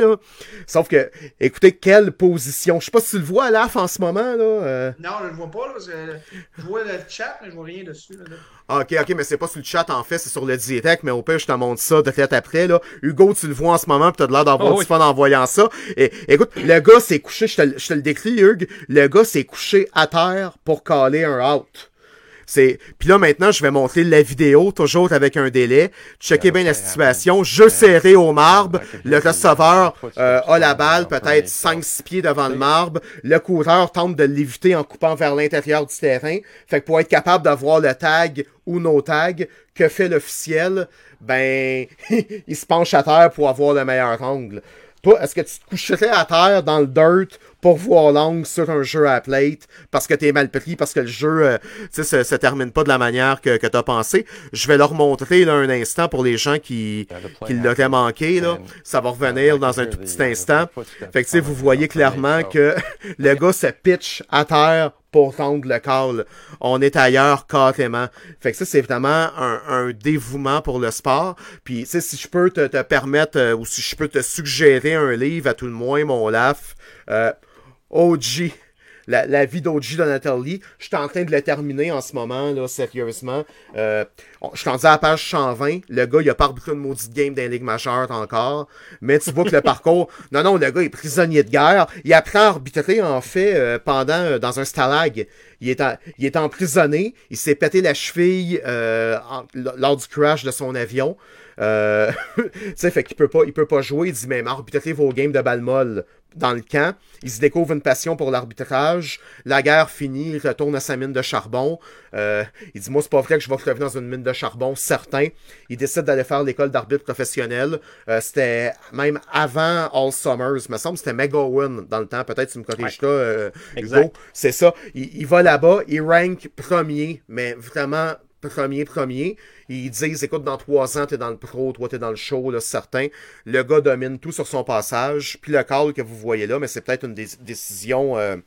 Sauf que, écoutez, quelle position. Je sais pas si tu le vois, là, en ce moment. Là, euh. Non, je le vois pas, là, je vois le chat, mais je vois rien dessus. Là. Ah, ok, ok, mais c'est pas sur le chat en fait, c'est sur le Dietec, mais au pire, je te montre ça de tête après, là. Hugo, tu le vois en ce moment, pis t'as de l'air d'avoir Oh, du oui. fun en voyant ça. Et, écoute, le gars s'est couché, je te, le- je te le décris, Hugues, le gars s'est couché à terre pour caler un out. C'est... Puis là, maintenant, je vais montrer la vidéo, toujours avec un délai. Checkez bien la situation. Jeu serré au marbre. Le receveur euh, a la balle, peut-être 5-6 pieds devant le marbre. Le coureur tente de l'éviter en coupant vers l'intérieur du terrain. Fait que pour être capable d'avoir le tag ou no tag, que fait l'officiel? Ben, il se penche à terre pour avoir le meilleur angle. Toi, est-ce que tu te coucherais à terre dans le dirt pour voir l'angle sur un jeu à plate parce que t'es mal pris, parce que le jeu euh, tu sais, se, se termine pas de la manière que, que t'as pensé? Je vais leur montrer là, un instant pour les gens qui, qui l'auraient manqué. Là. Ça va revenir dans un tout petit instant. Fait que tu sais, vous voyez clairement que le gars se pitch à terre pour tendre le call. On est ailleurs carrément. Fait que ça, c'est vraiment un, un dévouement pour le sport. Puis, tu sais, si je peux te, te permettre, euh, ou si je peux te suggérer un livre, à tout le moins, mon laf, euh, OG. La, la vie d'OG Donatelli, je suis en train de le terminer en ce moment, là, sérieusement. Euh, je suis rendu à la page 120. Le gars, il a pas arbitré une maudite game dans les ligues majeures encore. Mais tu vois que le parcours... Non, non, le gars est prisonnier de guerre. Il apprend à arbitrer, en fait, euh, pendant... euh, dans un stalag. Il est, en- il est emprisonné. Il s'est pété la cheville euh, en- lors du crash de son avion. Euh, tu sais, fait qu'il peut pas, il peut pas jouer. Il dit, mais arbitrez vos games de balle molle dans le camp. Il se découvre une passion pour l'arbitrage. La guerre finie, il retourne à sa mine de charbon. Euh, il dit, moi, c'est pas vrai que je vais crever dans une mine de charbon, certain. Il décide d'aller faire l'école d'arbitre professionnel. Euh, c'était même avant All Summers. me semble que c'était McGowan dans le temps. Peut-être tu me corriges là, euh, Exact. Hugo. C'est ça. Il, il va là-bas, il rank premier, mais vraiment premier, premier. Ils disent, écoute, dans trois ans, t'es dans le pro, toi, t'es dans le show, là, certain. Le gars domine tout sur son passage. Puis le call que vous voyez là, mais c'est peut-être une des décisions euh,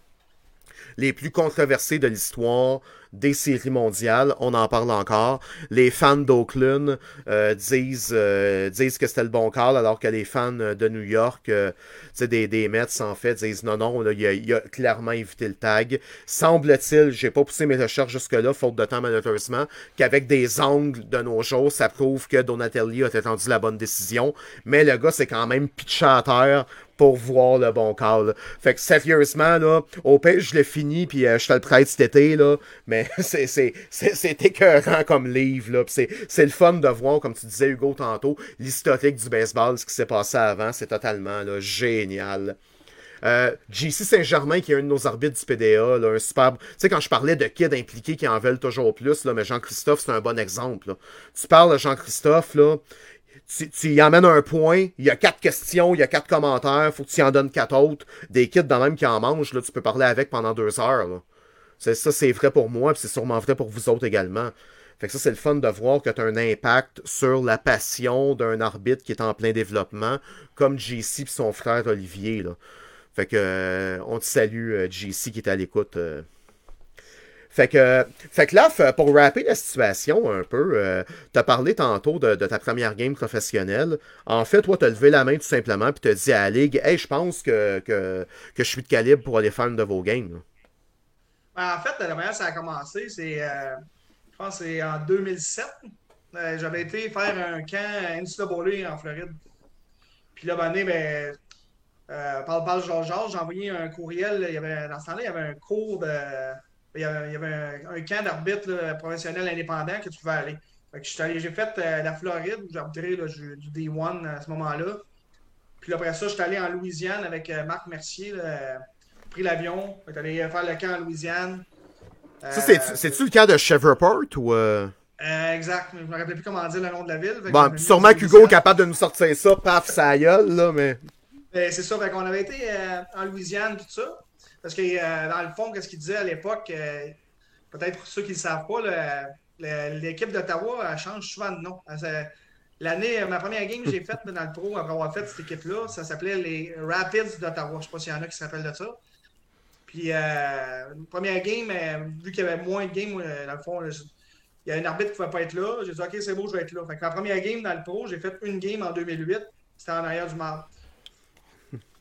les plus controversées de l'histoire des séries mondiales. On en parle encore. Les fans d'Oakland euh, disent, euh, disent que c'était le bon call, alors que les fans de New York, euh, des, des Mets, en fait, disent non, non, il, a, clairement évité le tag. Semble-t-il, j'ai pas poussé mes recherches jusque-là, faute de temps malheureusement, qu'avec des angles de nos jours, ça prouve que Donatelli a attendu la bonne décision. Mais le gars, c'est quand même pitché à terre pour voir le bon call. Fait que sérieusement, là, au pire, je l'ai fini, puis euh, je te le prête cet été, là, mais c'est, écœurant comme livre, là, c'est, le fun de voir, comme tu disais, Hugo, tantôt, l'historique du baseball, ce qui s'est passé avant, c'est totalement, là, génial. Euh, JC Saint-Germain, qui est un de nos arbitres du PDA, là, un superbe. Tu sais, quand je parlais de kids impliqués qui en veulent toujours plus, là, mais Jean-Christophe, c'est un bon exemple. là. Tu parles de Jean-Christophe, là, tu, y emmènes un point, il y a quatre questions, il y a quatre commentaires, faut que tu y en donnes quatre autres. Des kids dans même qui en mangent, là, tu peux parler avec pendant deux heures. C'est, ça, c'est vrai pour moi, puis c'est sûrement vrai pour vous autres également. Fait que ça, c'est le fun de voir que tu as un impact sur la passion d'un arbitre qui est en plein développement, comme JC et son frère Olivier. Fait que euh, on te salue, euh, JC, qui est à l'écoute. euh. Fait que, fait que là, pour rapper la situation un peu, euh, t'as parlé tantôt de, ta première game professionnelle. En fait, toi, t'as levé la main tout simplement, puis t'as dit à la ligue, hey, je pense que, que, que je suis de calibre pour aller faire une de vos games. Ben, en fait, la manière ça a commencé, c'est, euh, je pense c'est en 2007. Euh, J'avais été faire un camp à NCAA en Floride. Puis là, ben, par par Georges, j'ai envoyé un courriel. Il y avait, dans ce temps-là, il y avait un cours de. Il y avait, il y avait un, un camp d'arbitre professionnel indépendant que tu pouvais aller. Je suis j'ai fait euh, la Floride, où j'ai arbitré là, du du D1 à ce moment-là. Puis là, après ça, je suis allé en Louisiane avec euh, Marc Mercier. là, euh, pris l'avion. On est allé faire le camp en Louisiane. Ça, c'est- c'est-tu le cas de Cheverport ou. euh? exact, je me rappelle plus comment dire le nom de la ville. Bon, sûrement ça qu'Hugo est capable de nous sortir ça, paf, sa gueule, là, mais. Ben, c'est ça, fait qu'on avait été euh, en Louisiane, tout ça. Parce que euh, dans le fond, qu'est-ce qu'il disait à l'époque, euh, peut-être pour ceux qui ne le savent pas, l'équipe d'Ottawa change souvent de nom. L'année, euh, ma première game que j'ai faite dans le pro après avoir fait cette équipe-là, ça s'appelait les Rapids d'Ottawa. Je ne sais pas s'il y en a qui se rappellent de ça. Puis, euh, première game, vu qu'il y avait moins de games, dans le fond, il y a un arbitre qui ne pouvait pas être là. J'ai dit, OK, c'est beau, je vais être là. Fait que la première game dans le pro, j'ai fait une game en 2008. C'était en arrière du marbre.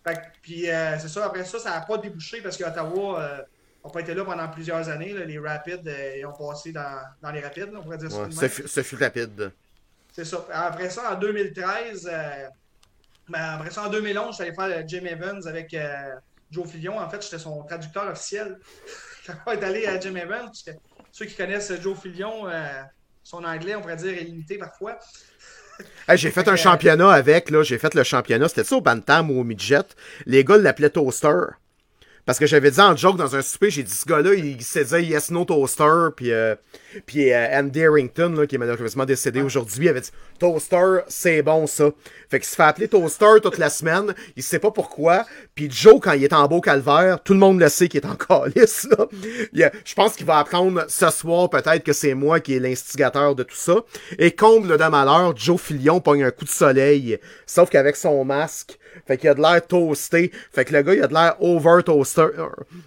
Fait que- puis euh, c'est ça, après ça, ça n'a pas débouché parce qu'Ottawa n'a pas été là pendant plusieurs années. là. Les Rapids, euh, ils ont passé dans, dans les Rapids, là, on pourrait dire ça. Ouais, ce, fut, rapide. C'est ça. Après ça, en 2013, euh, ben, après ça, en 2011, je suis allé faire le Jim Evans avec euh, Joe Fillon. En fait, j'étais son traducteur officiel. Quand est allé à Jim Evans, parce que ceux qui connaissent Joe Fillon, euh, son anglais, on pourrait dire, est limité parfois. Hey, j'ai fait un championnat avec, là, j'ai fait le championnat, c'était ça au Bantam ou au Midget? Les gars l'appelaient Toaster. Parce que j'avais dit en joke dans un souper, j'ai dit ce gars-là, il s'est dit Yes No Toaster, puis, euh, puis euh, Andy Harrington, là, qui est malheureusement décédé aujourd'hui, avait dit Toaster, c'est bon ça. Fait qu'il se fait appeler Toaster toute la semaine, il sait pas pourquoi. Puis Joe, quand il est en beau calvaire, tout le monde le sait qu'il est en calice, là. Il y a- Je pense qu'il va apprendre ce soir peut-être que c'est moi qui est l'instigateur de tout ça. Et comble de malheur, Joe Filion pogne un coup de soleil, sauf qu'avec son masque, fait qu'il a de l'air toasté. Fait que le gars, il a de l'air over toaster.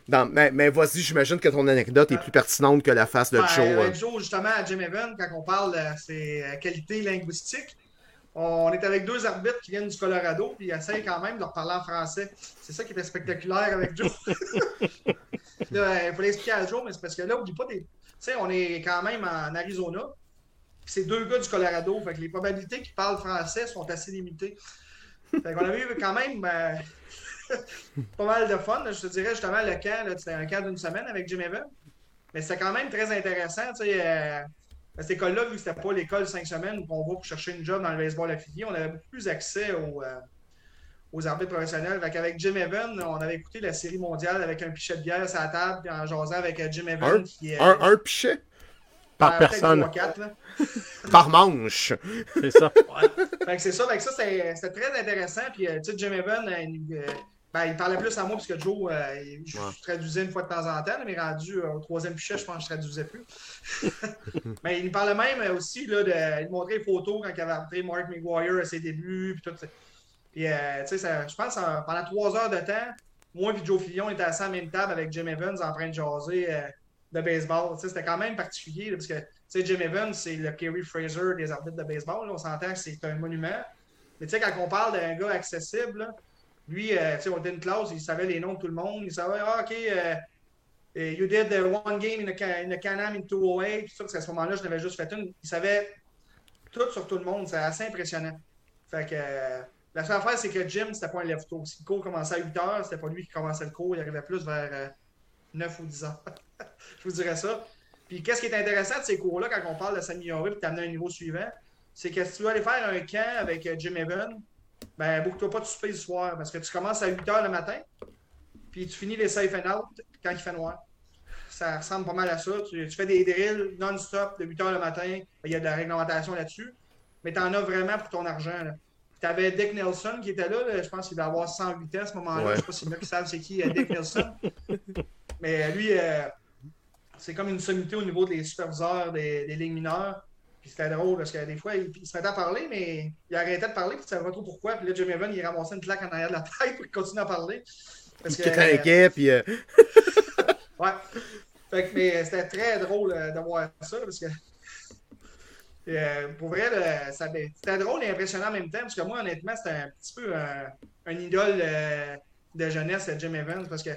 Mais mais vas-y, j'imagine que ton anecdote est plus pertinente que la face de Joe. avec hein. Joe, justement, à Jim Evans, quand on parle de ses euh, qualités linguistiques, on est avec deux arbitres qui viennent du Colorado, puis ils essayent quand même de leur parler en français. C'est ça qui était spectaculaire avec Joe. Là, il faut l'expliquer à Joe, mais c'est parce que là, oublie pas des. Tu sais, on est quand même en Arizona, c'est deux gars du Colorado, fait que les probabilités qu'ils parlent français sont assez limitées. Fait qu'on avait eu quand même euh, pas mal de fun. Je te dirais justement, le camp, c'était un camp d'une semaine avec Jim Evans. Mais c'était quand même très intéressant. Tu sais, euh, à cette école-là, vu que c'était pas l'école cinq semaines où on va pour chercher une job dans le baseball affilié, on avait beaucoup plus accès aux, euh, aux arbitres professionnels. Fait qu'avec Jim Evans, on avait écouté la série mondiale avec un pichet de bière sur la table, puis en jasant avec Jim Evans, Un, qui est un, un pichet? Par euh, personne. par manche. C'est ça. C'est ça, ça c'était très intéressant. Puis, euh, tu sais, Jim Evan, euh, il, euh, ben, il parlait plus à moi parce que Joe, euh, il- je Ouais. traduisais une fois de temps en temps, mais rendu euh, au troisième pichet, je pense que je traduisais plus. mais il me parlait même aussi là, de. Il me montrait les photos quand il avait appris Mark McGuire à ses débuts, puis tout. Puis, euh, tu sais, ça- je pense pendant trois heures de temps, moi et Joe Fillon étaient assis à la même table avec Jim Evans en train de jaser euh, de baseball. C'était quand même particulier parce que Jim Evans, c'est le Kerry Fraser des arbitres de baseball. On s'entend que c'est un monument. Mais quand on parle d'un gars accessible, lui, euh, on était une classe, il savait les noms de tout le monde. Il savait, ah, OK, euh, euh, you did one game in Ca- in the Can-Am in 208. Tout ça, parce qu'à ce moment-là, je n'avais juste fait une. Il savait tout sur tout le monde. C'est assez impressionnant. Fait que euh, la seule affaire, c'est que Jim, c'était pas un lève-tôt. Si le cours commençait à 8 heures, c'était pas lui qui commençait le cours. Il arrivait plus vers euh, 9 ou 10 heures. je vous dirais ça. Puis qu'est-ce qui est intéressant de ces cours-là, quand on parle de s'améliorer et t'amener à un niveau suivant, c'est que si tu veux aller faire un camp avec euh, Jim Evan, ben, boucle-toi pas de souper le soir parce que tu commences à 8 h le matin, puis tu finis les safe and out quand il fait noir. Ça ressemble pas mal à ça. Tu, tu fais des drills non-stop de 8 h le matin. Il y a de la réglementation là-dessus, mais tu en as vraiment pour ton argent. Tu avais Dick Nelson qui était là, là. je pense qu'il devait avoir 108 ans à ce moment-là. Ouais. Je sais pas en a qui savent c'est qui euh, Dick Nelson. mais euh, lui, euh, c'est comme une sommité au niveau des superviseurs des, des ligues mineures. Puis c'était drôle parce que des fois, il, il se mettait à parler, mais il arrêtait de parler, puis tu savais pas trop pourquoi. Puis là, Jim Evan, il ramassait une claque en arrière de la tête pour continuer à parler. Parce Qui que, inquiet, puis euh, Ouais. Fait que, mais c'était très drôle euh, de voir ça, parce que. euh, pour vrai, ça- c'était drôle et impressionnant en même temps, parce que moi, honnêtement, c'était un petit peu un, un idole euh, de jeunesse, Jim Evans, parce que,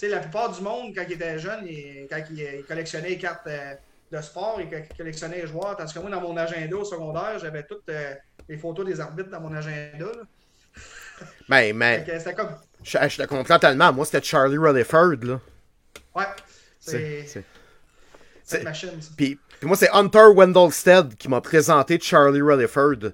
sais, la plupart du monde, quand il était jeune, il- quand il, il collectionnait les cartes, euh, de sport et qui collectionnait les joueurs. Tandis que moi, dans mon agenda au secondaire, j'avais toutes euh, les photos des arbitres dans mon agenda. là. Ben, mais, C'était comme. je, je te comprends tellement. Moi, c'était Charlie Rutherford, là. Ouais. C'est- cette machine. Puis, puis moi, c'est Hunter Wendelstead qui m'a présenté Charlie Rutherford.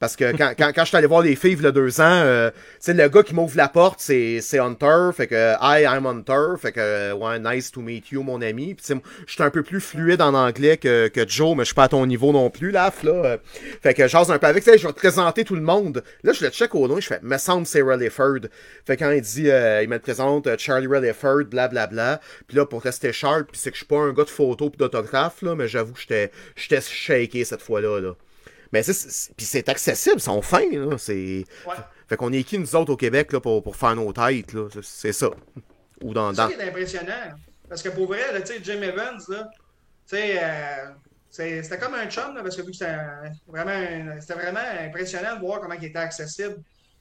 Parce que quand, quand, quand je suis allé voir les filles, il y a deux ans, euh, sais, le gars qui m'ouvre la porte, c'est, c'est Hunter. Fait que, hi, I'm Hunter. Fait que, ouais, nice to meet you, mon ami. Puis, je suis un peu plus fluide en anglais que, que Joe, mais je suis pas à ton niveau non plus, là. là. Fait que, j'ose un peu avec. Je vais te présenter tout le monde. Là, je le check au loin, je fais, me semble c'est Rutherford. Fait que quand il dit, euh, il me présente, euh, Charlie Rutherford, blablabla. Puis là, pour rester sharp, puis c'est que je suis pas un gars de photo pis d'autographe, là, mais j'avoue que j'étais, j'étais shaké cette fois-là, là. Mais c'est, c'est- puis c'est accessible, ils sont fins, là. C'est... Ouais. Fait qu'on est qui, nous autres, au Québec, là, pour, pour faire nos têtes, là? C'est, ça. Ou dans... C'est ça dans... qui est impressionnant. Parce que pour vrai, là, Jim Evans, là, tu sais, euh, c'est- c'était comme un chum, là, parce que vu que c'était vraiment, c'était vraiment impressionnant de voir comment il était accessible,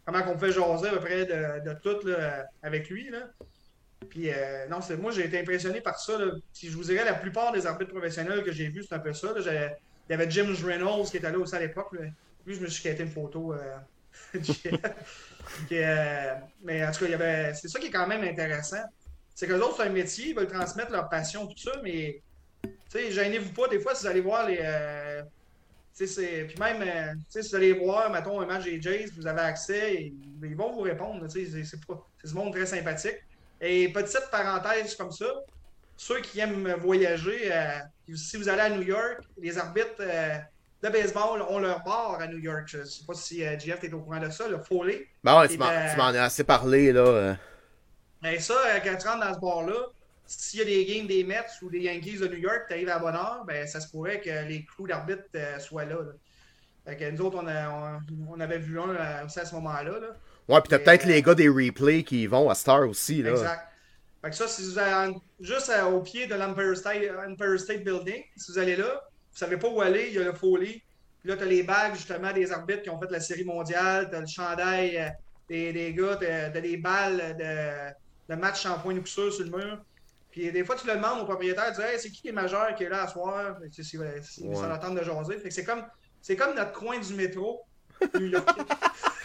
comment on pouvait jaser à peu près de, de tout là, avec lui. Là. Puis, euh, non, c'est, moi, j'ai été impressionné par ça. Là. Si je vous dirais, la plupart des arbitres professionnels que j'ai vus, c'est un peu ça. là. Il y avait James Reynolds qui était là aussi à l'époque. Lui, je me suis quitté une photo. euh, euh, mais en tout cas, c'est ça qui est quand même intéressant. C'est que les autres, c'est un métier, ils veulent transmettre leur passion, tout ça, mais gênez-vous pas, des fois, si vous allez voir les. euh, puis même, euh, si vous allez voir, mettons, un match des Jays, vous avez accès, ils vont vous répondre. C'est du monde très sympathique. Et petite parenthèse comme ça, ceux qui aiment voyager, si vous allez à New York, les arbitres euh, de baseball ont leur bar à New York. Je sais pas si euh, JF est au courant de ça, le Foley. Ben ouais, tu m'en, ben- as assez parlé, là. euh. Mais ça, quand tu rentres dans ce bar-là, s'il y a des games des Mets ou des Yankees de New York, tu arrives à bonne heure, ben, ça se pourrait que les crews d'arbitre euh, soient là. là. Fait que nous autres, on, a- on- on avait vu un aussi à ce moment-là. là. Ouais, pis t'as Mais, peut-être les gars des replays qui vont à Star aussi, là. Exact. Fait que ça, si vous allez juste euh, au pied de l'Empire State, State Building, si vous allez là, vous savez pas où aller, il y a le Foley. Puis là, tu as les bagues justement des arbitres qui ont fait la série mondiale, tu as le chandail euh, des, des gars, tu as, des balles de, de match en point de poussure sur le mur. Puis des fois, tu le demandes au propriétaire, tu dis hey, c'est qui qui est majeur qui est là à soir? Si Ouais. ça l'attend de jaser. Fait que c'est comme, c'est comme notre coin du métro.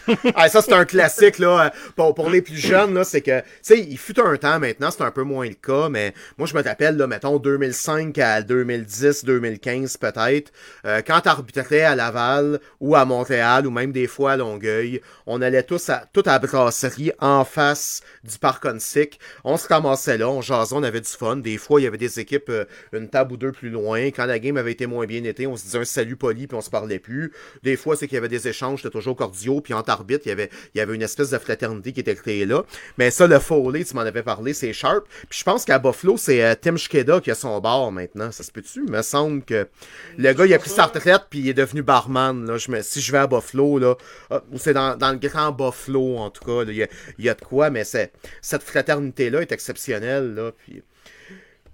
Ah, ça, c'est un classique, là. Pour, pour les plus jeunes, là, c'est que, tu sais, il fut un temps maintenant, c'est un peu moins le cas, mais moi, je me rappelle, là, mettons, 2005 à 2010, 2015, peut-être, euh, quand t'arbitrais à Laval ou à Montréal ou même des fois à Longueuil, on allait tous à, tout à brasserie en face du parc Onsic. On se ramassait là, on jasait, on avait du fun. Des fois, il y avait des équipes, euh, une table ou deux plus loin. Quand la game avait été moins bien été, on se disait un salut poli puis on se parlait plus. Des fois, c'est qu'il y avait des échanges, c'était toujours cordiaux, puis entre arbitres, il y avait, il y avait une espèce de fraternité qui était créée là. Mais ça, le Foley, tu m'en avais parlé, c'est Sharp. Puis je pense qu'à Buffalo, c'est euh, Tim Shkeda qui a son bar maintenant. Ça se peut-tu? Il me semble que le gars, il a pris sa retraite, puis il est devenu barman. Là. Je me, si je vais à Buffalo, là, ah, ou c'est dans, dans le grand Buffalo, en tout cas, là, il, y a, il y a de quoi, mais c'est, cette fraternité-là est exceptionnelle. Là, puis,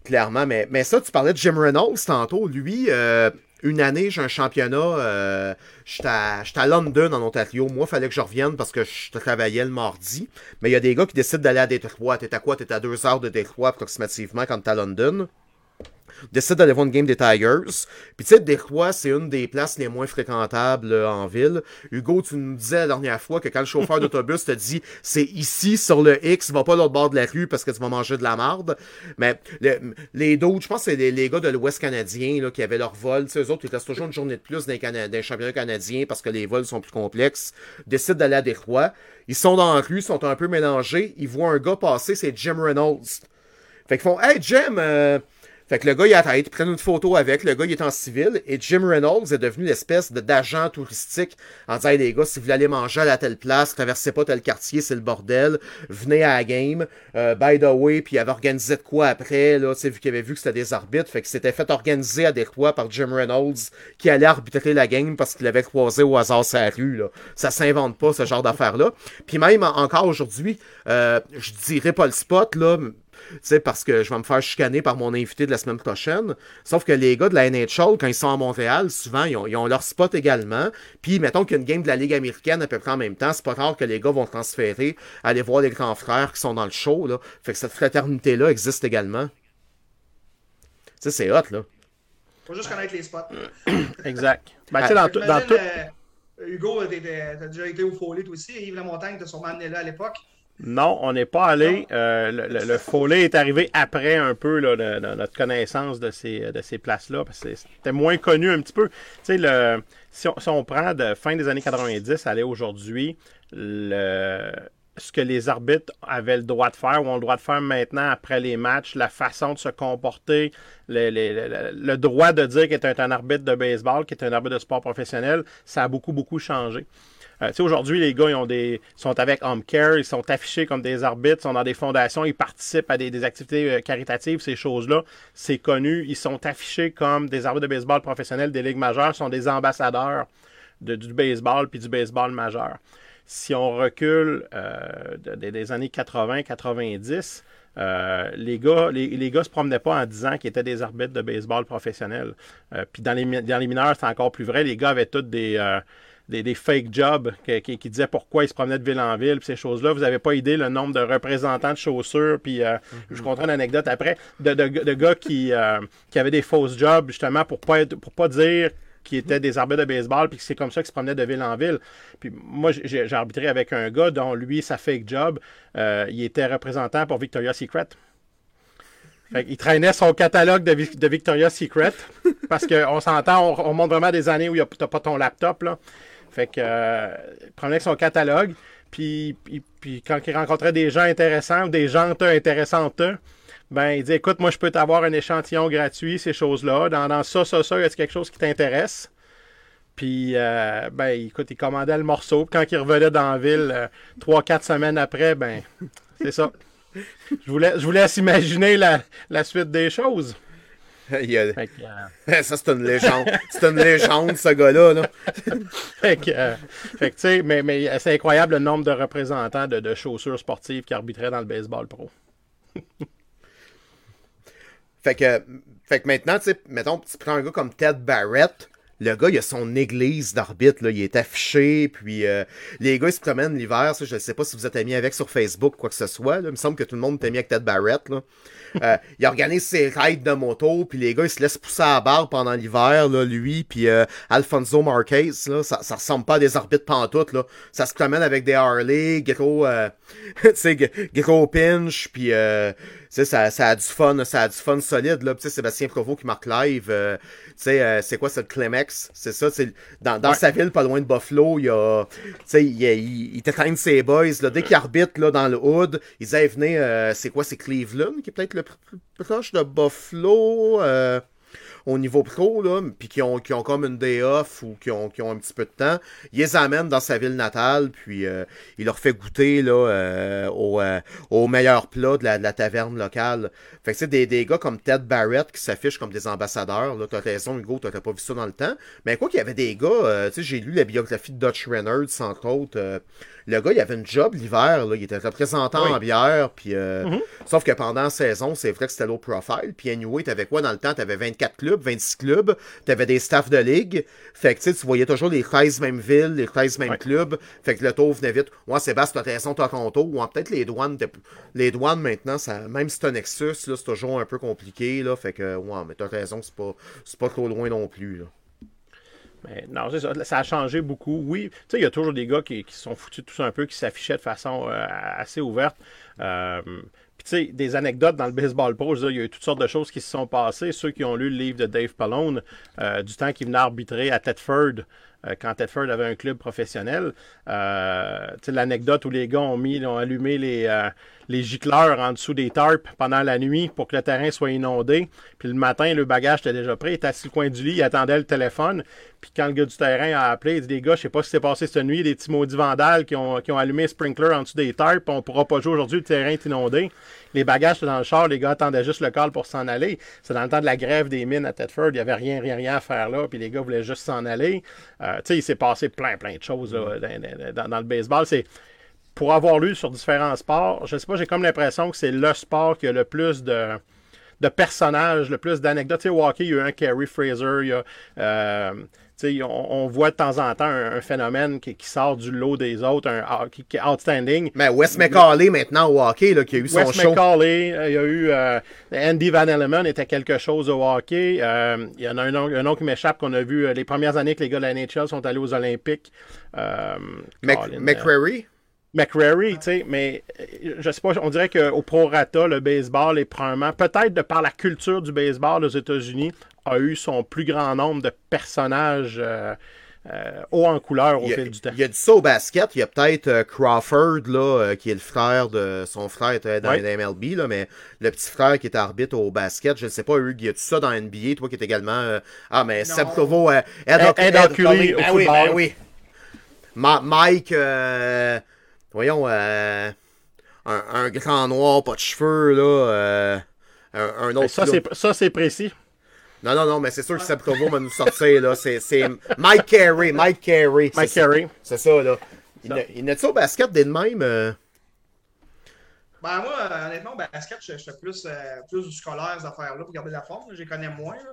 clairement, mais, mais ça, tu parlais de Jim Reynolds tantôt. Lui, euh, une année, j'ai un championnat. Euh, J'étais à, London, en Ontario. Moi, il fallait que je revienne parce que je travaillais le mardi. Mais il y a des gars qui décident d'aller à Détroit. T'es à quoi? T'es à deux heures de Détroit approximativement quand t'es à London décide d'aller voir une game des Tigers. Puis tu sais, Détroit, c'est une des places les moins fréquentables euh, en ville. Hugo, tu nous disais la dernière fois que quand le chauffeur d'autobus te dit c'est ici sur le X, va pas l'autre bord de la rue parce que tu vas manger de la marde. Mais le- les d'autres, je pense que c'est les, les gars de l'Ouest canadien là, qui avaient leur vol. Tu sais, eux autres, ils restent toujours une journée de plus dans les, Cana- dans les championnats canadiens parce que les vols sont plus complexes. Décident d'aller à Détroit. Ils sont dans la rue, sont un peu mélangés. Ils voient un gars passer, c'est Jim Reynolds. Fait qu'ils font Hey Jim, euh, fait que le gars, il arrête, ils prennent une photo avec, le gars, il est en civil, et Jim Reynolds est devenu l'espèce d'agent touristique en disant, les gars, si vous voulez manger à la telle place, traversez pas tel quartier, c'est le bordel, venez à la game, Euh, by the way, puis il avait organisé de quoi après, là, tu sais, vu qu'il avait vu que c'était des arbitres, fait que c'était fait organiser à Détroit par Jim Reynolds, qui allait arbitrer la game parce qu'il l'avait croisé au hasard la rue, là. Ça s'invente pas, ce genre d'affaires-là. Puis même en- encore aujourd'hui, euh, je dirais pas le spot, là, sais, parce que je vais me faire chicaner par mon invité de la semaine prochaine. Sauf que les gars de la NHL, quand ils sont à Montréal, souvent, ils ont, ils ont leur spot également. Puis, mettons qu'il y a une game de la Ligue américaine à peu près en même temps, c'est pas rare que les gars vont transférer, aller voir les grands frères qui sont dans le show, là. Fait que cette fraternité-là existe également. Tu sais, c'est hot, là. faut juste connaître les spots. Exact. Ben, tu sais, dans, J'imagine, tout. euh, Hugo, t'as déjà été au toi aussi. Yves Lamontagne t'a sûrement amené là à l'époque. Non, on n'est pas allé. Euh, le, le, le Foley est arrivé après un peu là, de- de notre connaissance de ces, de ces places-là, parce que c'était moins connu un petit peu. Tu sais, le, si, on, si on prend de fin des années 90 à aller aujourd'hui, le, ce que les arbitres avaient le droit de faire ou ont le droit de faire maintenant après les matchs, la façon de se comporter, le, le- le- le droit de dire qu'il est un arbitre de baseball, qu'il est un arbitre de sport professionnel, ça a beaucoup, beaucoup changé. Euh, aujourd'hui, les gars, ils ont des, sont avec Home Care, ils sont affichés comme des arbitres, ils sont dans des fondations, ils participent à des, des activités euh, caritatives, ces choses-là. C'est connu. Ils sont affichés comme des arbitres de baseball professionnels des ligues majeures, sont des ambassadeurs de- du baseball puis du baseball majeur. Si on recule euh, de- de- des années 80-90, euh, les, gars, les, les gars se promenaient pas en disant qu'ils étaient des arbitres de baseball professionnels. Euh, puis dans les, dans les mineurs, c'est encore plus vrai. Les gars avaient tous des, euh, des, des fake jobs qui, qui disaient pourquoi ils se promenaient de ville en ville, puis ces choses-là. Vous n'avez pas idée le nombre de représentants de chaussures, puis euh, je vous conterai une anecdote après, de, de- de gars qui, euh, qui avaient des fausses jobs, justement, pour pas être, pour pas dire qu'ils étaient des arbitres de baseball, puis que c'est comme ça qu'ils se promenaient de ville en ville. Puis moi, j'ai arbitré avec un gars dont lui, sa fake job, euh, il était représentant pour Victoria's Secret. Fait il traînait son catalogue de Victoria's Secret. Parce qu'on s'entend, on, on monte vraiment des années où tu n'as pas ton laptop. Là. Fait que euh, il prenait son catalogue. Puis, puis, puis quand il rencontrait des gens intéressants ou des gens intéressantes, ben il dit écoute, moi je peux t'avoir un échantillon gratuit, ces choses-là. Dans, dans ça, ça, ça, est-ce quelque chose qui t'intéresse? Puis, euh, ben, écoute, il commandait le morceau. Puis quand il revenait dans la ville, euh, trois, quatre semaines après, ben, c'est ça. Je vous laisse, je vous laisse imaginer la, la suite des choses. Il y a- Fait que, euh, Ça, c'est une légende. C'est une légende, ce gars-là. Là. fait que, euh, fait que, tu sais, mais, mais c'est incroyable le nombre de représentants de, de chaussures sportives qui arbitraient dans le baseball pro. Fait que, fait que maintenant, tu sais, mettons, tu prends un gars comme Ted Barrett. Le gars, il a son église d'arbitre, là. Il est affiché, puis euh, les gars, ils se promènent l'hiver. Ça, je ne sais pas si vous êtes amis avec sur Facebook, quoi que ce soit. Là. Il me semble que tout le monde est ami avec Ted Barrett, là. Euh, il organise ses rides de moto, puis les gars, ils se laissent pousser à la barre pendant l'hiver, là, lui, puis euh, Alfonso Marquez, là, ça, ça ressemble pas à des arbitres pantoute, là. Ça se promène avec des Harley, Gecko, euh, tu sais, Ge- Gecko Pinch, puis euh, ça, ça a du fun, ça a du fun solide, là. Puis, tu sais, Sébastien Provost qui marque live, euh, tu sais, euh, c'est quoi, c'est le Climax, c'est ça, c'est dans, dans Ouais. sa ville, pas loin de Buffalo, il y a, tu sais, il, il, il t'éteint ses boys, là, dès qu'il arbitre, là, dans le hood, ils disaient, venez, euh, c'est quoi, c'est Cleveland, qui est peut-être le plus plus proche de Buffalo, euh, au niveau pro, là, puis qui ont, qui ont comme une day off ou qui ont, qui ont un petit peu de temps, il les amène dans sa ville natale, puis euh, il leur fait goûter là, euh, au, euh, au meilleur plat de la, taverne locale. Fait que c'est des, des gars comme Ted Barrett qui s'affichent comme des ambassadeurs. Là, t'as raison, Hugo, t'as pas vu ça dans le temps. Mais quoi qu'il y avait des gars, euh, tu sais, j'ai lu la biographie de Dutch Reynolds, entre autres. Le gars, il avait une job l'hiver, il était représentant Oui. en bière, puis euh, sauf que pendant la saison, c'est vrai que c'était low profile. Puis anyway, t'avais quoi dans le temps? T'avais 24 clubs, 26 clubs, t'avais des staffs de ligue. Fait que tu sais, tu voyais toujours les 13 mêmes villes, les 13 mêmes Ouais. clubs. Fait que le tour venait vite. Ouais, Sébastien, t'as raison, Toronto. Ou peut-être les douanes. Les douanes maintenant, ça, même si c'est un Nexus, c'est toujours un peu compliqué. Là, fait que ouais, mais t'as raison, c'est pas, pas trop loin non plus. Là. Mais non, ça, a changé beaucoup. Oui, tu sais, il y a toujours des gars qui, qui sont foutus tout ça un peu, qui s'affichaient de façon euh, assez ouverte. Euh, puis tu sais, des anecdotes dans le baseball pro, il y a eu toutes sortes de choses qui se sont passées. Ceux qui ont lu le livre de Dave Pallone, euh, du temps qu'il venait arbitrer à Tedford, quand Tedford avait un club professionnel, euh, l'anecdote où les gars ont mis, ont allumé les, euh, les gicleurs en dessous des tarps pendant la nuit pour que le terrain soit inondé. Puis le matin, le bagage était déjà prêt. Il était assis au coin du lit, il attendait le téléphone. Puis quand le gars du terrain a appelé, il dit Des gars, je sais pas ce qui s'est passé cette nuit, des petits maudits vandales qui ont, qui ont allumé sprinkler en dessous des tarps, on pourra pas jouer aujourd'hui, le terrain est inondé. Les bagages étaient dans le char, les gars attendaient juste le call pour s'en aller. C'est dans le temps de la grève des mines à Tedford, il y avait rien, rien, rien à faire là, puis les gars voulaient juste s'en aller. Euh, tu sais, il s'est passé plein, plein de choses là, dans, dans- dans le baseball. C'est pour avoir lu sur différents sports, je sais pas, j'ai comme l'impression que c'est le sport qui a le plus de, de personnages, le plus d'anecdotes. Tu sais, au hockey, il y a eu un Kerry Fraser, il y a, euh, on, on voit de temps en temps un, un phénomène qui, qui sort du lot des autres, un, ah, qui, qui est outstanding. Mais Wes McCauley, maintenant, au hockey, là, qui a eu son Wes show. McCauley, euh, il y a eu euh, Andy Van Elleman était quelque chose au hockey. Euh, il y en a un, autre qui m'échappe qu'on a vu les premières années que les gars de la NHL sont allés aux Olympiques. Euh, Mc- Colin, McCrary? McCrary, tu sais, mais je sais pas, on dirait qu'au prorata, le baseball est probablement, peut-être de par la culture du baseball aux États-Unis, a eu son plus grand nombre de personnages euh, euh, haut en couleur au a, fil du temps. il y a du ça au basket. Il y a peut-être euh, Crawford, là, euh, qui est le frère de. Son frère était dans Ouais. les MLB, là, mais le petit frère qui est arbitre au basket, je ne sais pas, Hugues, il y a tout ça dans NBA, toi qui est également. euh, ah, mais Seb Provo, Ed, Ed- ben oui, football. ben oui. Ma- Mike, euh, voyons, euh, un, un grand noir, pas de cheveux, là. euh, un, un autre. Clown. c'est, ça, c'est précis. Non, non, non, mais c'est sûr que Seb Provo va nous sortir, là. C'est c'est Mike Carey, Mike Carey. Mike. Carey. C'est ça, là. Il n'a-tu au basket des de même? euh? Ben, moi, honnêtement, au basket, je, je fais plus, euh, plus du scolaire, ces affaires-là, pour garder la forme. Je les connais moins. là.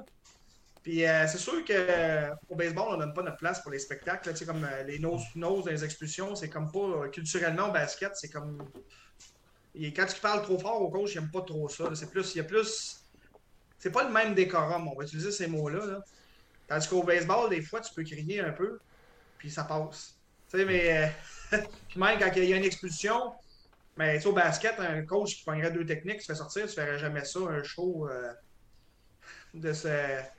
Puis euh, c'est sûr que euh, au baseball, on donne pas notre place pour les spectacles. là. Tu sais, comme euh, les nose to nose, les expulsions, c'est comme pas. euh, culturellement, au basket, c'est comme. Et quand tu parles trop fort au coach, il aime pas trop ça. C'est plus. Il y a plus. C'est pas le même décorum, on va utiliser ces mots-là. là. Tandis qu'au baseball, des fois, tu peux crier un peu, puis ça passe. Tu sais, mais. euh, puis même quand il y a une expulsion, mais au basket, un coach qui prendrait deux techniques, tu fais sortir, tu ferais jamais ça, un show euh, de, ce,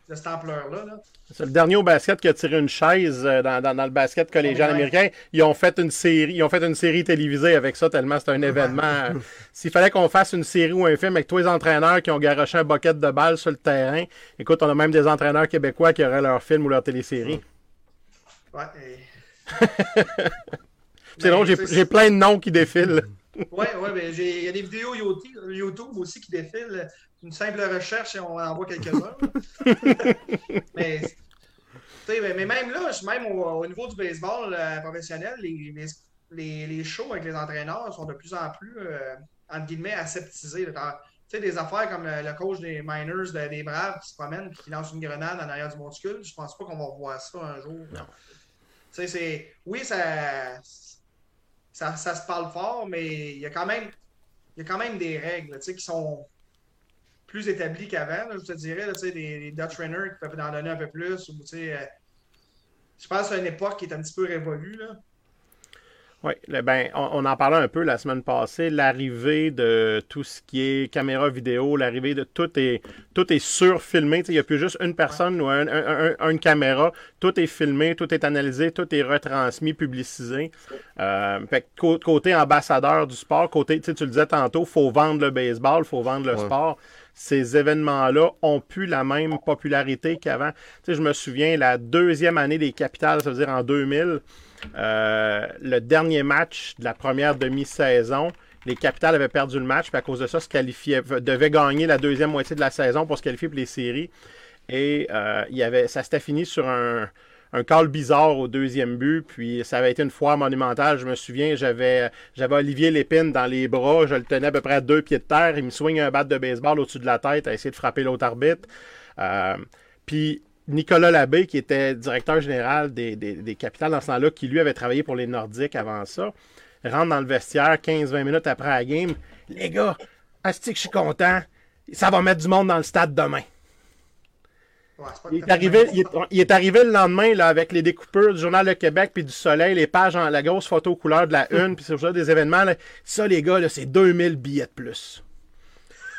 de cette ampleur-là. là. C'est le dernier au basket qui a tiré une chaise euh, dans, dans- dans le basket collégial Ouais. américain. Ils ont fait une série, ils ont fait une série télévisée avec ça tellement c'est un événement. S'il fallait qu'on fasse une série ou un film avec tous les entraîneurs qui ont garoché un bucket de balles sur le terrain, écoute, on a même des entraîneurs québécois qui auraient leur film ou leur télésérie. Ouais, et- C'est Ben, drôle, j'ai sais, j'ai plein de noms qui défilent. Ouais, ouais, mais j'ai- il y a des vidéos YouTube aussi qui défilent. Une simple recherche et on en voit quelques-uns. mais, mais, même là, même au, au niveau du baseball euh, professionnel, les, les, les, les shows avec les entraîneurs sont de plus en plus, euh, entre guillemets, aseptisés. Tu sais, des affaires comme le coach des Miners, de- des Braves, qui se promène et qui lance une grenade en arrière du monticule, je pense pas qu'on va revoir ça un jour. Non. Tu sais, c'est. Oui, ça, ça, ça se parle fort, mais il y a quand même, il y a quand même des règles tu sais, qui sont plus établies qu'avant. Je te dirais, là, tu sais, des, des Dutch Runners qui peuvent en donner un peu plus. Ou, tu sais, euh, je pense que c'est une époque qui est un petit peu révolue. Là. Oui, ben, on, on en parlait un peu la semaine passée, l'arrivée de tout ce qui est caméra vidéo, l'arrivée de tout est tout est surfilmé. Tu sais, Il n'y a plus juste une personne ou un- un- un- une caméra. Tout est filmé, tout est analysé, tout est retransmis, publicisé. Euh, fait côté ambassadeur du sport, côté, tu le disais tantôt, faut vendre le baseball, faut vendre le Ouais. sport. Ces événements-là ont plus la même popularité qu'avant. Tu je me souviens, la deuxième année des capitales, ça veut dire en 2000, euh, le dernier match de la première demi-saison, les Capitals avaient perdu le match, puis à cause de ça, se qualifiaient, devaient gagner la deuxième moitié de la saison pour se qualifier pour les séries. Et euh, il avait, ça s'était fini sur un, un call bizarre au deuxième but, puis ça avait été une foire monumentale. Je me souviens, j'avais, Olivier Lépine dans les bras, je le tenais à peu près à deux pieds de terre, il me swing un bat de baseball au-dessus de la tête à essayer de frapper l'autre arbitre. Euh, puis Nicolas Labbé, qui était directeur général des, Capitals dans ce temps-là, qui lui avait travaillé pour les Nordiques avant ça, rentre dans le vestiaire 15-20 minutes après la game. Les gars, asti que je suis content, ça va mettre du monde dans le stade demain. Ouais, Il est, arrivé, le il, même. est, il est arrivé le lendemain là, avec les découpeurs du Journal Le Québec puis du Soleil, les pages en la grosse photo couleur de la une, puis c'est ça des événements. là. Ça, les gars, là, c'est 2000 billets de plus.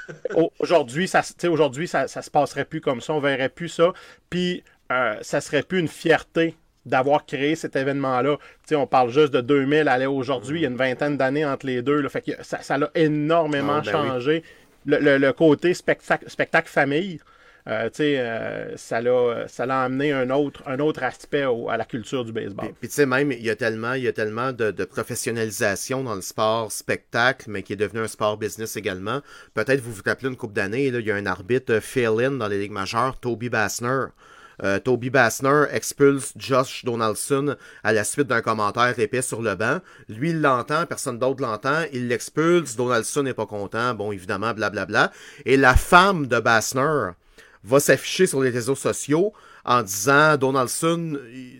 Au- Aujourd'hui, ça, aujourd'hui ça, ça se passerait plus comme ça, on verrait plus ça. Puis, euh, ça serait plus une fierté d'avoir créé cet événement-là. On parle juste de 2000 à aujourd'hui, il y a une vingtaine d'années entre les deux. là. fait que ça, ça a énormément Ah, ben oui. changé. Le, le- le côté spectacle famille, euh, euh, ça l'a amené un autre, un autre aspect à la culture du baseball. Puis, tu sais, même, il y a tellement, y a tellement de, professionnalisation dans le sport spectacle, mais qui est devenu un sport business également. Peut-être vous vous rappelez une couple d'années, il y a un arbitre euh, fill-in dans les ligues majeures, Toby Bassner. euh, Toby Bassner expulse Josh Donaldson à la suite d'un commentaire épais sur le banc. Lui, il l'entend, personne d'autre l'entend, il l'expulse, Donaldson n'est pas content, bon, évidemment, blablabla. Et la femme de Bassner va s'afficher sur les réseaux sociaux en disant Donaldson,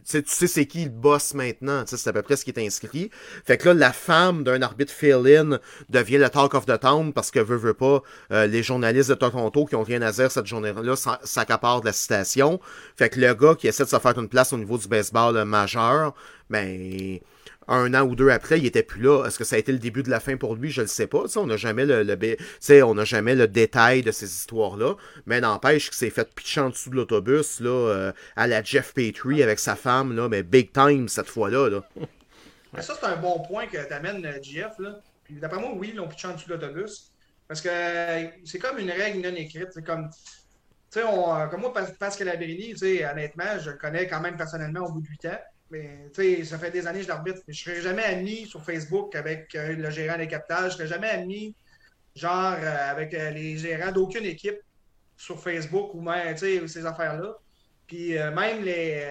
tu sais, c'est qui le boss maintenant, tu sais, c'est à peu près ce qui est inscrit. Fait que là, la femme d'un arbitre fill-in devient le talk of the town parce que veut, veut pas, euh, les journalistes de Toronto qui ont rien à dire cette journée-là s'accaparent de la citation. Fait que le gars qui essaie de se faire une place au niveau du baseball majeur, ben un an ou deux après, il était plus là. Est-ce que ça a été le début de la fin pour lui? Je le sais pas. On n'a jamais le, détail de ces histoires-là. Mais n'empêche qu'il s'est fait pitcher en dessous de l'autobus, là, euh, à la Jeff Petrie avec sa femme, là, mais big time cette fois-là, ça, c'est un bon point que t'amènes, euh, JF. Là. Puis d'après moi, oui, ils l'ont pitché en dessous de l'autobus. Parce que euh, c'est comme une règle non écrite. C'est comme. Tu sais, comme moi, Pas- Pascal sais, honnêtement, je le connais quand même personnellement au bout de 8 ans. Mais ça fait des années que je l'arbitre. Mais je serais jamais ami sur Facebook avec euh, le gérant des captages. Je serais jamais ami, genre, euh, avec euh, les gérants d'aucune équipe sur Facebook ou même, ces affaires-là. Puis même les,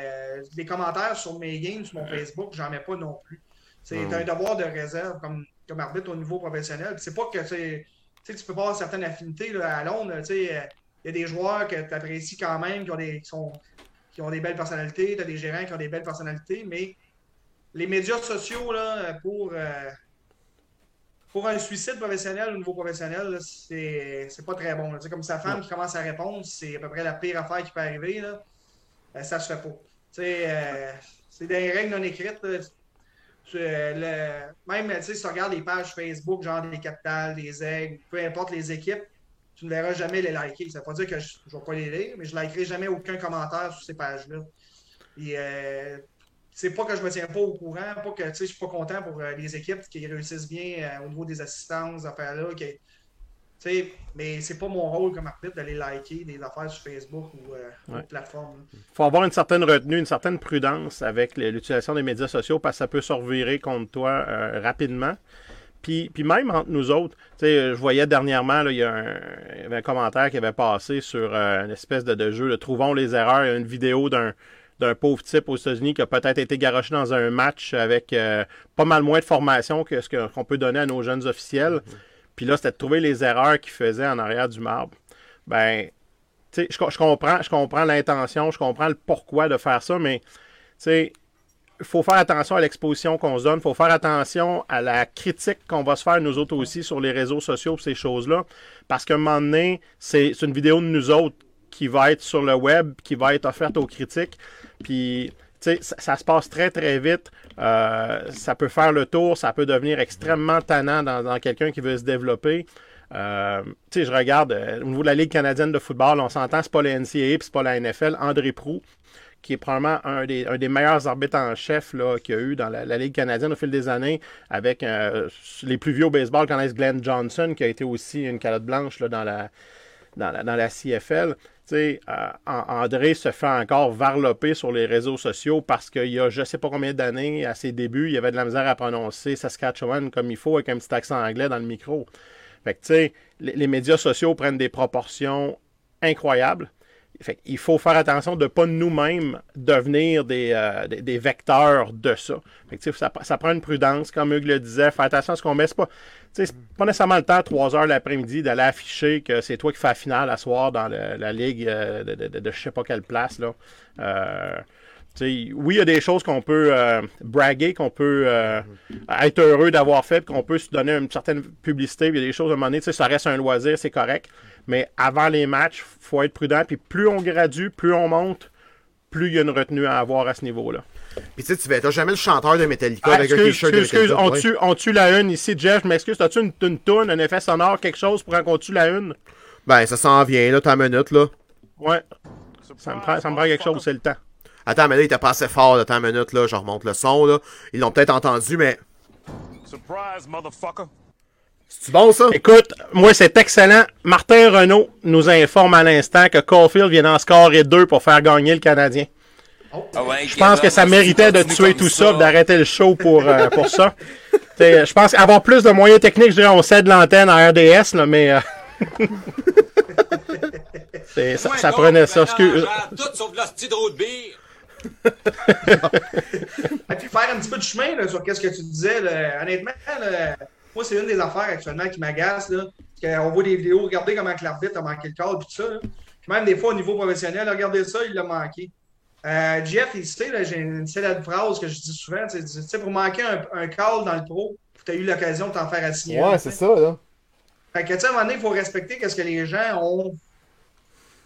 les commentaires sur mes games sur mon Facebook, j'en mets pas non plus. C'est un devoir de réserve comme, comme arbitre au niveau professionnel. C'est pas que tu peux pas avoir certaines affinités là, à Londres. Il y a des joueurs que tu apprécies quand même, qui ont des, qui sont, qui ont des belles personnalités, tu as des gérants qui ont des belles personnalités, mais les médias sociaux là, pour, euh, pour un suicide professionnel au niveau professionnel, c'est c'est pas très bon. là. Comme sa femme qui commence à répondre, c'est à peu près la pire affaire qui peut arriver. Là. Euh, ça se fait pas. Euh, c'est des règles non écrites. là. Tu- le- même si tu regardes les pages Facebook, genre des capitales, des aigles, peu importe les équipes, tu ne verras jamais les liker. Ça ne veut pas dire que je ne vais pas les lire, mais je ne likerai jamais aucun commentaire sur ces pages-là. Et euh, c'est pas que je me tiens pas au courant, pas que je suis pas content pour euh, les équipes qui réussissent bien euh, au niveau des assistances, ces affaires-là. sais, mais c'est pas mon rôle comme arbitre d'aller liker des affaires sur Facebook ou euh, Ouais. d'autres plateformes. là. faut avoir une certaine retenue, une certaine prudence avec l'utilisation des médias sociaux parce que ça peut se revirer contre toi rapidement. Puis, puis même entre nous autres, euh, je voyais dernièrement, là, il y, a un, il y avait un commentaire qui avait passé sur euh, une espèce de, de jeu de Trouvons les erreurs. Il y a une vidéo d'un d'un pauvre type aux États-Unis qui a peut-être été garoché dans un match avec euh, pas mal moins de formation que ce qu'on peut donner à nos jeunes officiels. Puis là, c'était de trouver les erreurs qu'il faisait en arrière du marbre. Ben, tu sais, je, je comprends, je comprends l'intention, je comprends le pourquoi de faire ça, mais tu sais, il faut faire attention à l'exposition qu'on se donne, il faut faire attention à la critique qu'on va se faire nous autres aussi sur les réseaux sociaux ces choses-là, parce qu'à un moment donné, c'est une vidéo de nous autres qui va être sur le web, qui va être offerte aux critiques, puis tu sais, ça, ça se passe très très vite, Euh, ça peut faire le tour, ça peut devenir extrêmement tannant dans, quelqu'un qui veut se développer. Euh, tu sais, je regarde euh, au niveau de la Ligue canadienne de football, on s'entend, c'est pas la NCAA, puis c'est pas la NFL. André Prou, qui est probablement un des, meilleurs arbitres en chef qu'il y a eu dans la, Ligue canadienne au fil des années, avec euh, les plus vieux au baseball connaissent Glenn Johnson, qui a été aussi une calotte blanche dans, la, dans, la, CFL. Euh, An- André se fait encore varloper sur les réseaux sociaux parce qu'il y a je sais pas combien d'années, à ses débuts, il y avait de la misère à prononcer Saskatchewan comme il faut avec un petit accent anglais dans le micro. Les médias sociaux prennent des proportions incroyables. Fait il faut faire attention de ne pas nous-mêmes devenir des, euh, des, des vecteurs de ça. Ça, ça prend une prudence, comme Hugues le disait, faire attention à ce qu'on met. C'est pas, pas nécessairement le temps, 3 heures l'après-midi, d'aller afficher que c'est toi qui fais la finale à soir dans la ligue euh, de, de, de, de je sais pas quelle place. Là. Euh, oui, il y a des choses qu'on peut braguer, qu'on peut être heureux d'avoir fait, qu'on peut se donner une certaine publicité. Il y a des choses à un moment donné, ça reste un loisir, c'est correct. Mais avant les matchs, il faut être prudent. Puis plus on gradue, plus on monte, plus il y a une retenue à avoir à ce niveau-là. Puis tu sais, tu verras jamais le chanteur de Metallica Ah, avec un excuse, t-shirt de excuse, on Ouais. tue, on tue la une ici, Jeff. Je m'excuse, as-tu une, une toune, un effet sonore, quelque chose pour qu'on tue la une? Ben, ça s'en vient, là, une minute, là. Ouais. Ça me prend, ça me prend quelque chose, c'est le temps. Attends, mais là, il était pas assez fort, là, une minute, là, je remonte le son, là. Ils l'ont peut-être entendu, mais... Surprise, motherfucker. C'est bon, ça? Écoute, moi, c'est excellent. Martin Renault nous informe à l'instant que Caulfield vient d'en scorer deux pour faire gagner le Canadien. Je pense que ça méritait de tuer tout ça, d'arrêter le show pour, euh, pour ça. Je pense avoir plus de moyens techniques, je dirais, on cède l'antenne à RDS, là, mais euh, ça, ça donc, prenait ça. Excuse- Tout sauf de roue de bière. Et puis faire un petit peu de chemin là, sur qu'est-ce que tu disais. là. Honnêtement, là, moi, c'est une des affaires actuellement qui m'agace. qu'on voit des vidéos, regardez comment l'arbitre a manqué le cadre, puis tout ça. là. Puis même des fois, au niveau professionnel, regardez ça, il l'a manqué. Euh, Jeff, il sait, j'ai une célèbre phrase que je dis souvent. Tu sais, pour manquer un, un call dans le pro, tu as eu l'occasion de t'en faire assigner. Ouais, c'est ça, là. Fait que, tu sais, à un moment donné, il faut respecter ce que les gens ont,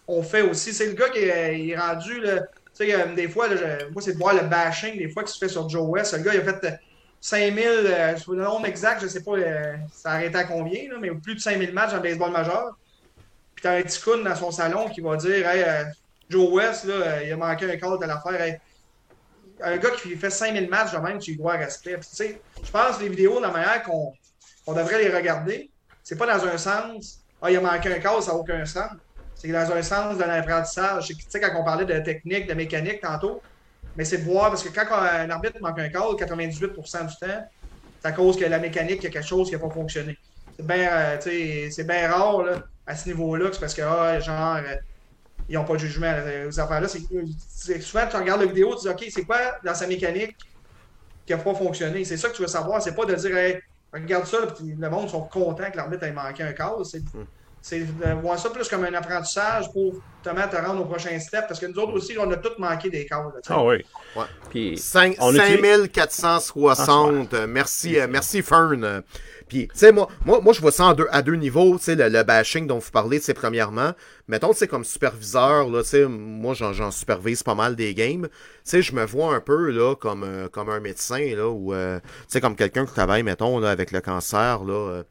ont fait aussi. C'est le gars qui est, il est rendu, là, tu sais, euh, des fois, là, je- moi, c'est de voir le bashing, des fois, qui se fait sur Joe West. Le gars, il a fait 5000, euh, je- le nombre exact, je sais pas, euh, ça arrêtait à combien, mais plus de 5000 matchs en baseball majeur. Puis t'as un petit coon dans son salon qui va dire, hey, euh, Joe West, là, euh, il a manqué un call de l'affaire. Un gars qui fait 5000 matchs de même, tu lui dois respect. Puis, tu je pense que les vidéos, de la manière qu'on on devrait les regarder, c'est pas dans un sens, ah, il a manqué un call, ça n'a aucun sens. C'est dans un sens de l'apprentissage. Tu sais, quand on parlait de technique, de mécanique tantôt, mais c'est de voir, parce que quand un arbitre manque un call, 98% du temps, c'est à cause que la mécanique, il y a quelque chose qui n'a pas fonctionné. C'est bien euh, c'est rare là, à ce niveau-là, c'est parce que, ah, genre, euh, ils n'ont pas de jugement. affaires-là, c'est souvent, tu regardes la vidéo, tu dis, OK, c'est quoi dans sa mécanique qui n'a pas fonctionné? C'est ça que tu veux savoir. C'est pas de dire, regarde ça, le monde sont contents que l'arbitre ait manqué un call. C'est de voir ça plus comme un apprentissage pour justement te rendre au prochain step. Parce que nous autres aussi, on a tous manqué des sais. Ah oui. Ouais. Puis, Cinq- on utilise- 5460. Euh, Merci, euh, merci Fern. Euh, Puis, tu sais, moi, moi, moi, je vois ça en deux- à deux niveaux. Tu sais, le, le bashing dont vous parlez, c'est premièrement. Mettons, tu sais, comme superviseur, là, tu sais, moi, j'en, j'en supervise pas mal des games. Tu sais, je me vois un peu, là, comme, euh, comme un médecin, là, ou, euh, tu sais, comme quelqu'un qui travaille, mettons, là, avec le cancer, là.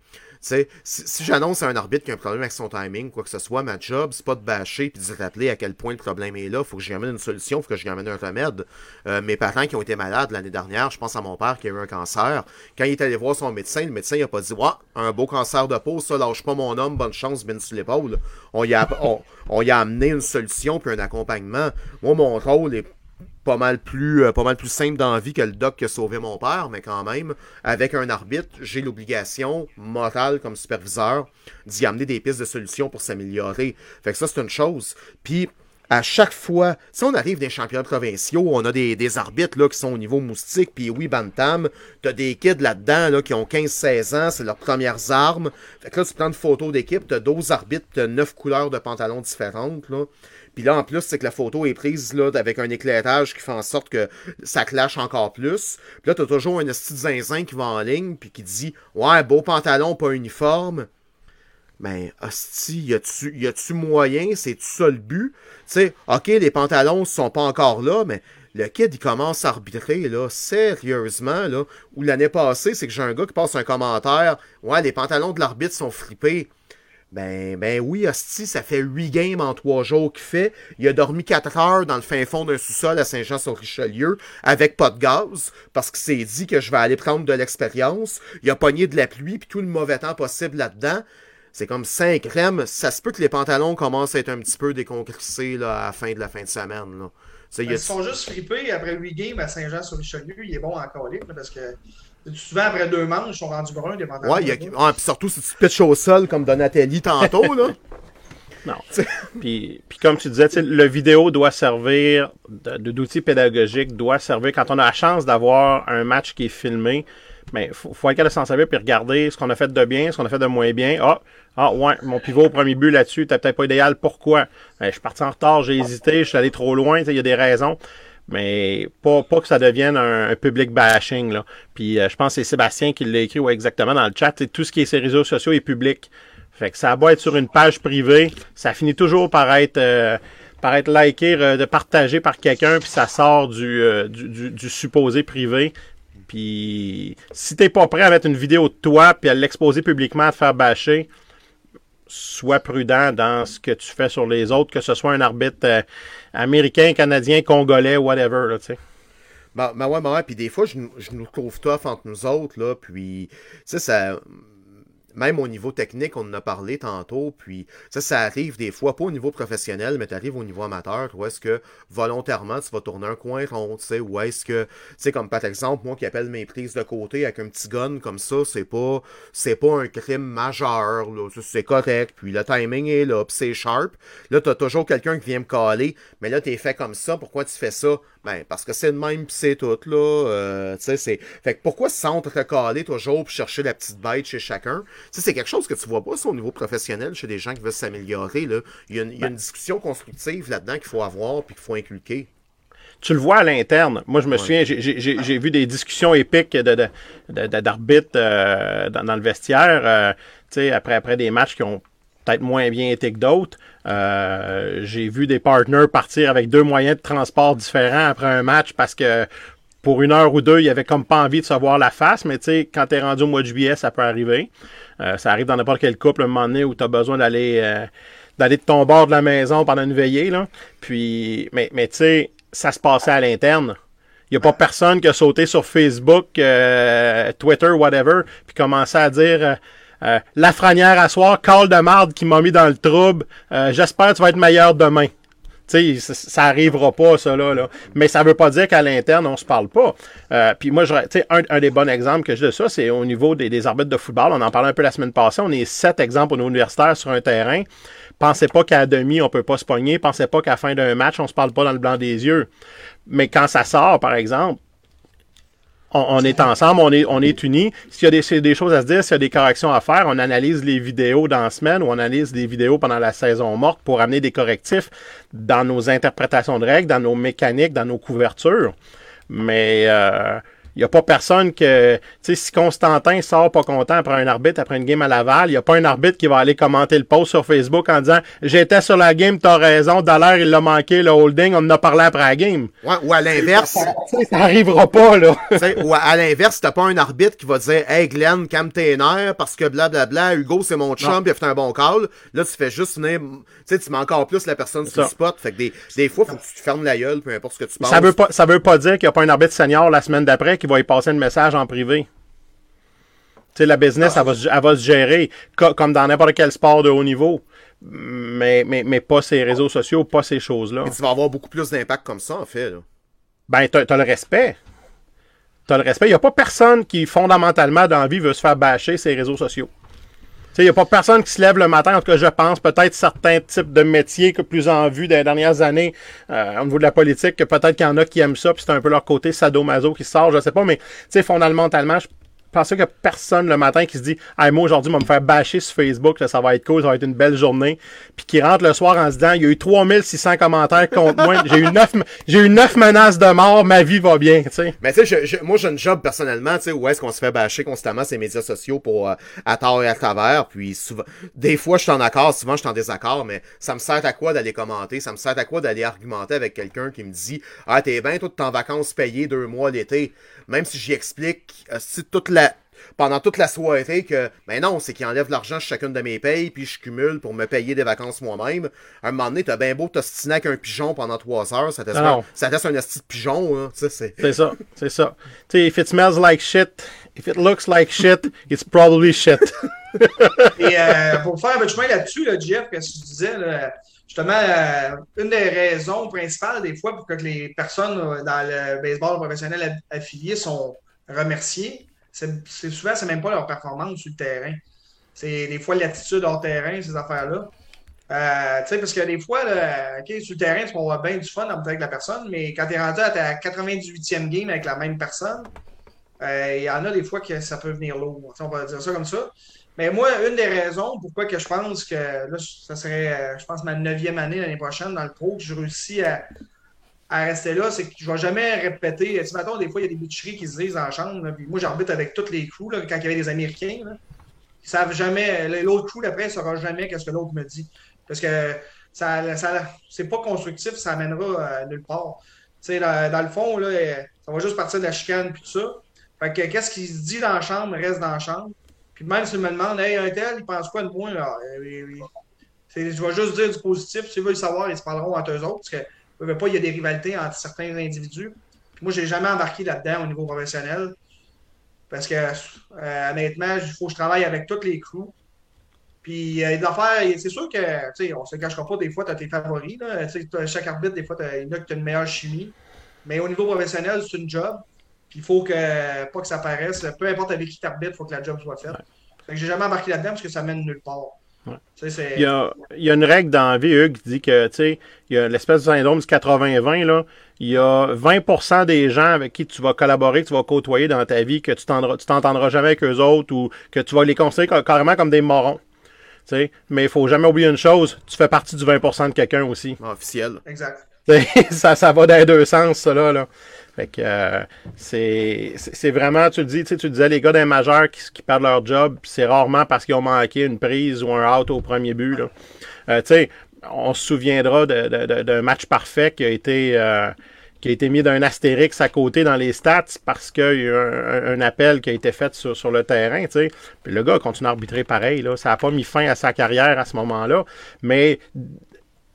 Si, si j'annonce à un arbitre qui a un problème avec son timing, quoi que ce soit, ma job, c'est pas de bâcher puis de rappeler à quel point le problème est là. Faut que j'y amène une solution, faut que j'y amène un remède. Euh, mes parents qui ont été malades l'année dernière, je pense à mon père qui a eu un cancer. Quand il est allé voir son médecin, le médecin il a pas dit Ouais, un beau cancer de peau, ça, lâche pas mon homme, bonne chance, ben sur l'épaule. On y a on, on y a amené une solution puis un accompagnement. Moi, mon rôle est pas mal plus euh, pas mal plus simple dans la vie que le doc qui a sauvé mon père, mais quand même, avec un arbitre, j'ai l'obligation morale comme superviseur d'y amener des pistes de solutions pour s'améliorer. Fait que ça, c'est une chose. Puis à chaque fois, si on arrive des championnats provinciaux, on a des, arbitres qui sont au niveau moustique, puis oui, Bantam, t'as des kids là-dedans là, qui ont 15-16 ans, c'est leurs premières armes. Fait que là, tu prends une photo d'équipe, t'as 12 arbitres, t'as 9 couleurs de pantalons différentes. Là. Puis là, en plus, c'est que la photo est prise là, avec un éclairage qui fait en sorte que ça clash encore plus. Puis là, t'as toujours un de zinzin qui va en ligne, puis qui dit Ouais, beau pantalon, pas uniforme. Mais, hostie, y a-tu, y a-tu moyen? C'est-tu ça le but? Tu sais, ok, les pantalons sont pas encore là, mais le kid, il commence à arbitrer, là, sérieusement, là. Ou l'année passée, c'est que j'ai un gars qui passe un commentaire. Ouais, les pantalons de l'arbitre sont fripés. Ben, ben oui, hostie, ça fait 8 games en 3 jours qu'il fait. Il a dormi 4 heures dans le fin fond d'un sous-sol à Saint-Jean-sur-Richelieu avec pas de gaz parce qu'il s'est dit que je vais aller prendre de l'expérience. Il a pogné de la pluie puis tout le mauvais temps possible là-dedans. C'est comme 5 crèmes. Ça se peut que les pantalons commencent à être un petit peu déconcrissés là, à la fin de la fin de semaine. A- Ils sont juste frippés après 8 games à Saint-Jean-sur-Richelieu. Il est bon encore libre parce que souvent après deux manches, ils sont rendus bruns des pantalons. Ouais, il y a... ouais, puis surtout si tu te pitches au sol comme Donatelli tantôt, là. Non. puis, puis comme tu disais, le vidéo doit servir d'outil pédagogique, doit servir quand on a la chance d'avoir un match qui est filmé. Mais il faut, faut être capable de s'en servir puis regarder ce qu'on a fait de bien, ce qu'on a fait de moins bien. Ah, ah ouais, mon pivot au premier but là-dessus, t'as peut-être pas idéal. Pourquoi? Ben, je suis parti en retard, j'ai hésité, je suis allé trop loin, tu sais, il y a des raisons. Mais pas, pas que ça devienne un, public bashing. Là. Puis euh, je pense que c'est Sébastien qui l'a écrit exactement dans le chat. Tout ce qui est ces réseaux sociaux est public. Fait que ça a beau être sur une page privée, ça finit toujours par être euh, par être liké, de partagé par quelqu'un, puis ça sort du, euh, du- du supposé privé. Puis si t'es pas prêt à mettre une vidéo de toi puis à l'exposer publiquement, à te faire bâcher, sois prudent dans ce que tu fais sur les autres, que ce soit un arbitre euh, américain, canadien, congolais, whatever, là, tu sais. Ben, ben ouais, ben ouais, puis des fois, je, je nous trouve tough entre nous autres, là, puis, sais, ça... même au niveau technique, on en a parlé tantôt, puis ça, ça arrive des fois, pas au niveau professionnel, mais tu arrives au niveau amateur, où est-ce que volontairement tu vas tourner un coin rond, tu sais, ou est-ce que, tu sais, comme par exemple, moi qui appelle mes prises de côté avec un petit gun comme ça, c'est pas, c'est pas un crime majeur, c'est correct, puis le timing est là, puis c'est sharp. Là, t'as toujours quelqu'un qui vient me caler, mais là, t'es fait comme ça, pourquoi tu fais ça? Ben, parce que c'est le même, pis c'est tout, là, euh, tu sais, c'est... Fait que pourquoi s'entrecaler toujours pour chercher la petite bête chez chacun? Tu sais, c'est quelque chose que tu vois pas ça, au niveau professionnel chez des gens qui veulent s'améliorer. Là. Il, y a une, il y a une discussion constructive là-dedans qu'il faut avoir puis qu'il faut inculquer. tu le vois à l'interne. Moi, je me souviens, j'ai- vu des discussions épiques de- de- de- de- d'arbitres euh, dans, dans le vestiaire, euh, tu sais, après, après des matchs qui ont peut-être moins bien été que d'autres. Euh, j'ai vu des partners partir avec deux moyens de transport différents après un match parce que pour une heure ou deux, il avait comme pas envie de se voir la face, mais tu sais, quand t'es rendu au mois de juillet, ça peut arriver. Euh, ça arrive dans n'importe quel couple, un moment donné, où tu as besoin d'aller euh, d'aller de ton bord de la maison pendant une veillée. Là. Puis, mais, mais tu sais, ça se passait à l'interne. Il n'y a pas personne qui a sauté sur Facebook, Twitter, whatever, puis commencé à dire euh, La franière à soir, call de marde qui m'a mis dans le trouble. Euh, J'espère que tu vas être meilleur demain. Ça, ça arrivera pas, ça, là, là. Mais ça veut pas dire qu'à l'interne, on se parle pas. Euh, puis moi, un, un des bons exemples que j'ai de ça, c'est au niveau des, des arbitres de football. On en parlait un peu la semaine passée. On est sept exemples au niveau universitaire sur un terrain. Pensez pas qu'à demi, on peut pas se pogner. Pensez pas qu'à la fin d'un match, on se parle pas dans le blanc des yeux. Mais quand ça sort, par exemple, on, est ensemble, on est, on est unis. S'il y a des, s'il y a des choses à se dire, s'il y a des corrections à faire, on analyse les vidéos dans la semaine ou on analyse des vidéos pendant la saison morte pour amener des correctifs dans nos interprétations de règles, dans nos mécaniques, dans nos couvertures. Mais euh, il n'y a pas personne que. Tu sais, si Constantin sort pas content après un arbitre, après une game à Laval, il n'y a pas un arbitre qui va aller commenter le post sur Facebook en disant J'étais sur la game, t'as raison, Dallaire, il l'a manqué, le holding, on en a parlé après la game. Ouais, ou à l'inverse, Tu sais, ça arrivera pas, là. ou à, l'inverse, t'as pas un arbitre qui va dire Hey Glenn, calme tes nerfs parce que blablabla, Hugo c'est mon chum, puis il a fait un bon call. Là, tu fais juste venir. Tu sais, tu mets encore plus la personne sur le spot. Fait que des, des fois, faut que tu te fermes la gueule, peu importe ce que tu penses. Ça veut pas, ça veut pas dire qu'il n'y a pas un arbitre senior la semaine d'après qui va y passer un message en privé. Tu sais, la business, elle, va, se- elle va se gérer co- comme dans n'importe quel sport de haut niveau. Mais, mais, mais pas ces réseaux sociaux, pas ces choses-là. Mais tu vas avoir beaucoup plus d'impact comme ça, en fait. Là. Ben, t'as as le respect. T'as le respect. Il n'y a pas personne qui, fondamentalement, dans la vie, veut se faire bâcher ses réseaux sociaux. Il n'y a pas personne qui se lève le matin, en tout cas, je pense, peut-être certains types de métiers que plus en vue dans les dernières années, euh, au niveau de la politique, que peut-être qu'il y en a qui aiment ça, puis c'est un peu leur côté sadomaso qui sort, je sais pas, mais fondamentalement, je pense qu'il n'y a personne le matin qui se dit hey, moi aujourd'hui, on va me faire bâcher sur Facebook, là, ça va être cool, ça va être une belle journée. Puis qui rentre le soir en se disant il y a eu 3600 commentaires contre moi, j'ai eu neuf j'ai eu neuf menaces de mort, ma vie va bien, tu. Mais tu sais, je- je- moi j'ai une job personnellement, tu sais, où est-ce qu'on se fait bâcher constamment ces médias sociaux pour euh, à tort et à travers, puis souvent, des fois je suis en accord, souvent je suis en désaccord, mais ça me sert à quoi d'aller commenter, ça me sert à quoi d'aller argumenter avec quelqu'un qui me dit ah t'es bien toi t'es en vacances payées deux mois l'été, même si j'y explique euh, si toute la pendant toute la soirée que ben non c'est qu'il enlève l'argent sur chacune de mes payes puis je cumule pour me payer des vacances moi-même à un moment donné t'as bien beau t'ostiner avec un pigeon pendant trois heures ça te ça te laisse un esti de pigeon hein, tu sais c'est C'est ça, c'est ça. Tu sais, if it smells like shit, if it looks like shit, it's probably shit. Et euh, pour faire un peu de chemin là-dessus, là, Jeff, qu'est-ce que tu disais, là, justement, euh, une des raisons principales, des fois, pour que les personnes euh, dans le baseball professionnel a- affiliées sont remerciées, c'est souvent, c'est même pas leur performance sur le terrain. C'est des fois l'attitude hors terrain, ces affaires-là. Euh, tu sais, parce que des fois, là, sur le terrain, tu vas avoir bien du fun avec la personne, mais quand tu es à ta 98e game avec la même personne, euh, il y en a des fois que ça peut venir lourd. On va dire ça comme ça. Mais moi, une des raisons pourquoi que je pense que là, ça serait, euh, je pense, ma neuvième année l'année prochaine dans le pro, que je réussis à, à rester là, c'est que je ne vais jamais répéter. Tu mettons, des fois, il y a des bitcheries qui se disent en chambre. moi, j'arbitre avec tous les crews, là, quand il y avait des Américains. Là, ils savent jamais, l'autre crew d'après ne saura jamais qu'est-ce que l'autre me dit. Parce que ça, ça c'est pas constructif, ça amènera euh, nulle part. Dans, le fond, là, euh, ça va juste partir de la chicane puis tout ça. Fait que qu'est-ce qui se dit dans la chambre reste dans la chambre. Puis même si me demandes, hey, un tel, il pense quoi de moi? Euh, Je vais juste dire du positif. S'ils veulent le savoir, ils se parleront entre eux autres. Veux pas, il y a des rivalités entre certains individus. Puis moi, j'ai jamais embarqué là-dedans au niveau professionnel. Parce que, euh, honnêtement, il faut que je travaille avec toutes les crews. Puis, il y a des affaires, c'est sûr que, tu sais, on se cachera pas, des fois, tu as tes favoris. Là. Chaque arbitre, des fois, il y en a qui ont une meilleure chimie. Mais au niveau professionnel, c'est une job. Puis, il faut que, pas que ça paraisse. Peu importe avec qui t'arbitres, il faut que la job soit faite. Fait que j'ai jamais embarqué là-dedans parce que ça mène nulle part. Ouais. Il y, a, il y a une règle dans la vie, Hugues, qui dit que, tu sais, il y a l'espèce de syndrome du 80-20, là. Il y a 20% des gens avec qui tu vas collaborer, que tu vas côtoyer dans ta vie, que tu t'entendras, tu t'entendras jamais avec eux autres ou que tu vas les considérer ca- carrément comme des morons. Tu sais, mais il faut jamais oublier une chose, tu fais partie du 20% de quelqu'un aussi. Officiel. Exact. Ça, ça va dans les deux sens, ça là. là. Fait que euh, c'est vraiment, tu le dis, tu sais, tu disais les gars d'un majeur qui, perdent leur job, c'est rarement parce qu'ils ont manqué une prise ou un out au premier but. Là. Euh, tu sais, on se souviendra d'un match parfait qui a été euh, qui a été mis d'un astérix à côté dans les stats parce qu'il y a eu un, appel qui a été fait sur, le terrain, tu sais. Puis le gars continue à arbitrer pareil, là. Ça n'a pas mis fin à sa carrière à ce moment-là. Mais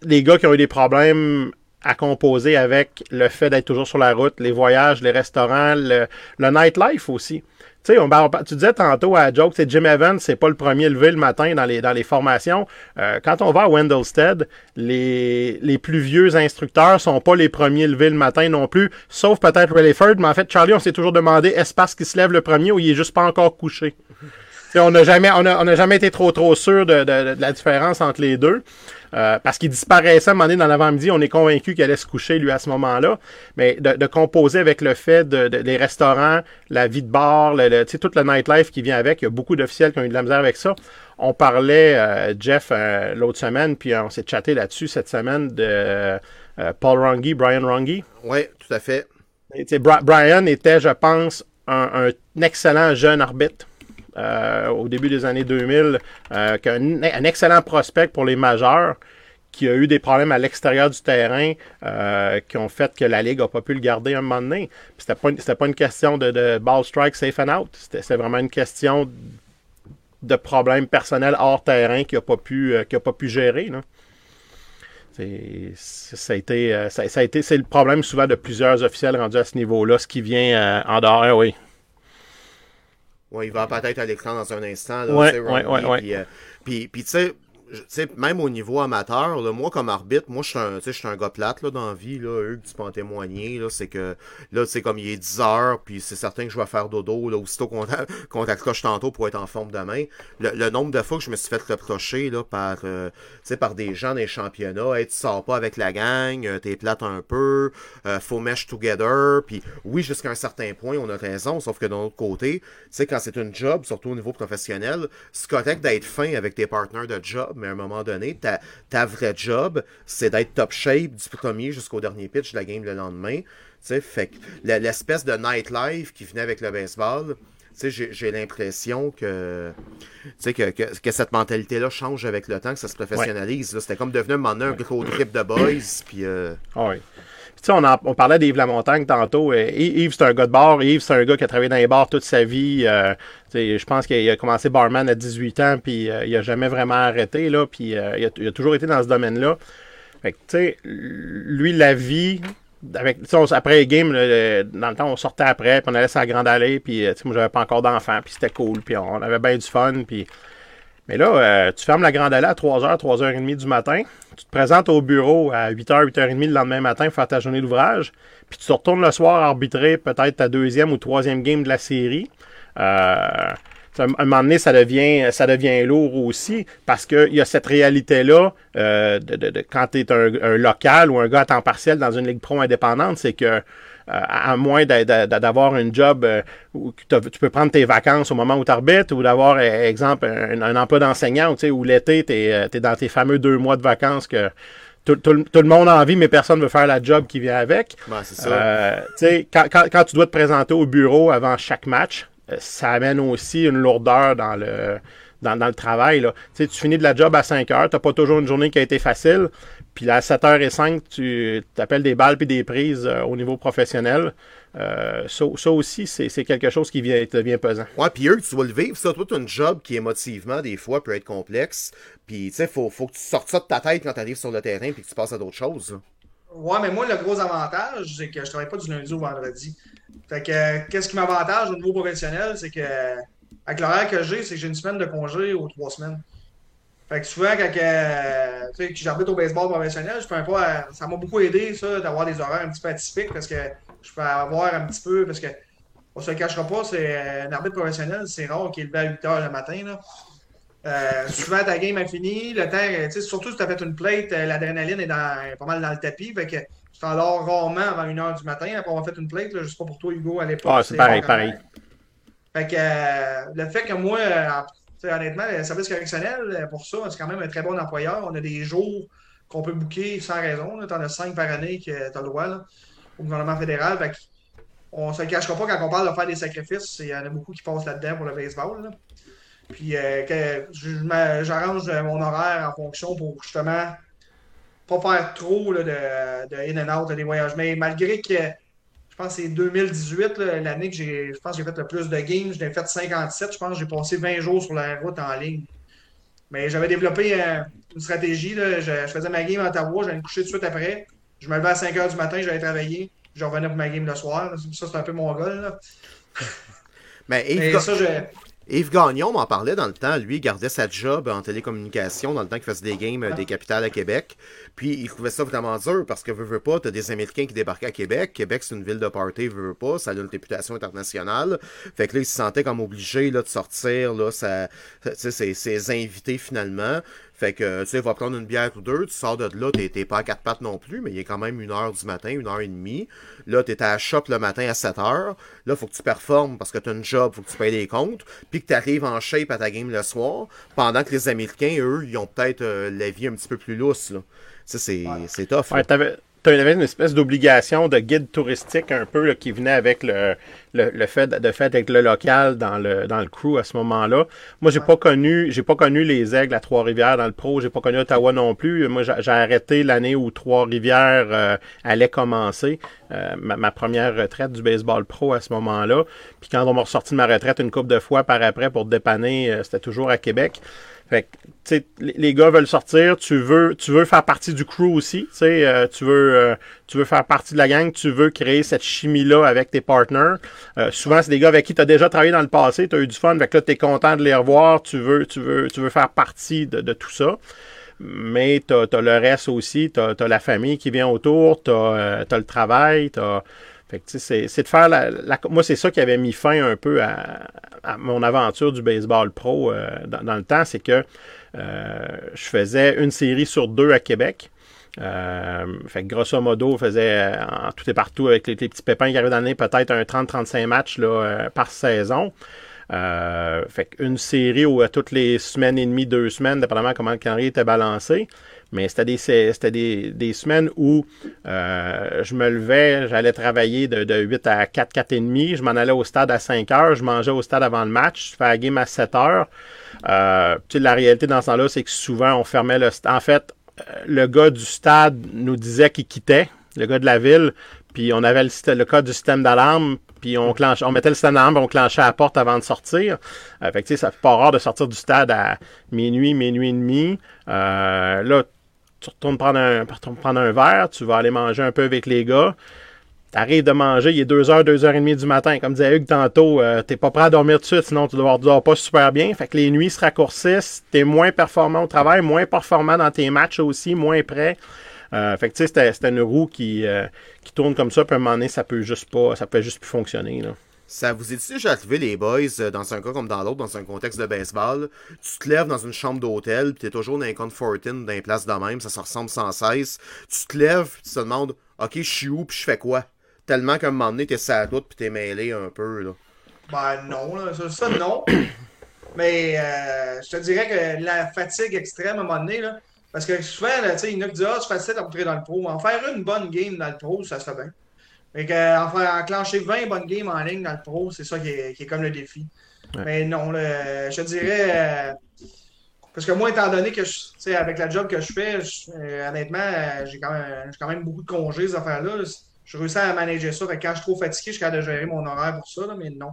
les gars qui ont eu des problèmes à composer avec le fait d'être toujours sur la route, les voyages, les restaurants, le, le nightlife aussi. Tu sais, on, tu disais tantôt à Joke, c'est Jim Evans, c'est pas le premier levé le matin dans les, dans les formations. Euh, quand on va à Wendellstead, les, les plus vieux instructeurs sont pas les premiers levés le matin non plus, sauf peut-être Rayford, mais en fait, Charlie, on s'est toujours demandé, est-ce parce qu'il se lève le premier ou il est juste pas encore couché? On n'a jamais, on a, on a jamais été trop trop sûr de, de- de la différence entre les deux. Euh, parce qu'il disparaissait à un moment donné dans l'avant-midi, on est convaincu qu'il allait se coucher lui à ce moment-là. Mais de, de composer avec le fait de, de- les restaurants, la vie de bar, le, le- toute le nightlife qui vient avec, il y a beaucoup d'officiels qui ont eu de la misère avec ça. On parlait, euh, Jeff, euh, l'autre semaine, puis on s'est chatté là-dessus cette semaine de Paul Rungy, Brian Rungy. Oui, tout à fait. Et, Brian était, je pense, un, un excellent jeune arbitre. Euh, au début des années 2000, euh, qu'un un excellent prospect pour les majeurs, qui a eu des problèmes à l'extérieur du terrain, euh, qui ont fait que la Ligue n'a pas pu le garder un moment donné. C'était pas, une- pas une question de, de ball strike safe and out. C'était vraiment une question de problèmes personnels hors terrain qu'il n'a pas pu, pas pu gérer. Ça a été, ça, a été, c'est le problème souvent de plusieurs officiels rendus à ce niveau-là, ce qui vient en dehors. Oui. Ouais, il va peut-être à l'écran dans un instant. Là, Ouais, ouais, ouais, ouais. Puis, euh, puis, puis, tu sais, sais, même au niveau amateur, là, moi comme arbitre, moi je suis un, je suis un gars plate là, dans la vie, là, Hugues, tu peux en témoigner, là, c'est que là, sais, comme il est 10 heures, puis c'est certain que je vais faire dodo, là, aussitôt qu'on t'a- qu'on t'accroche tantôt pour être en forme demain. Le, le nombre de fois que je me suis fait reprocher là, par, euh, par des gens des championnats, hey, tu sors pas avec la gang, euh, t'es plate un peu, euh, faut mesh together, puis oui, jusqu'à un certain point, on a raison, sauf que d'un autre côté, tu sais, quand c'est une job, surtout au niveau professionnel, c'est correct d'être fin avec tes partenaires de job, mais à un moment donné, ta, ta vraie job, c'est d'être top shape du premier jusqu'au dernier pitch de la game le lendemain. Tu sais, fait l'espèce de nightlife qui venait avec le baseball, tu sais, j'ai l'impression que, que, que, que cette mentalité-là change avec le temps, que ça se professionnalise. C'était comme devenu un moment donné un gros trip de boys, puis... euh, Ah oui. On, parlait d'Yves Lamontagne tantôt. Euh, Yves, c'est un gars de bar. Yves, c'est un gars qui a travaillé dans les bars toute sa vie. Euh, je pense qu'il a commencé barman à 18 ans, puis euh, il a jamais vraiment arrêté. Puis il, a, toujours été dans ce domaine-là. Fait que, tu sais, lui, la vie, avec, après les games, dans le temps, on sortait après, puis on allait sur la grande allée, puis, moi, j'avais pas encore d'enfant, puis c'était cool, puis on avait bien du fun. Mais là, euh, tu fermes la grande allée à 3h, 3h30 du matin, tu te présentes au bureau à 8h, 8h30 le lendemain matin pour faire ta journée d'ouvrage, puis tu te retournes le soir arbitrer peut-être ta deuxième ou troisième game de la série. Euh, à un moment donné, ça devient, ça devient lourd aussi parce qu'il y a cette réalité-là euh, de, de- de- quand tu es un, un local ou un gars à temps partiel dans une ligue pro indépendante, c'est que à moins d'a- d'a- d'avoir un job euh, où tu peux prendre tes vacances au moment où tu arbitres ou d'avoir, euh, exemple, un, un emploi d'enseignant tu sais, où l'été, tu es, dans tes fameux deux mois de vacances que tout, tout le- tout le monde a envie, mais personne ne veut faire la job qui vient avec. ben, c'est ça. Euh, tu sais, quand, quand, quand tu dois te présenter au bureau avant chaque match, euh, ça amène aussi une lourdeur dans le, dans, dans le travail. Là. Tu finis de la job à 5 heures, tu n'as pas toujours une journée qui a été facile. Puis à 7h05, tu appelles des balles puis des prises euh, au niveau professionnel. Euh, ça, ça aussi, c'est quelque chose qui vient, devient pesant. Ouais, puis eux, tu dois le vivre, ça. Toi, t'as une job qui, émotivement, des fois, peut être complexe. Puis, tu sais, faut, faut que tu sortes ça de ta tête quand t'arrives sur le terrain puis que tu passes à d'autres choses. Ouais, mais moi, le gros avantage, c'est que je travaille pas du lundi au vendredi. Fait que, qu'est-ce qui m'avantage au niveau professionnel, c'est que, avec l'horaire que j'ai, c'est que j'ai une semaine de congé aux trois semaines. Fait que souvent, quand euh, tu sais, que j'arbitre au baseball professionnel, je peux pas, ça m'a beaucoup aidé, ça, d'avoir des horaires un petit peu atypiques parce que je peux avoir un petit peu, parce que on se le cachera pas, c'est un arbitre professionnel, c'est rare qu'il est levé à 8 h le matin. Là. Euh, souvent, ta game est finie. Le temps, tu sais, surtout si tu as fait une plate, euh, l'adrénaline est dans, pas mal dans le tapis. Fait que tu t'endors rarement avant 1h du matin après avoir fait une plate. Là, je sais pas pour toi, Hugo, à l'époque. Ah, c'est pareil, pareil. Fait que euh, le fait que moi, honnêtement, le service correctionnel, euh, pour ça, c'est quand même un très bon employeur. On a des jours qu'on peut booker sans raison. Tu en as 5 par année que tu as le droit au gouvernement fédéral. On se le cachera pas quand on parle de faire des sacrifices. Il y en a beaucoup qui passent là-dedans pour le baseball. Puis euh, j'arrange mon horaire en fonction pour justement pas faire trop de, de in and out, des voyages. Mais malgré que pense que c'est 2018, là, l'année que j'ai, je pense j'ai fait le plus de games, j'en ai fait 57. Je pense que j'ai passé 20 jours sur la route en ligne. Mais j'avais développé euh, une stratégie. Là, je, je faisais ma game à Ottawa, j'allais me coucher tout de suite après. Je me levais à 5 h du matin, j'allais travailler. Je revenais pour ma game le soir. Ça, c'est un peu mon goal. Là. Mais Mais ça, je, Yves Gagnon m'en parlait dans le temps. Lui, il gardait sa job en télécommunication dans le temps qu'il faisait des games euh, des capitales à Québec. Puis il trouvait ça vraiment dur parce que, veux, veux pas, t'as des Américains qui débarquaient à Québec. Québec, c'est une ville de party, veux, veux pas. Ça a une réputation internationale. Fait que là, il se sentait comme obligé là, de sortir là, sa- ses invités finalement. Fait que, tu sais, va prendre une bière ou deux, tu sors de là, t'es pas à quatre pattes non plus, mais il est quand même une heure du matin, une heure et demie. Là, t'es à la shop le matin à 7 heures. Là, faut que tu performes parce que t'as une job, faut que tu payes les comptes. Puis que t'arrives en shape à ta game le soir, pendant que les Américains, eux, ils ont peut-être euh, la vie un petit peu plus lousse, là. Ça, c'est c'est tough. Ouais, t'avais, t'avais une espèce d'obligation de guide touristique un peu là, qui venait avec le, le, le fait de fait avec le local dans le dans le crew à ce moment-là. Moi, j'ai pas connu j'ai pas connu les aigles à Trois-Rivières dans le pro, j'ai pas connu Ottawa non plus. Moi, j'ai, j'ai arrêté l'année où Trois-Rivières euh, allait commencer euh, ma, ma première retraite du baseball pro à ce moment-là. Puis quand on m'a ressorti de ma retraite une couple de fois par après pour dépanner, euh, c'était toujours à Québec. Fait que, tu les gars veulent sortir, tu veux, tu veux faire partie du crew aussi, tu sais, euh, tu veux, euh, tu veux faire partie de la gang, tu veux créer cette chimie-là avec tes partners. Euh, souvent, c'est des gars avec qui tu as déjà travaillé dans le passé, tu as eu du fun, fait que là, tu es content de les revoir, tu veux, tu veux, tu veux faire partie de, de tout ça. Mais tu as, le reste aussi, tu as, la famille qui vient autour, tu as, le travail, tu fait que, c'est de faire la, la- Moi, c'est ça qui avait mis fin un peu à, mon aventure du baseball pro euh, dans, le temps, c'est que euh, je faisais une série sur deux à Québec. Euh, fait que grosso modo, on faisait en tout et partout avec les, petits pépins qui arrivaient dans l'année, peut-être un 30-35 matchs par saison. Fait qu'une série où à toutes les semaines et demie, deux semaines, dépendamment comment le calendrier était balancé. Mais c'était des, c'était des, des semaines où euh, je me levais, j'allais travailler de, de 8 à 4, 4 et demi. Je m'en allais au stade à 5 heures. Je mangeais au stade avant le match. Je fais la game à 7 heures. Euh, la réalité dans ce temps-là, c'est que souvent, on fermait le stade. En fait, euh, le gars du stade nous disait qu'il quittait, le gars de la ville, puis on avait le, le code du système d'alarme, puis on, clenche, on mettait le système d'alarme, on clenchait la porte avant de sortir. Euh, fait que, ça fait pas rare de sortir du stade à minuit, minuit et demi. Euh, là, tu retournes prendre un, retournes prendre un verre, tu vas aller manger un peu avec les gars. T'arrives de manger, il est 2h, 2h30 du matin. Comme disait Hugues tantôt, euh, t'es pas prêt à dormir tout de suite, sinon tu ne dors pas super bien. Fait que les nuits se raccourcissent, t'es moins performant au travail, moins performant dans tes matchs aussi, moins prêt. Euh, fait que tu sais, c'était, une roue qui, euh, qui tourne comme ça, puis à un moment donné, ça peut juste pas, ça peut juste plus fonctionner. Ça vous est déjà arrivé, les boys, euh, dans un cas comme dans l'autre, dans un contexte de baseball, tu te lèves dans une chambre d'hôtel, puis t'es toujours dans un Confortin, dans une place de même, ça se ressemble sans cesse. Tu te lèves, puis tu te demandes, OK, je suis où, puis je fais quoi? Tellement qu'à un moment donné, t'es sur la route, puis t'es mêlé un peu, là. Ben non, là, ça, non. Mais euh, je te dirais que la fatigue extrême à un moment donné, là, parce que souvent, là, il y en a qui disent Ah, c'est facile d'entrer dans le pro. En faire une bonne game dans le pro, ça se fait bien. Fait que, euh, en faire enclencher 20 bonnes games en ligne dans le pro, c'est ça qui est, qui est comme le défi. Ouais. Mais non, là, je dirais. euh, parce que moi, étant donné que je, tu sais, avec la job que je fais, je- euh, honnêtement, euh, j'ai quand, même- quand même beaucoup de congés, ces affaires-là. Je réussis à manager ça. Fait que quand je suis trop fatigué, je suis capable de gérer mon horaire pour ça, là, mais non.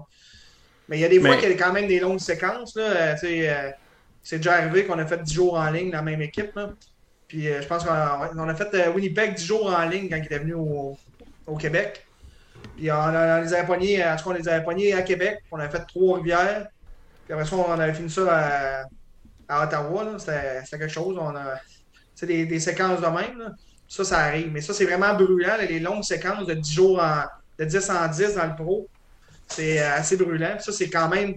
Mais il y a des fois qu'il y a quand même des longues séquences. Là, tu sais, c'est déjà arrivé qu'on a fait 10 jours en ligne dans la même équipe. Là. Puis je pense qu'on a, on a fait Winnipeg 10 jours en ligne quand il était venu au, au Québec. Puis on, on les avait pognés, en les avait pognés à Québec. On avait fait Trois-Rivières. Puis après ça, on avait fini ça à, à Ottawa. C'était quelque chose. On a sais, des, des séquences de même. là. Ça, ça arrive. Mais ça, c'est vraiment brûlant. les longues séquences de 10 jours en, de 10 en 10 dans le pro. C'est euh, assez brûlant. Puis ça, c'est quand même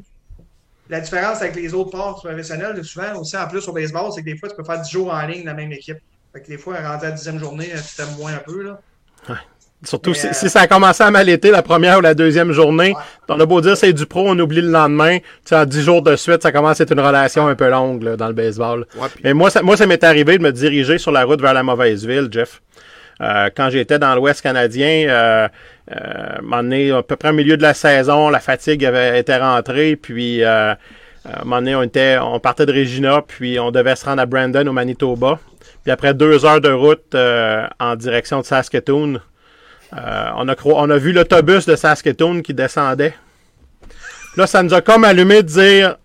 la différence avec les autres sports professionnels. Souvent, aussi, en plus, au baseball, c'est que des fois, tu peux faire 10 jours en ligne la même équipe. Fait que des fois, rendu à la dixième journée, tu t'aimes moins un peu. Là. Surtout si, euh, si ça a commencé à mal été la première ou la deuxième journée. On a beau dire c'est du pro, on oublie le lendemain. Tu sais, en 10 jours de suite, ça commence à être une relation un peu longue là, dans le baseball. Ouais, Mais moi, ça, moi, ça m'est arrivé de me diriger sur la route vers la mauvaise ville, Jeff. Euh, quand j'étais dans l'Ouest canadien, euh, euh, à un moment donné, à peu près au milieu de la saison, la fatigue avait été rentrée, puis euh, à un moment donné, on, était, on partait de Regina, puis on devait se rendre à Brandon, au Manitoba. Puis après deux heures de route euh, en direction de Saskatoon, euh, on, a cro- on a vu l'autobus de Saskatoon qui descendait. Là, ça nous a comme allumé de dire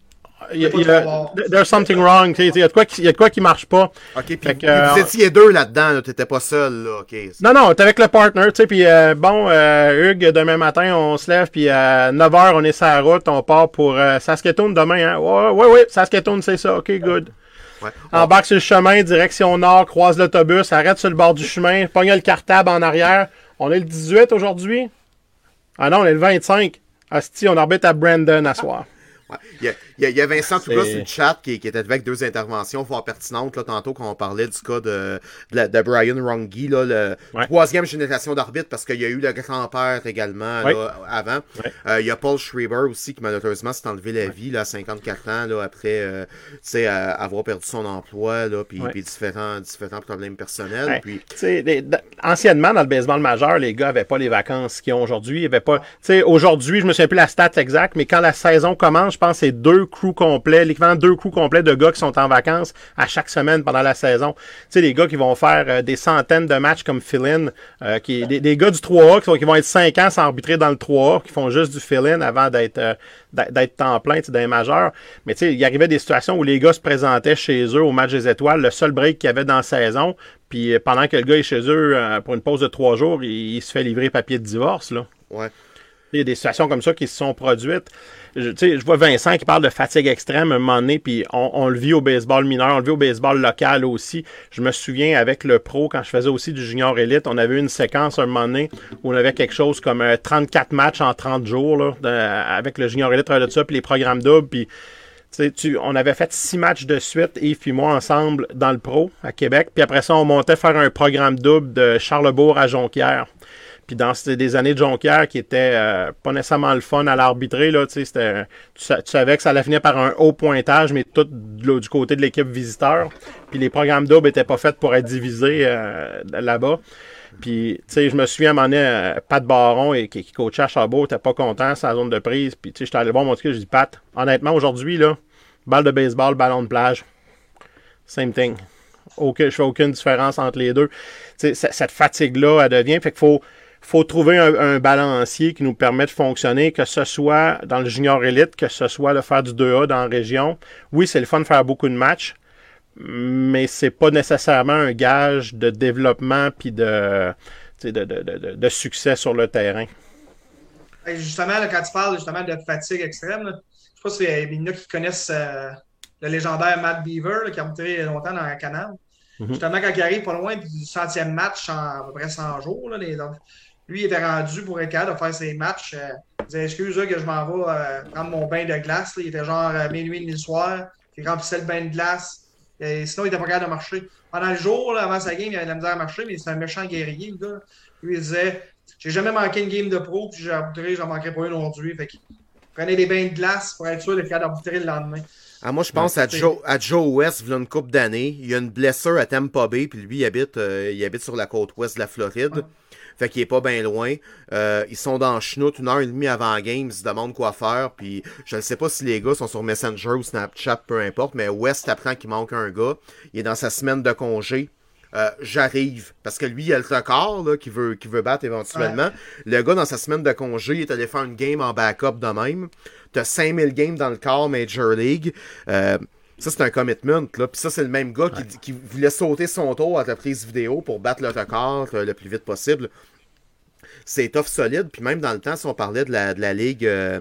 il y a- il y a- there's something wrong. Il y a de quoi qui, il y a de quoi qui marche pas. Ok, puis vous, euh, vous étiez deux là-dedans, là, t'étais pas seul, là. Non, non, t'es avec le partner, puis euh, bon, euh, Hugues, demain matin, on se lève, puis à 9h, on est sur la route, on part pour Saskatoon demain, hein. Ouais, ouais, ouais, Saskatoon, c'est ça, ok, good. Ouais. Embarque sur le chemin, direction nord, croise l'autobus, arrête sur le bord du chemin, pogne le cartable en arrière. On est le 18 aujourd'hui? Ah non, on est le 25. Asti, on orbite à Brandon à soir. Il y a- il y a Vincent Touga C'est- sur le chat qui, qui était avec deux interventions fort pertinentes là, tantôt quand on parlait du cas de, de, la- de Brian Runge, là, le Ouais. troisième génération d'arbitre, parce qu'il y a eu le grand-père également Ouais. là, avant. Ouais. Euh, il y a Paul Schreiber aussi qui malheureusement s'est enlevé la vie là, à 54 ans là, après euh, euh, avoir perdu son emploi là, puis, puis différents, différents problèmes personnels. Puis, les- anciennement, dans le baseball majeur, les gars n'avaient pas les vacances qu'ils ont aujourd'hui. Pas. Aujourd'hui, je me souviens plus la stat exacte, mais quand la saison commence, je pense que c'est deux crews complets, l'équivalent de deux crews complets de gars qui sont en vacances à chaque semaine pendant la saison. Tu sais, des gars qui vont faire euh, des centaines de matchs comme fill-in, euh, des, gars du 3A qui, sont- qui vont être 5 ans sans arbitrer dans le 3A, qui font juste du fill-in avant d'être euh, d'être d'être temps plein, tu sais, dans les majeurs. Mais tu sais, il arrivait des situations où les gars se présentaient chez eux au match des étoiles, le seul break qu'il y avait dans la saison, puis pendant que le gars est chez eux pour une pause de trois jours, il, se fait livrer papier de divorce, là. Il y a des situations comme ça qui se sont produites. Je, je vois Vincent qui parle de fatigue extrême à un moment donné, puis on, le vit au baseball mineur, on le vit au baseball local aussi. Je me souviens avec le pro, quand je faisais aussi du junior élite, on avait une séquence à un moment donné où on avait quelque chose comme euh, 34 matchs en 30 jours là, avec le junior élite, de ça, puis les programmes doubles, puis tu on avait fait six matchs de suite, Yves puis moi, ensemble, dans le pro, à Québec. Puis après ça, on montait faire un programme double de Charlebourg à Jonquière. Puis dans des années de Jonquière qui étaient euh, pas nécessairement le fun à l'arbitrer, là, tu sais, tu, tu savais que ça allait finir par un haut pointage, mais tout du côté de l'équipe visiteur. Puis les programmes doubles étaient pas faits pour être divisés euh, là-bas. Puis, tu sais, je me souviens à un moment donné, euh, Pat Baron, et, qui, qui coachait à Chabot, était pas content, sa zone de prise. Puis, tu sais, j'étais allé voir mon ticket, je dis, Pat, honnêtement, aujourd'hui, là, balle de baseball, ballon de plage, same thing. Aucun, je fais aucune différence entre les deux. Tu sais, cette fatigue-là, elle devient. Fait qu'il faut, faut trouver un, un balancier qui nous permet de fonctionner, que ce soit dans le junior élite, que ce soit de faire du 2A dans la région. Oui, c'est le fun de faire beaucoup de matchs, mais c'est pas nécessairement un gage de développement puis de, tu sais, de, de, de, de- de succès sur le terrain. Hey, Justement, là, quand tu parles justement de fatigue extrême, là, je sais pas s'il y en a qui connaissent euh, le légendaire Matt Beaver là, qui a monté longtemps dans le canal. Mhm. Justement, quand il arrive pas loin du centième match en à peu près 100 jours, les- donc, lui il était rendu pour être capable de faire ses matchs. euh, il disait Excuse que je m'en vais euh, prendre mon bain de glace. là. Il était genre euh, minuit, le soir. Il remplissait le bain de glace. Et sinon, il était pas capable de marcher. Pendant le jour, là, avant sa game, il avait de la misère à marcher, mais c'est un méchant guerrier, le gars. Lui, il disait J'ai jamais manqué une game de pro, puis j'ai arbitré, j'en manquerai pas une aujourd'hui. Fait qu'il prenait des bains de glace pour être sûr d'être capable d'arbitrer le lendemain. Ah, moi, je pense à, Joe, à Joe West, il y a une couple d'années. Il y a une blessure à Tampa Bay, puis lui, il habite, euh, il habite sur la côte ouest de la Floride. Fait qu'il est pas bien loin. Euh, ils sont dans Chenoute une heure et demie avant game. Ils se demandent quoi faire. Puis je ne sais pas si les gars sont sur Messenger ou Snapchat, peu importe. Mais West apprend qu'il manque un gars. Il est dans sa semaine de congé. Euh, J'arrive. Parce que lui, il a le record là, qu'il veut, qu'il veut battre éventuellement. Le gars, dans sa semaine de congé, il est allé faire une game en backup de même. T'as 5000 games dans le corps Major League. Euh, ça, c'est un commitment. Là. Puis ça, c'est le même gars qui, qui voulait sauter son tour à la prise vidéo pour battre le record euh, le plus vite possible. c'est tough solide. Puis même dans le temps, si on parlait de la, de la Ligue. euh,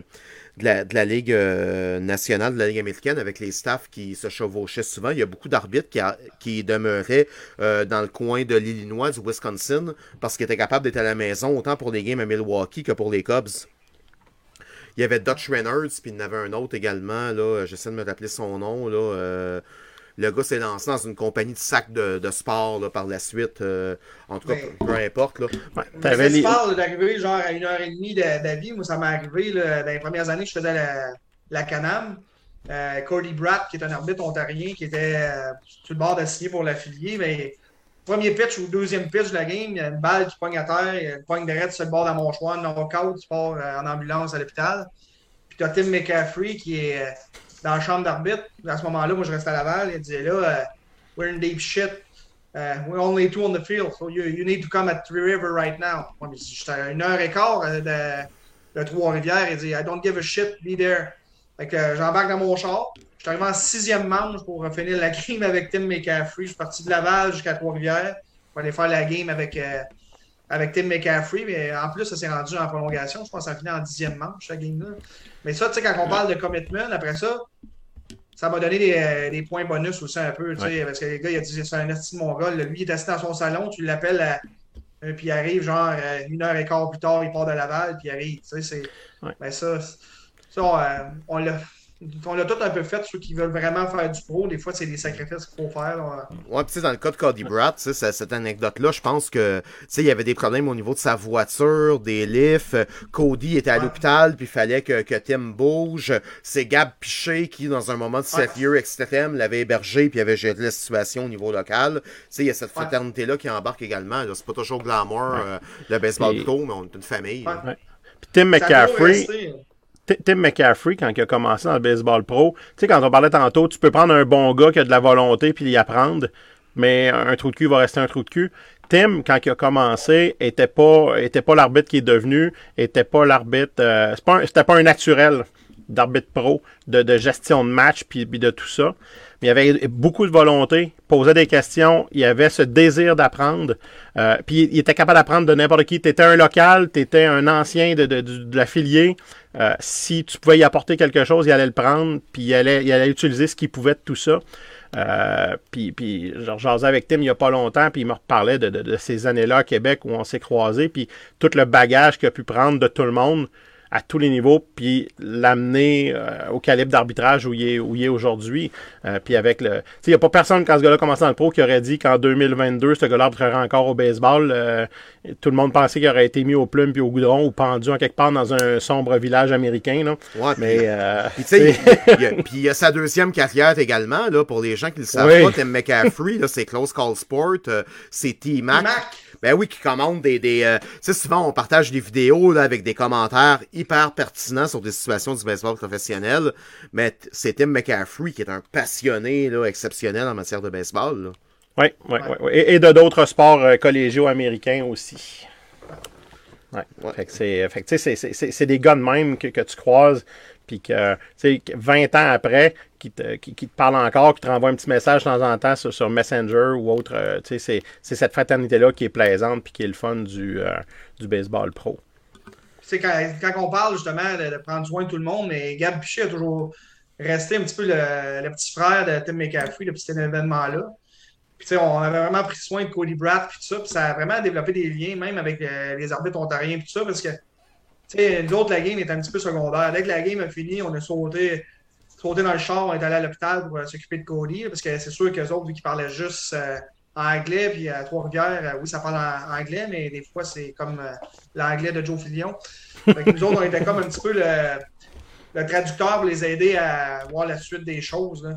de la, de la Ligue euh, nationale, de la Ligue américaine, avec les staffs qui se chevauchaient souvent. Il y a beaucoup d'arbitres qui, a- qui demeuraient euh, dans le coin de l'Illinois, du Wisconsin, parce qu'ils étaient capables d'être à la maison, autant pour les games à Milwaukee que pour les Cubs. Il y avait Dutch Reynolds, puis il y en avait un autre également, là, j'essaie de me rappeler son nom, là, euh, le gars s'est lancé dans une compagnie de sacs de, de sport là, par la suite. euh, en tout cas, Mais- peu importe. Là. Ouais, t'avais les- parles d'arriver genre à une heure et demie de- d'avis, moi ça m'est arrivé là, dans les premières années que je faisais la, la Canam. Euh, Cody Bratt, qui est un arbitre ontarien, qui était euh, sur le bord de signer pour l'affilié, mais premier pitch ou deuxième pitch de la game, il y a une balle qui pogne à terre, une pogne de sur le bord de choix, un knockout, qui part euh, en ambulance à l'hôpital. Puis tu as Tim McCaffrey qui est euh, dans la chambre d'arbitre. À ce moment-là, moi je restais à Laval, il disait là, euh, we're in deep shit. Uh, we're only two on the field, so you, need to come at Three River right now. Moi, j'étais à une heure et quart de, de Trois-Rivières, il dit I don't give a shit, be there. Fait que j'embarque dans mon char. Je suis arrivé en sixième manche pour finir la game avec Tim McCaffrey. Je suis parti de Laval jusqu'à Trois-Rivières pour aller faire la game avec, euh, avec Tim McCaffrey. Mais en plus, ça s'est rendu en prolongation. Je pense que ça a fini en dixième manche, la game-là. Mais ça, tu sais, quand on parle de commitment, après ça, ça m'a donné des, euh, des points bonus aussi un peu, parce que le gars, il a dit, c'est un esti de mongol. Lui, il est assis dans son salon, tu l'appelles, à- euh, puis il arrive, genre, une heure et quart plus tard, il part de Laval, puis il arrive, tu sais, c'est... Ouais. Ben ça, ça on, on l'a... On l'a tout un peu fait, ceux qui veulent vraiment faire du pro. Des fois, c'est des sacrifices qu'il faut faire. là. Ouais, pis tu sais, dans le cas de Cody Bratt, tu sais, ça- cette anecdote-là, je pense que, tu sais, il y avait des problèmes au niveau de sa voiture, des lifts. Cody était à Ouais. l'hôpital, puis il fallait que, que Tim bouge. C'est Gab Piché qui, dans un moment de Ouais. cette year XTM, l'avait hébergé, puis avait géré la situation au niveau local. Tu sais, il y a cette Ouais. fraternité-là qui embarque également. C'est pas toujours glamour, euh, le baseball Et- pro, mais on est une famille. Ouais. Puis Tim McCaffrey, Tim McCaffrey, quand il a commencé dans le baseball pro, tu sais, quand on parlait tantôt, tu peux prendre un bon gars qui a de la volonté puis l'y apprendre, mais un trou de cul va rester un trou de cul. Tim, quand il a commencé, était pas, était pas l'arbitre qui est devenu, était pas l'arbitre, euh, c'était pas un naturel d'arbitre pro, de, de gestion de match puis, puis de tout ça. Mais il avait beaucoup de volonté, posait des questions, il avait ce désir d'apprendre. euh, puis il était capable d'apprendre de n'importe qui. Tu étais un local, tu étais un ancien de, de, de, de. Euh, si tu pouvais y apporter quelque chose, il allait le prendre, puis il allait, il allait utiliser ce qu'il pouvait de tout ça. Euh, puis, puis jasais avec Tim il n'y a pas longtemps, puis il me reparlait de, de, de ces années-là à Québec où on s'est croisés, puis tout le bagage qu'il a pu prendre de tout le monde à tous les niveaux, puis l'amener euh, au calibre d'arbitrage où il est, où il est aujourd'hui. Euh, puis avec le. Tu sais, il n'y a pas personne, quand ce gars-là commençait dans le pro, qui aurait dit qu'en 2022, ce gars-là arbitrerait encore au baseball. Euh, tout le monde pensait qu'il aurait été mis aux plumes puis au goudron ou pendu en quelque part dans un sombre village américain. Là. Ouais, Mais. euh, Puis, tu sais, il- y a- puis il y a sa deuxième carrière également, là, pour les gens qui le savent Oui. pas, Tim McCaffrey, là, c'est Close Call Sport, euh, c'est T-Mac. Ben oui, qui commande des... des euh, tu sais, souvent, on partage des vidéos, là, avec des commentaires hyper pertinents sur des situations du baseball professionnel, mais c'est Tim McCaffrey qui est un passionné, là, exceptionnel en matière de baseball, là. Oui, oui, oui. Et, et de d'autres sports euh, collégiaux américains aussi. Ouais. Ouais. Fait que c'est, fait que, tu sais, c'est- c'est- c'est c'est des gars de même que, que tu croises, puis que, tu sais, que 20 ans après, qui te, qui, te parlent encore, qui te renvoient un petit message de temps en temps sur, Messenger ou autre. euh, tu sais, c'est, cette fraternité-là qui est plaisante, puis qui est le fun du, euh, du baseball pro. C'est quand, quand on parle justement de, de prendre soin de tout le monde, mais Gab Pichet a toujours resté un petit peu le, le petit frère de Tim McCaffrey depuis cet événement-là. Puis, tu sais, on avait vraiment pris soin de Cody Bratt puis tout ça, puis ça a vraiment développé des liens, même avec euh, les arbitres ontariens puis tout ça, parce que, tu nous autres, la game est un petit peu secondaire. Dès que la game a fini, on a sauté, sauté dans le char, on est allé à l'hôpital pour euh, s'occuper de Cody, parce que c'est sûr qu'eux autres, vu qu'ils parlaient juste euh, en anglais, puis à Trois-Rivières, euh, oui, ça parle en anglais, mais des fois, c'est comme euh, l'anglais de Joe Fillion. Nous autres, on était comme un petit peu le, traducteur pour les aider à voir la suite des choses,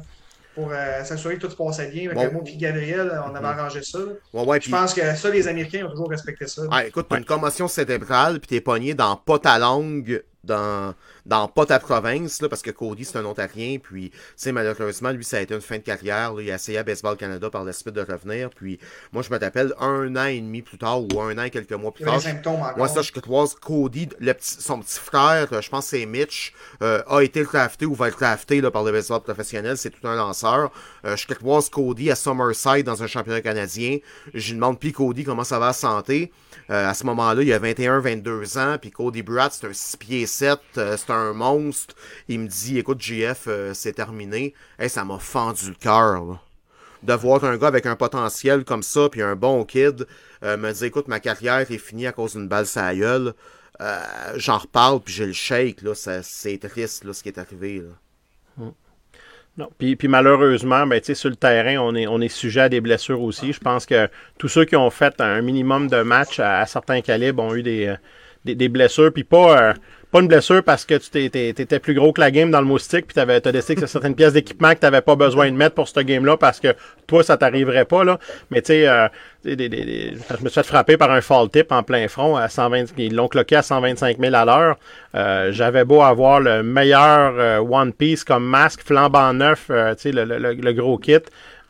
pour euh, s'assurer que tout se passait bien. Avec Bon. moi et Gabriel, on avait arrangé ça. là. Ouais, ouais, Je pense que ça, les Américains ont toujours respecté ça. Ah, écoute, t'as une commotion cérébrale, puis t'es pogné dans pas ta langue dans, dans pas ta province, là, parce que Cody, c'est un Ontarien, puis, tu sais, malheureusement, lui, ça a été une fin de carrière, là, il a essayé à Baseball Canada par la suite de revenir, puis, moi, je me rappelle, un an et demi plus tard, ou un an et quelques mois plus tard, moi, ça, je croise Cody, le petit- son petit frère, je pense que c'est Mitch, euh, a été drafté ou va être drafté là, par le baseball professionnel. C'est tout un lanceur. Euh, je croise Cody à Summerside dans un championnat canadien. Je lui demande, puis Cody, comment ça va la santé? Euh, à ce moment-là, il a 21-22 ans, puis Cody Bratt, c'est un 6 pieds 7, euh, c'est un monstre. Il me dit, écoute, JF, euh, c'est terminé. Ça m'a fendu le cœur, de voir un gars avec un potentiel comme ça, puis un bon kid, euh, me dire, écoute, ma carrière est finie à cause d'une balle sur. Euh, J'en reparle, puis j'ai le shake, là, c'est triste, ce qui est arrivé, là. Non. Puis, malheureusement, ben, sur le terrain, on est, sujet à des blessures aussi. Je pense que tous ceux qui ont fait un minimum de matchs à, certains calibres ont eu des, euh, blessures. Puis pas, pas une blessure parce que tu t'étais plus gros que la game dans le moustique, puis t'avais, t'as décidé que certaines pièces d'équipement que t'avais pas besoin de mettre pour ce game-là parce que toi, ça t'arriverait pas, là. Mais tu sais, euh, je me suis fait frapper par un fall tip en plein front à 120, ils l'ont cloqué à 125 000 à l'heure. Euh, j'avais beau avoir le meilleur euh, One Piece comme masque flambant neuf, euh, tu sais, le- le- le gros kit.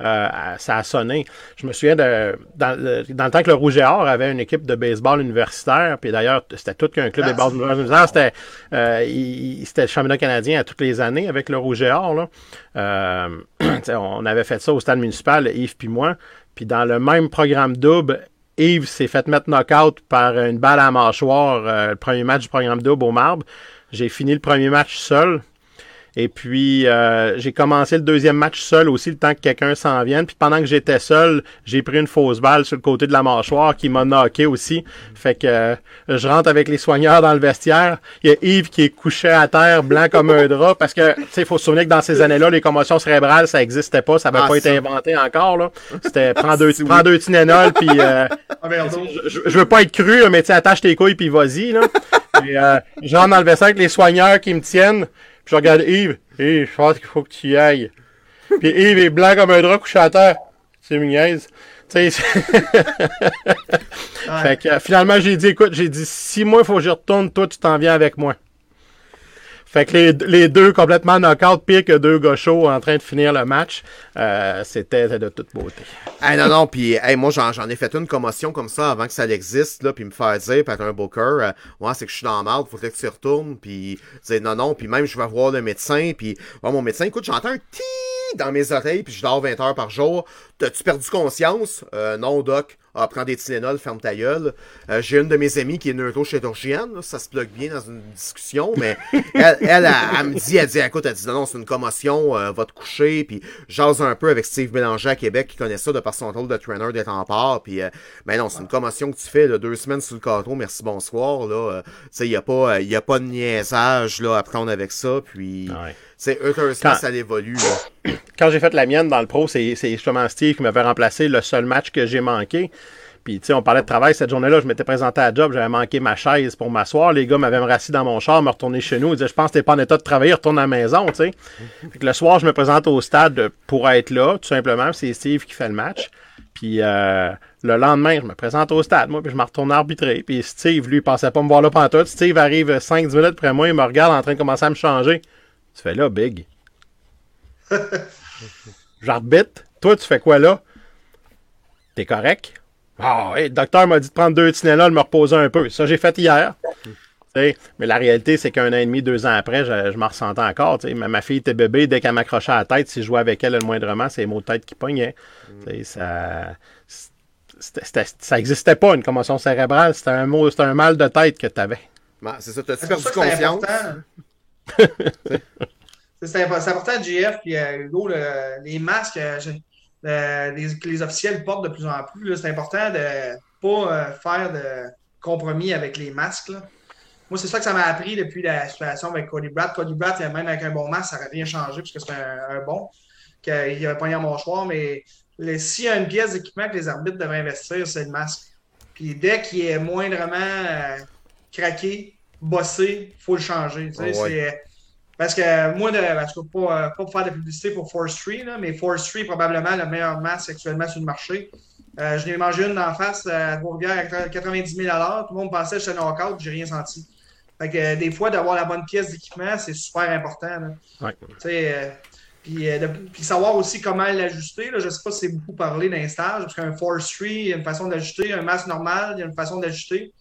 Euh, ça a sonné. Je me souviens de dans le, dans le temps que le Rouge et Or avait une équipe de baseball universitaire, puis d'ailleurs c'était tout qu'un club de baseball universitaire, c'était euh, il- c'était le championnat canadien à toutes les années avec le Rouge et Or. Là. Euh, on avait fait ça au stade municipal, Yves puis moi. Puis dans le même programme double, Yves s'est fait mettre knockout par une balle à la mâchoire, le premier match du programme double au marbre. J'ai fini le premier match seul. Et puis, euh, j'ai commencé le deuxième match seul aussi, le temps que quelqu'un s'en vienne. Puis pendant que j'étais seul, j'ai pris une fausse balle sur le côté de la mâchoire qui m'a knocké aussi. Fait que euh, je rentre avec les soigneurs dans le vestiaire. Il y a Yves qui est couché à terre, blanc comme un drap, parce que, tu sais, il faut se souvenir que dans ces années-là, les commotions cérébrales, ça n'existait pas, ça n'avait Ah, pas été inventé encore. là. C'était prends deux, Oui. prends deux Tylenol, puis... euh, d'eau. je, je veux pas être cru, là, mais tu attache tes couilles puis vas-y, là. Puis, euh, je rentre dans le vestiaire avec les soigneurs qui me tiennent. Puis je regarde Yves. Yves, je pense qu'il faut que tu y ailles. Puis Yves est blanc comme un drap couché à terre. C'est une niaise. Tu sais, c'est- fait que, euh, finalement, j'ai dit, écoute, j'ai dit, si moi, il faut que je retourne, toi, tu t'en viens avec moi. Fait que les, les deux complètement knock-out, pire que deux gauchos en train de finir le match, euh, c'était de toute beauté. Hey, non, non, puis moi, j'en ai fait une commotion comme ça avant que ça existe, là, puis me faire dire par un booker, euh, ouais, c'est que je suis dans la merde, faudrait que tu retournes, puis dire non, non, puis même je vais voir le médecin, puis ouais, mon médecin, écoute, j'entends un ti dans mes oreilles, puis je dors 20 heures par jour. T'as-tu perdu conscience? Euh, non, doc. Ah, prends des Tylenol, ferme ta gueule. Euh, J'ai une de mes amies qui est neurochirurgienne, ça se plug bien dans une discussion, mais elle, elle, elle, elle me dit, elle dit, écoute, elle dit, non, non, c'est une commotion, euh, va te coucher, puis jase un peu avec Steve Bélanger à Québec, qui connaît ça de par son rôle de trainer des remparts, puis, euh, mais non, c'est une commotion que tu fais, là, deux semaines sur le carton, merci, bonsoir, là, tu sais, il n'y a pas, y a pas de niaisage, là, à prendre avec ça, puis, Ouais. C'est Quand- ça évolue, là. quand j'ai fait la mienne dans le pro, c'est justement Steve qui m'avait remplacé le seul match que j'ai manqué. Puis, tu sais, on parlait de travail cette journée-là. Je m'étais présenté à la job, j'avais manqué ma chaise pour m'asseoir. Les gars m'avaient rassis dans mon char, me retourner chez nous. Ils disaient, je pense que t'es pas en état de travailler, retourne à la maison, tu sais. Le soir, je me présente au stade pour être là, tout simplement. C'est Steve qui fait le match. Puis, euh, le lendemain, je me présente au stade, moi, puis je me retourne arbitrer. Puis Steve, lui, il pensait pas me voir là pantoute. Steve arrive 5-10 minutes après moi, il me regarde en train de commencer à me changer. Tu fais là, big? J'arbitre. Toi, tu fais quoi là? T'es correct? Ah, oui, le docteur m'a dit de prendre deux Tylenol, me reposer un peu. Ça, j'ai fait hier. Tu Mais la réalité, c'est qu'un an et demi, deux ans après, je, je m'en ressentais encore. tu sais. Ma, ma fille était bébé, dès qu'elle m'accrochait à la tête, si je jouais avec elle le moindrement, c'est les mots de tête qui pognaient. Tu Ça, c'était- c'était- ça n'existait pas, une commotion cérébrale. C'était un, mot, c'était un mal de tête que tu avais. Ben, c'est ça, C'est pour perdu que c'est important. JF puis euh, Hugo, le- les masques euh, je- euh, les- que les officiels portent de plus en plus. C'est important de pas euh, faire de compromis avec les masques. Moi, c'est ça que ça m'a appris depuis la situation avec Cody Bratt. Cody Bratt, même avec un bon masque, ça n'aurait rien changé parce que c'est un, un bon. qu'il avait pogné en mâchoire, mais le- s'il y a une pièce d'équipement que les arbitres devraient investir, c'est le masque. Puis dès qu'il est moindrement euh, craqué, bossé, il faut le changer. tu sais, ouais. parce que moi, de, parce que pas, euh, pas pour faire de publicité pour Force 3, là, mais Force 3 est probablement le meilleur masque actuellement sur le marché. Euh, je l'ai mangé une d'en face euh, à Trois-Rivières à 90 000 Tout le monde pensait que j'étais knock-out, j'ai rien senti. Fait que euh, des fois, d'avoir la bonne pièce d'équipement, c'est super important. là. Ouais. Tu sais, puis, euh, savoir aussi comment l'ajuster. Je ne sais pas si c'est beaucoup parlé dans les stages, parce qu'un Force 3, il y a une façon d'ajuster. Un masque normal, il y a une façon d'ajuster.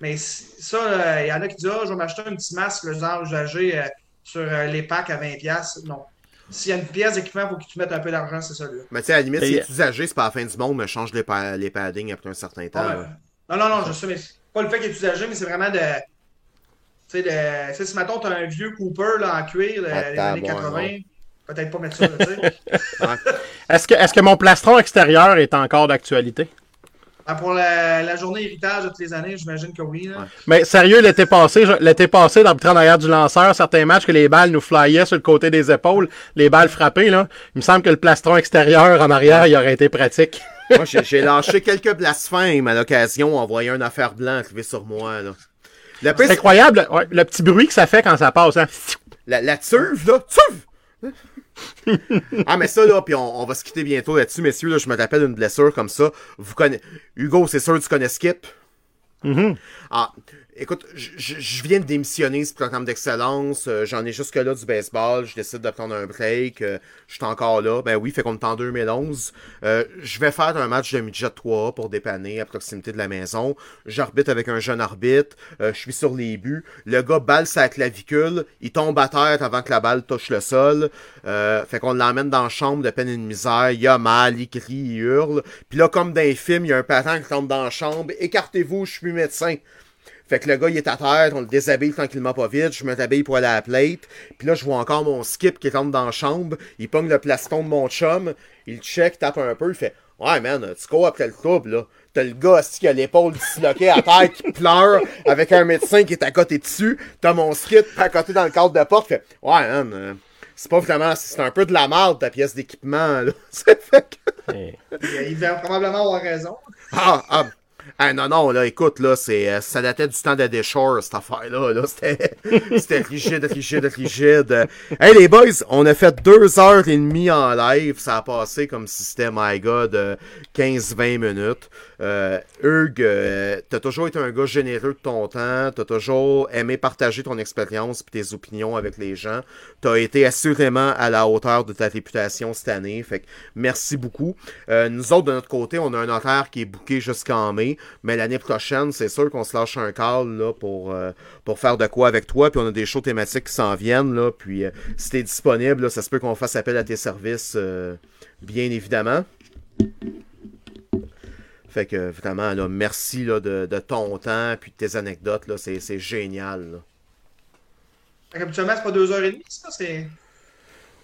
Mais ça, euh, il y en a qui disent Ah, je vais m'acheter un petit masque, le genre usagé, euh, sur euh, les packs à 20$. Non. S'il y a une pièce d'équipement, il faut que tu mettes un peu d'argent, c'est ça. Là. Mais tu sais, à la limite, si c'est usagé, c'est pas la fin du monde, mais change les, pa- les paddings après un certain temps. Non, non, non, je sais, mais c'est pas le fait qu'il est usagé, mais c'est vraiment de. Tu sais, de... si mettons, tu as un vieux Cooper là, en cuir de- Ah, des années bon, 80, peut-être pas mettre ça, tu sais. Est-ce que, est-ce que mon plastron extérieur est encore d'actualité? Ah, pour la, la journée héritage de toutes les années, j'imagine que oui. Là. Mais sérieux, l'été passé, l'été passé, d'arbitrer en arrière du lanceur, certains matchs que les balles nous flyaient sur le côté des épaules, les balles frappées, là, il me semble que le plastron extérieur en arrière, il aurait été pratique. Moi, j'ai j'ai lâché quelques blasphèmes à l'occasion en voyant une affaire blanche arriver sur moi. Là. Le pire, C'est c'est- incroyable, ouais, le petit bruit que ça fait quand ça passe. Hein. La, la tuve, là, tuve! ah, mais ça, là, puis on, on va se quitter bientôt là-dessus, messieurs, là, je me rappelle une blessure comme ça. Vous connaissez... Hugo, c'est sûr que tu connais Skip? Ah, écoute, je- viens de démissionner ce programme d'excellence. euh, J'en ai jusque-là du baseball. Je décide de prendre un break. euh, je suis encore là. Ben oui, fait qu'on est en 2011. Euh, je vais faire un match de midget 3 pour dépanner à proximité de la maison. J'arbitre avec un jeune arbitre. euh, je suis sur les buts. Le gars balle sa clavicule. Il tombe à terre avant que la balle touche le sol. Fait qu'on l'emmène dans la chambre de peine et de misère. Il a mal, il crie, il hurle. Puis là, comme dans les films, il y a un parent qui tombe dans la chambre. Écartez-vous, je suis médecin. Fait que le gars, il est à terre, on le déshabille tranquillement pas vite, je me t'habille pour aller à la plate. Puis là, je vois encore mon skip qui rentre dans la chambre, il pogne le plaston de mon chum, il check, tape un peu, il fait « Ouais, man, tu cours après le trouble, là. T'as le gars aussi qui a l'épaule disloquée à terre, qui pleure, avec un médecin qui est à côté dessus. T'as mon skip à côté dans le cadre de porte, fait « Ouais, man, euh, c'est pas vraiment... C'est un peu de la merde, ta pièce d'équipement, là. » fait que... Il va probablement avoir raison. Ah, ah, ah, non, non, là, écoute, là, c'est, euh, ça datait du temps de Shore, cette affaire-là, là, c'était, c'était rigide, rigide, rigide. Euh, Hey, les boys, on a fait deux heures et demie en live, ça a passé comme si c'était, my god, euh, 15-20 minutes. Euh, Hugues, euh, t'as toujours été un gars généreux de ton temps, t'as toujours aimé partager ton expérience et tes opinions avec les gens. T'as été assurément à la hauteur de ta réputation cette année, fait que merci beaucoup. Euh, nous autres, de notre côté, on a un horaire qui est booké jusqu'en mai, mais l'année prochaine, c'est sûr qu'on se lâche un call là, pour, pour faire de quoi avec toi, puis on a des shows thématiques qui s'en viennent, là, puis si t'es disponible, ça se peut qu'on fasse appel à tes services, bien évidemment. Fait que vraiment, là, merci là, de, de ton temps puis de tes anecdotes. Là, c'est, génial. Là. Fait qu'habituellement, c'est pas deux heures et demie, ça, c'est.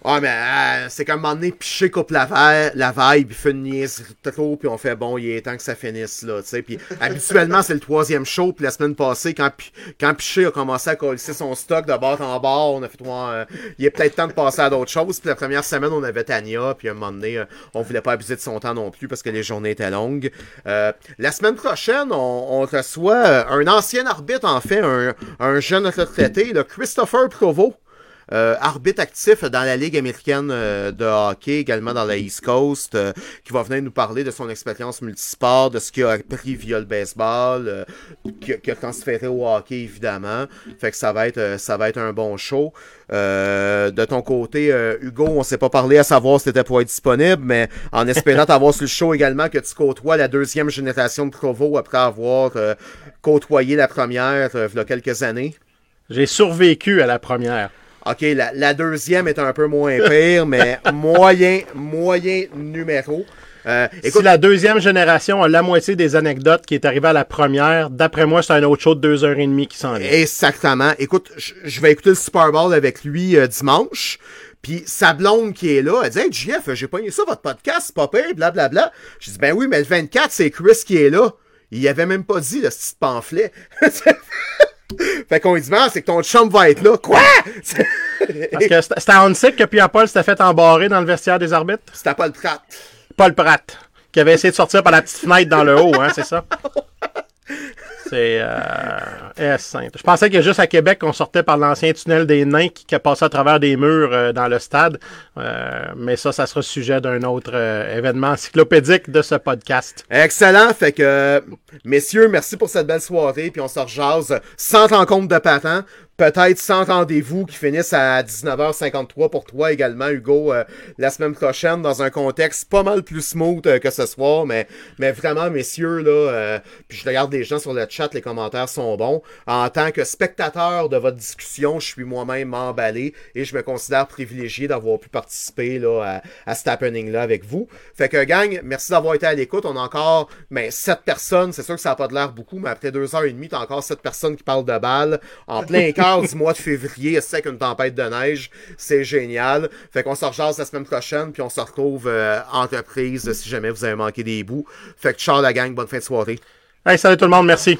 Ah, mais euh, c'est qu'à un moment donné, Piché coupe la, va- la vibe, il fait une trop, puis on fait bon, il est temps que ça finisse, là, tu sais. Puis habituellement, c'est le troisième show, puis la semaine passée, quand, quand Piché a commencé à coller son stock de bord en bord, on a fait, ouais, euh, il est peut-être temps de passer à d'autres choses. Puis la première semaine, on avait Tania, puis un moment donné, euh, on voulait pas abuser de son temps non plus, parce que les journées étaient longues. Euh, la semaine prochaine, on, on reçoit un ancien arbitre, en fait, un, un jeune retraité, le Christopher Provo. Euh, arbitre actif dans la Ligue américaine euh, de hockey, également dans la East Coast, euh, qui va venir nous parler de son expérience multisport, de ce qu'il a appris via le baseball, euh, qui, a- transféré au hockey, évidemment. Fait que ça va être, ça va être un bon show. De ton côté, Hugo, on s'est pas parlé à savoir si t'étais pour être disponible, mais en espérant t'avoir sur le show également que tu côtoies la deuxième génération de Provo après avoir côtoyé la première il y a quelques années. J'ai survécu à la première. OK, la, la deuxième est un peu moins pire, mais moyen, moyen numéro. Euh, si écoute, la deuxième génération a la moitié des anecdotes qui est arrivée à la première, d'après moi, c'est un autre show de deux heures et demie qui s'en vient. exactement. Écoute, je je vais écouter le Super Bowl avec lui euh, dimanche. Puis sa blonde qui est là, elle dit Hey JF, j'ai pogné ça votre podcast, c'est pas pire, blablabla. Je dis Ben oui, mais le 24, c'est Chris qui est là. Il avait même pas dit le petit pamphlet. fait qu'on lui dit Ben, c'est que ton chum va être là. Quoi? Parce que c'était à Hansik que Pierre-Paul s'était fait embarrer dans le vestiaire des arbitres. C'était pas le prat. Paul Pratt, qui avait essayé de sortir par la petite fenêtre dans le haut, hein, c'est ça? C'est euh, S5. Je pensais que juste à Québec, on sortait par l'ancien tunnel des nains qui, passait à travers des murs euh, dans le stade. Euh, mais ça, ça sera sujet d'un autre euh, événement encyclopédique de ce podcast. Excellent. Fait que, messieurs, merci pour cette belle soirée. Puis on se rejase sans rencontre de patents. Peut-être sans rendez-vous qui finissent à 19h53 pour toi également, Hugo, euh, la semaine prochaine, dans un contexte pas mal plus smooth euh, que ce soir. Mais, mais vraiment, messieurs, là, euh, puis je regarde des gens sur le chat, les commentaires sont bons. En tant que spectateur de votre discussion, je suis moi-même emballé et je me considère privilégié d'avoir pu participer là, à, à cet happening-là avec vous. Fait que, gang, merci d'avoir été à l'écoute. On a encore ben, 7 personnes. C'est sûr que ça n'a pas de l'air beaucoup, mais après deux heures et demie, t'as encore 7 personnes qui parlent de balles en plein cœur du mois de février, c'est qu'une tempête de neige. C'est génial. Fait qu'on se rejase la semaine prochaine, puis on se retrouve euh, entreprise si jamais vous avez manqué des bouts. Fait que ciao la gang, bonne fin de soirée. Hey, salut tout le monde, merci.